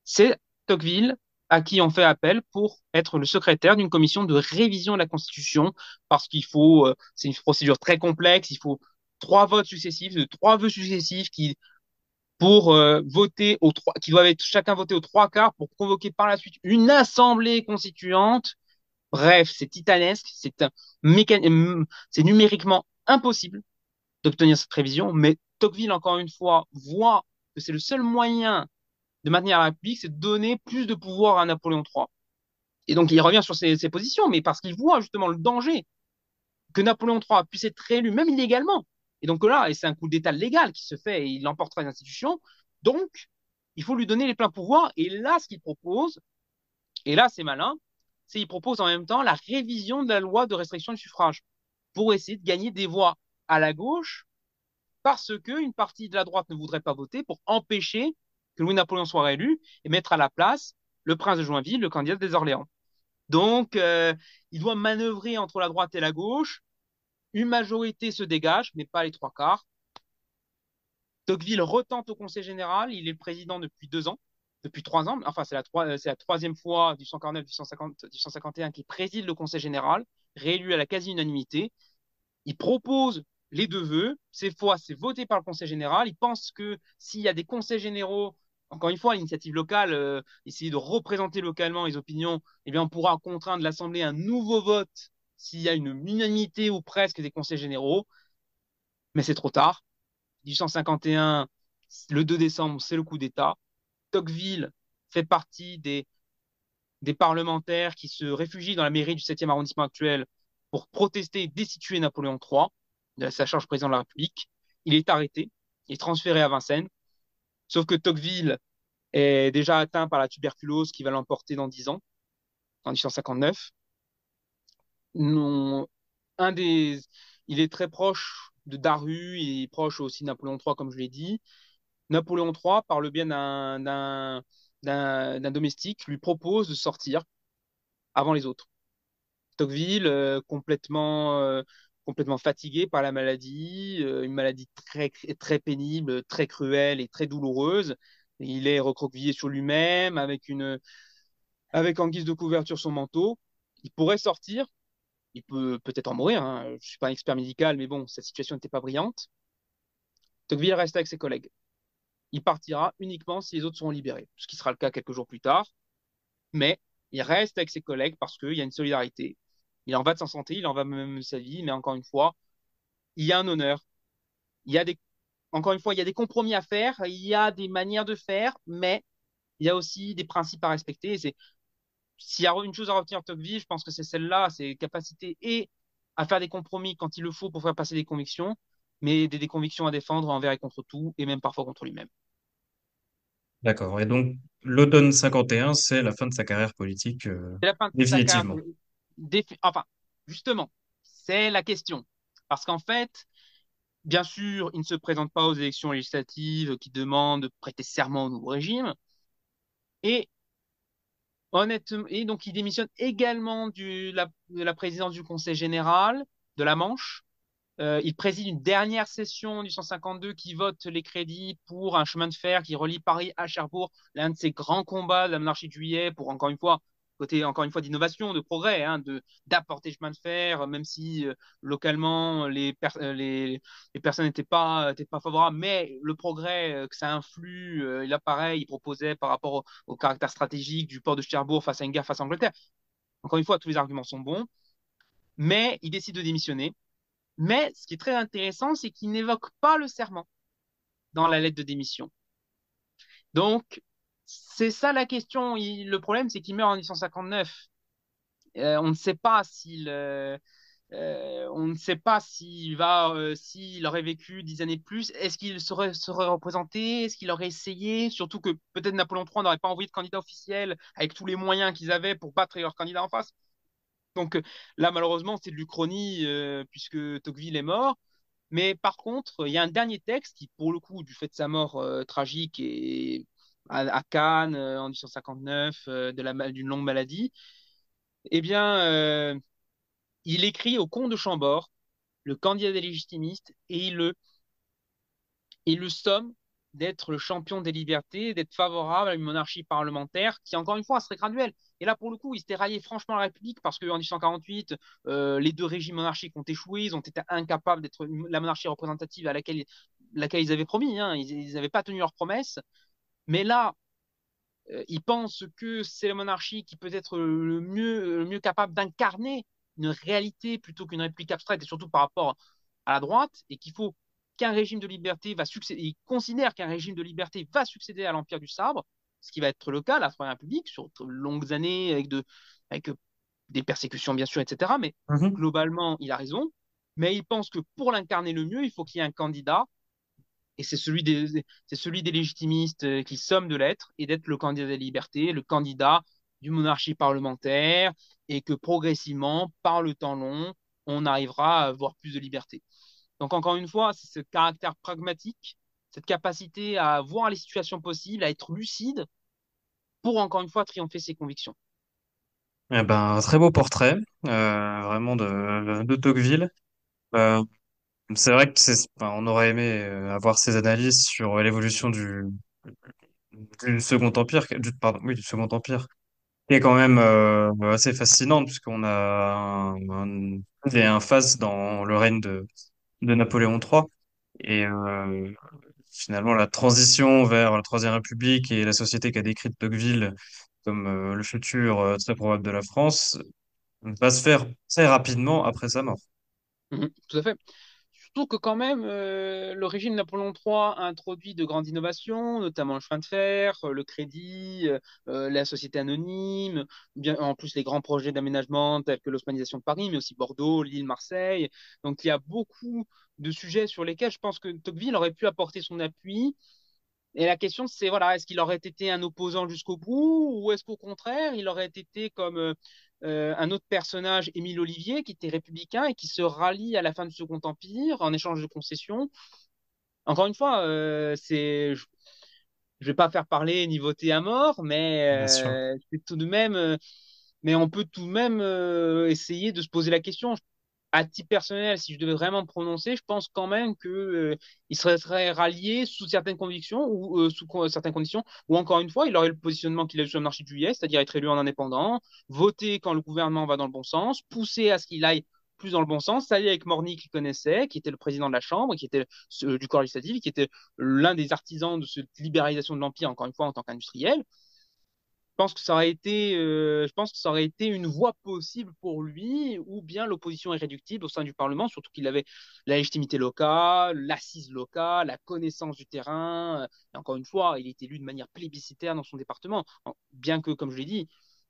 C'est Tocqueville à qui on fait appel pour être le secrétaire d'une commission de révision de la Constitution, parce qu'il faut, euh, c'est une procédure très complexe, il faut trois votes successifs, trois vœux successifs qui, pour euh, voter doivent chacun voté aux trois quarts pour convoquer par la suite une assemblée constituante Bref, c'est titanesque, c'est un c'est numériquement impossible d'obtenir cette révision, mais Tocqueville, encore une fois, voit que c'est le seul moyen de maintenir la République, c'est de donner plus de pouvoir à Napoléon III. Et donc, il revient sur ses, positions, mais parce qu'il voit justement le danger que Napoléon III puisse être réélu, même illégalement. Et donc là, et c'est un coup d'État légal qui se fait, et il emportera les institutions. Donc, il faut lui donner les pleins pouvoirs. Et là, ce qu'il propose, et là, c'est malin, c'est qu'il propose en même temps la révision de la loi de restriction du suffrage. pour essayer de gagner des voix à la gauche parce qu'une partie de la droite ne voudrait pas voter pour empêcher que Louis-Napoléon soit réélu et mettre à la place le prince de Joinville, le candidat des Orléans. Donc, euh, il doit manœuvrer entre la droite et la gauche. Une majorité se dégage, mais pas les trois quarts. Tocqueville retente au Conseil général. Il est président depuis deux ans, depuis trois ans. Enfin, c'est la, la, troisième fois du 149, du 151 qu'il préside le Conseil général, réélu à la quasi-unanimité. Il propose les deux vœux. Cette fois, c'est voté par le Conseil général. Il pense que s'il y a des conseils généraux, encore une fois, l'initiative locale, euh, essayer de représenter localement les opinions, eh bien, on pourra contraindre l'Assemblée à un nouveau vote s'il y a une unanimité ou presque des conseils généraux. Mais c'est trop tard. 1851, le 2 décembre, c'est le coup d'État. Tocqueville fait partie des, parlementaires qui se réfugient dans la mairie du 7e arrondissement actuel pour protester et destituer Napoléon III de sa charge président de la République. Il est arrêté, est transféré à Vincennes. Sauf que Tocqueville est déjà atteint par la tuberculose qui va l'emporter dans 10 ans, en 1859. Non, un des, il est très proche de Daru, il est proche aussi de Napoléon III, comme je l'ai dit. Napoléon III, par le bien d'un domestique, lui propose de sortir avant les autres. Tocqueville, euh, complètement, euh, complètement fatigué par la maladie, euh, une maladie très, très pénible, très cruelle et très douloureuse. Il est recroquevillé sur lui-même avec une, avec en guise de couverture son manteau. Il pourrait sortir, il peut peut-être en mourir. Hein. Je ne suis pas un expert médical, mais bon, sa situation n'était pas brillante. Tocqueville reste avec ses collègues. Il partira uniquement si les autres seront libérés, ce qui sera le cas quelques jours plus tard. Mais il reste avec ses collègues parce qu'il y a une solidarité il en va de sa santé, il en va même de sa vie, mais encore une fois, il y a un honneur. Il y a des, encore une fois, il y a des compromis à faire, il y a des manières de faire, mais il y a aussi des principes à respecter. s'il y a une chose à retenir de Tocqueville, je pense que c'est celle-là, c'est capacité et à faire des compromis quand il le faut pour faire passer des convictions, mais des, convictions à défendre envers et contre tout, et même parfois contre lui-même. D'accord. Et donc, l'automne 51, c'est la fin de sa carrière politique, euh, la fin de définitivement. Sa carrière Enfin, justement, c'est la question. Parce qu'en fait, bien sûr, il ne se présente pas aux élections législatives qui demandent de prêter serment au nouveau régime. Et honnêtement, et donc il démissionne également de la présidence du Conseil général de la Manche. Euh, il préside une dernière session du 152 qui vote les crédits pour un chemin de fer qui relie Paris à Cherbourg, l'un de ces grands combats de la monarchie de juillet pour, encore une fois, côté encore une fois d'innovation, de progrès, hein, de d'apporter chemin de fer, même si euh, localement les, euh, les, les, personnes n'étaient pas pas favorables, mais le progrès euh, que ça influe, il apparaît, il proposait par rapport au, caractère stratégique du port de Cherbourg face à une guerre face à l'Angleterre. Encore une fois, tous les arguments sont bons, mais il décide de démissionner. Mais ce qui est très intéressant, c'est qu'il n'évoque pas le serment dans la lettre de démission. Donc, c'est ça la question. le problème, c'est qu'il meurt en 1859. Euh, on ne sait pas s'il, euh, euh, on ne sait pas s'il va, s'il aurait vécu dix années plus. Est-ce qu'il serait, serait représenté? Est-ce qu'il aurait essayé? Surtout que peut-être Napoléon III n'aurait pas envoyé de candidat officiel avec tous les moyens qu'ils avaient pour battre leur candidat en face. Donc là, malheureusement, c'est de l'Uchronie puisque Tocqueville est mort. Mais par contre, il y a un dernier texte qui, pour le coup, du fait de sa mort tragique et à, Cannes euh, en 1859 euh, d'une longue maladie, eh bien, euh, il écrit au comte de Chambord, le candidat des légitimistes, et il le, il le somme d'être le champion des libertés, d'être favorable à une monarchie parlementaire qui, encore une fois, serait graduelle. Et là, pour le coup, il s'était rallié franchement à la République parce qu'en 1848, les deux régimes monarchiques ont échoué, ils ont été incapables d'être la monarchie représentative à laquelle, laquelle ils avaient promis. Hein. Ils n'avaient pas tenu leurs promesses. Mais là, euh, il pense que c'est la monarchie qui peut être le mieux, le mieux capable d'incarner une réalité plutôt qu'une réplique abstraite, et surtout par rapport à la droite, et qu'il faut qu'un régime de liberté va succéder, il considère qu'un régime de liberté va succéder à l'Empire du Sabre, ce qui va être le cas à la Troisième République, sur de longues années, avec, de, avec des persécutions bien sûr, etc. Mais mhm. globalement, il a raison. Mais il pense que pour l'incarner le mieux, il faut qu'il y ait un candidat et c'est celui des, c'est celui des légitimistes euh, qui somment de l'être et d'être le candidat des libertés, le candidat du monarchie parlementaire, et que progressivement, par le temps long, on arrivera à avoir plus de liberté. Donc encore une fois, c'est ce caractère pragmatique, cette capacité à voir les situations possibles, à être lucide pour encore une fois triompher ses convictions. Eh ben, très beau portrait, euh, vraiment de, de Tocqueville. Euh, c'est vrai que c'est, on aurait aimé euh, avoir ses analyses sur l'évolution du, du Second Empire, pardon, oui, du Second Empire, qui est quand même assez fascinante puisqu'on a un, un, phase dans le règne de, de Napoléon III et finalement la transition vers la Troisième République et la société qu'a décrite Tocqueville comme euh, le futur euh, très probable de la France va se faire très rapidement après sa mort. Mhm, tout à fait. Surtout que quand même, euh, le régime Napoléon III a introduit de grandes innovations, notamment le chemin de fer, euh, le crédit, euh, la société anonyme, bien, en plus les grands projets d'aménagement tels que l'osmanisation de Paris, mais aussi Bordeaux, Lille, Marseille. Donc il y a beaucoup de sujets sur lesquels je pense que Tocqueville aurait pu apporter son appui. Et la question, c'est voilà, est-ce qu'il aurait été un opposant jusqu'au bout, ou est-ce qu'au contraire, il aurait été comme euh, euh, un autre personnage, Émile Olivier, qui était républicain et qui se rallie à la fin du Second Empire en échange de concessions? Encore une fois, euh, c'est, je ne vais pas faire parler ni voter à mort, mais euh, c'est tout de même, mais on peut tout de même essayer de se poser la question. À titre personnel, si je devais vraiment me prononcer, je pense quand même que euh, serait, rallié sous certaines convictions ou euh, sous co- certaines conditions, ou encore une fois, il aurait le positionnement qu'il a eu sur le marché de juillet, c'est-à-dire être élu en indépendant, voter quand le gouvernement va dans le bon sens, pousser à ce qu'il aille plus dans le bon sens, s'allier avec Morny qu'il connaissait, qui était le président de la Chambre, qui était ce- du corps législatif, qui était l'un des artisans de cette libéralisation de l'Empire, encore une fois, en tant qu'industriel. Pense que ça aurait été, euh, je pense que ça aurait été une voie possible pour lui, ou bien l'opposition irréductible au sein du Parlement, surtout qu'il avait la légitimité locale, l'assise locale, la connaissance du terrain. Euh, Et encore une fois, il est élu de manière plébiscitaire dans son département. En- Bien que, comme je l'ai dit,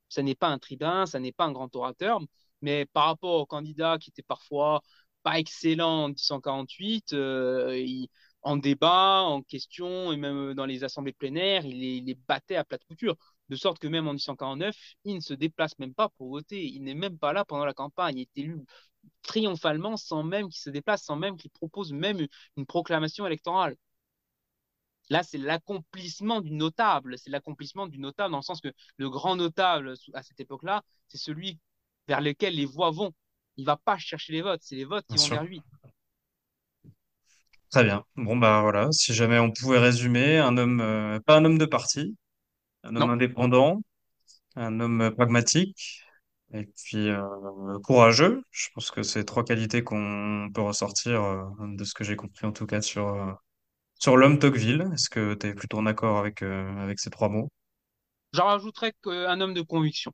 ça n'est pas un tribun, ça n'est pas un grand orateur, mais par rapport aux candidats qui étaient parfois pas excellents en 1848, euh, il- en débat, en question et même dans les assemblées plénières, il les, battait à plat de couture. De sorte que même en 1849, il ne se déplace même pas pour voter. Il n'est même pas là pendant la campagne. Il est élu triomphalement sans même qu'il se déplace, sans même qu'il propose même une proclamation électorale. Là, c'est l'accomplissement du notable. C'est l'accomplissement du notable dans le sens que le grand notable à cette époque-là, c'est celui vers lequel les voix vont. Il va pas chercher les votes, c'est les votes Bien qui vont sûr. vers lui. Très bien. Bon, bah voilà, si jamais on pouvait résumer, un homme, euh, pas un homme de parti, un homme Non, indépendant, un homme pragmatique et puis euh, courageux. Je pense que c'est trois qualités qu'on peut ressortir euh, de ce que j'ai compris en tout cas sur, euh, sur l'homme Tocqueville. Est-ce que tu es plutôt en accord avec, avec ces trois mots? j'en rajouterais qu'un homme de conviction.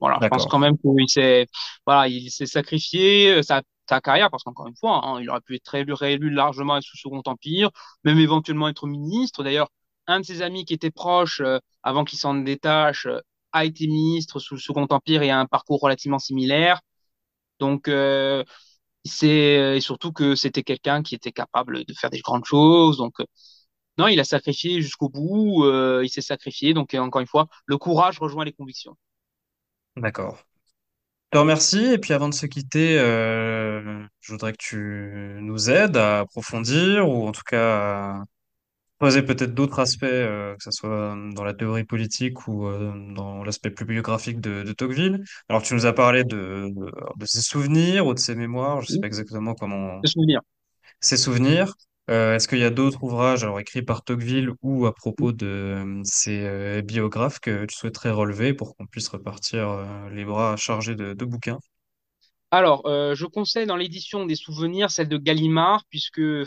Voilà, je pense quand même qu'il s'est, voilà, il s'est sacrifié sa, sa carrière parce qu'encore une fois, hein, il aurait pu être réélu, réélu largement sous Second Empire, même éventuellement être ministre. D'ailleurs, un de ses amis qui était proche euh, avant qu'il s'en détache euh, a été ministre sous le Second Empire et a un parcours relativement similaire. Donc, euh, c'est et surtout que c'était quelqu'un qui était capable de faire des grandes choses. Donc, non, il a sacrifié jusqu'au bout. il s'est sacrifié. Donc, encore une fois, le courage rejoint les convictions. D'accord. Je te remercie. Et puis avant de se quitter, je voudrais que tu nous aides à approfondir ou en tout cas poser peut-être d'autres aspects, euh, que ce soit dans la théorie politique ou euh, dans l'aspect plus biographique de, de Tocqueville. Alors, tu nous as parlé de, de, de ses souvenirs ou de ses mémoires, je sais pas exactement comment, De souvenir. ses souvenirs. Euh, est-ce qu'il y a d'autres ouvrages, alors écrits par Tocqueville ou à propos de euh, ses euh, biographes que tu souhaiterais relever pour qu'on puisse repartir euh, les bras chargés de, de bouquins? Alors, euh, je conseille dans l'édition des souvenirs celle de Gallimard, puisque euh,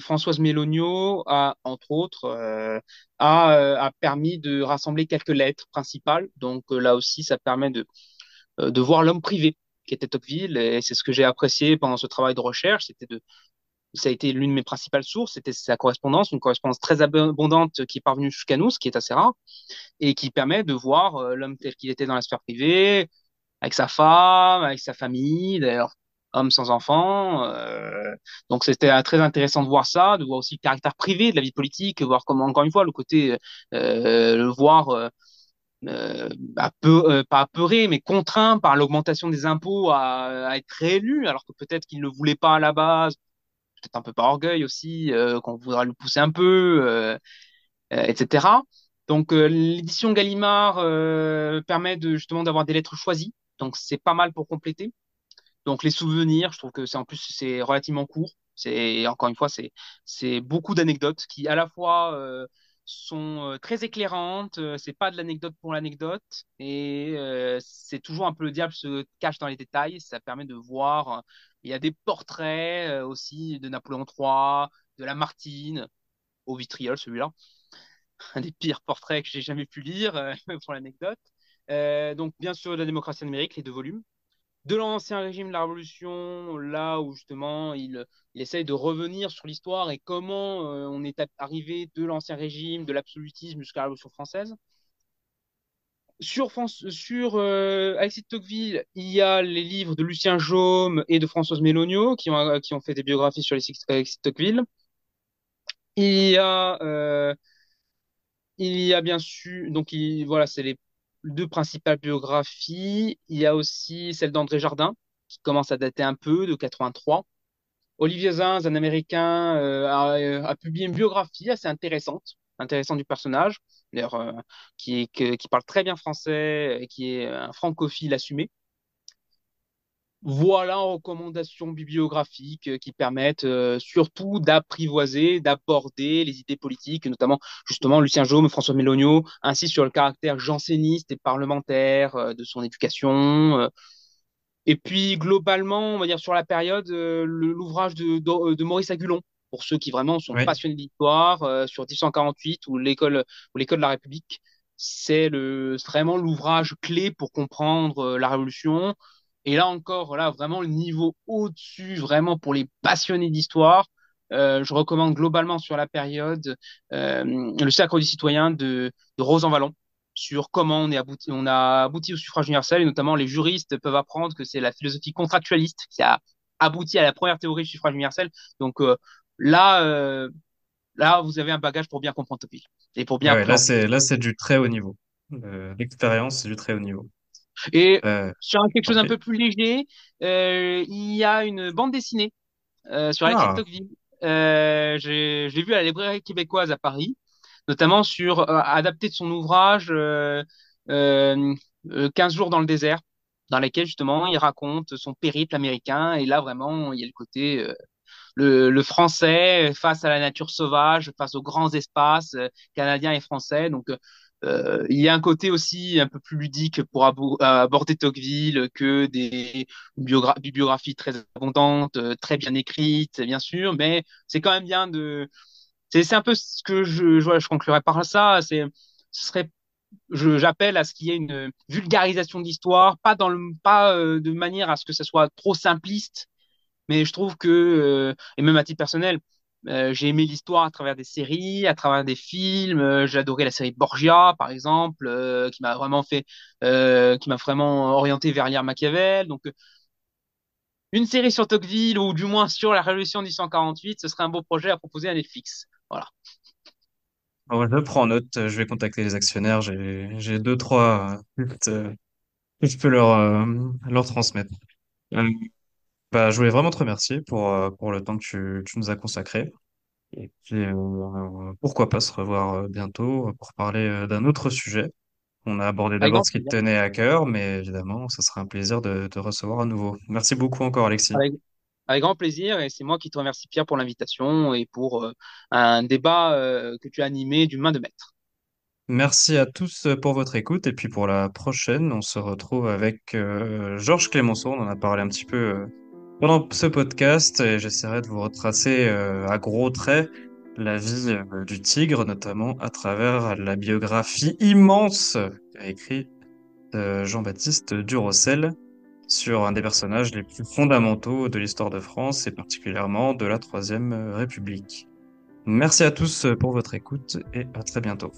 Françoise Méloniot a, entre autres, euh, a, euh, a permis de rassembler quelques lettres principales. Donc euh, là aussi, ça permet de, euh, de voir l'homme privé qui était Tocqueville, et c'est ce que j'ai apprécié pendant ce travail de recherche. C'était de, ça a été l'une de mes principales sources, c'était sa correspondance, une correspondance très abondante qui est parvenue jusqu'à nous, ce qui est assez rare, et qui permet de voir euh, l'homme tel qu'il était dans la sphère privée, avec sa femme, avec sa famille, d'ailleurs, homme sans enfant. euh, donc c'était euh, très intéressant de voir ça, de voir aussi le caractère privé de la vie politique, voir comment, encore une fois, le côté, euh, le voir, euh, euh, peu, pas apeuré, mais contraint par l'augmentation des impôts à, être réélu, alors que peut-être qu'il ne le voulait pas à la base, peut-être un peu par orgueil aussi, qu'on voudra le pousser un peu, etc. Donc l'édition Gallimard permet justement d'avoir des lettres choisies, donc c'est pas mal pour compléter. Donc les souvenirs, je trouve que c'est en plus c'est relativement court. C'est encore une fois c'est c'est beaucoup d'anecdotes qui à la fois euh, sont euh, très éclairantes. Euh, c'est pas de l'anecdote pour l'anecdote et c'est toujours un peu le diable se cache dans les détails. Ça permet de voir. Il y a des portraits aussi de Napoléon III, de Lamartine, au vitriol celui-là, [LAUGHS] un des pires portraits que j'ai jamais pu lire [LAUGHS] pour l'anecdote. donc bien sûr la démocratie numérique, les deux volumes de l'ancien régime de la Révolution, là où justement il, essaye de revenir sur l'histoire et comment euh, on est arrivé de l'ancien régime, de l'absolutisme jusqu'à la Révolution française. Sur, sur euh, Alexis de Tocqueville, il y a les livres de Lucien Jaume et de Françoise Mélonio qui ont, qui ont fait des biographies sur Alexis Tocqueville. Il y a, euh, il y a bien sûr, donc voilà, c'est les deux principales biographies. Il y a aussi celle d'André Jardin, qui commence à dater un peu, de 83. Olivier Zinz, un Américain, euh, euh, a, publié une biographie assez intéressante, intéressante du personnage, d'ailleurs, euh, qui, qui parle très bien français et qui est un francophile assumé. Voilà recommandations bibliographiques euh, qui permettent euh, surtout d'apprivoiser, d'aborder les idées politiques, notamment justement Lucien Jaume, François Mélonio, ainsi sur le caractère janséniste et parlementaire euh, de son éducation. Et puis globalement, on va dire sur la période, l'ouvrage de, de, Maurice Agulon, pour ceux qui vraiment sont passionnés d'histoire, sur 1848 ou l'école ou l'école de la République, c'est le, vraiment l'ouvrage clé pour comprendre la Révolution et là encore, voilà, vraiment le niveau au-dessus, vraiment pour les passionnés d'histoire. Euh, je recommande globalement sur la période euh, le Sacre du citoyen de, de Rose en Vallon sur comment on, est abouti, on a abouti au suffrage universel et notamment les juristes peuvent apprendre que c'est la philosophie contractualiste qui a abouti à la première théorie du suffrage universel. Donc euh, là, là, vous avez un bagage pour bien comprendre Tocqueville et pour bien. Ouais, là, c'est là, c'est du très haut niveau. L'expérience, c'est du très haut niveau. Et euh, sur quelque chose un peu plus léger, euh, il y a une bande dessinée euh, sur Alexis ah. Euh, je l'ai vu à la librairie québécoise à Paris, notamment sur adapté de son ouvrage 15 jours dans le désert, dans lequel justement il raconte son périple américain. Et là vraiment, il y a le côté le, le, français face à la nature sauvage, face aux grands espaces canadiens et français. Donc euh, il y a un côté aussi un peu plus ludique pour aborder Tocqueville que des bibliographies très abondantes, euh, très bien écrites, bien sûr, mais c'est quand même bien de. C'est un peu ce que je, je, je conclurai par ça. Ce serait j'appelle à ce qu'il y ait une vulgarisation de l'histoire, pas dans le, pas euh, de manière à ce que ça soit trop simpliste, mais je trouve que, et même à titre personnel, euh, j'ai aimé l'histoire à travers des séries, à travers des films. Euh, j'ai adoré la série Borgia, par exemple, euh, qui m'a vraiment fait, qui m'a vraiment orienté vers lire Machiavel. Donc, une série sur Tocqueville ou du moins sur la Révolution 1848, ce serait un beau projet à proposer à Netflix. Voilà. je prends note. Je vais contacter les actionnaires. J'ai deux trois que je peux leur leur transmettre. Bah, je voulais vraiment te remercier pour, euh, pour le temps que tu, tu nous as consacré. Et puis, euh, pourquoi pas se revoir euh, bientôt pour parler d'un autre sujet. On a abordé d'abord ce qui te tenait à cœur, mais évidemment, ça sera un plaisir de te recevoir à nouveau. Merci beaucoup encore, Alexis. Avec, avec grand plaisir, et c'est moi qui te remercie, Pierre, pour l'invitation et pour un débat que tu as animé d'une main de maître. Merci à tous pour votre écoute. Et puis pour la prochaine, on se retrouve avec Georges Clémenceau. On en a parlé un petit peu pendant ce podcast, j'essaierai de vous retracer euh, à gros traits la vie euh, du tigre, notamment à travers la biographie immense qu'a écrit euh, Jean-Baptiste Durossel sur un des personnages les plus fondamentaux de l'histoire de France et particulièrement de la Troisième République. Merci à tous pour votre écoute et à très bientôt.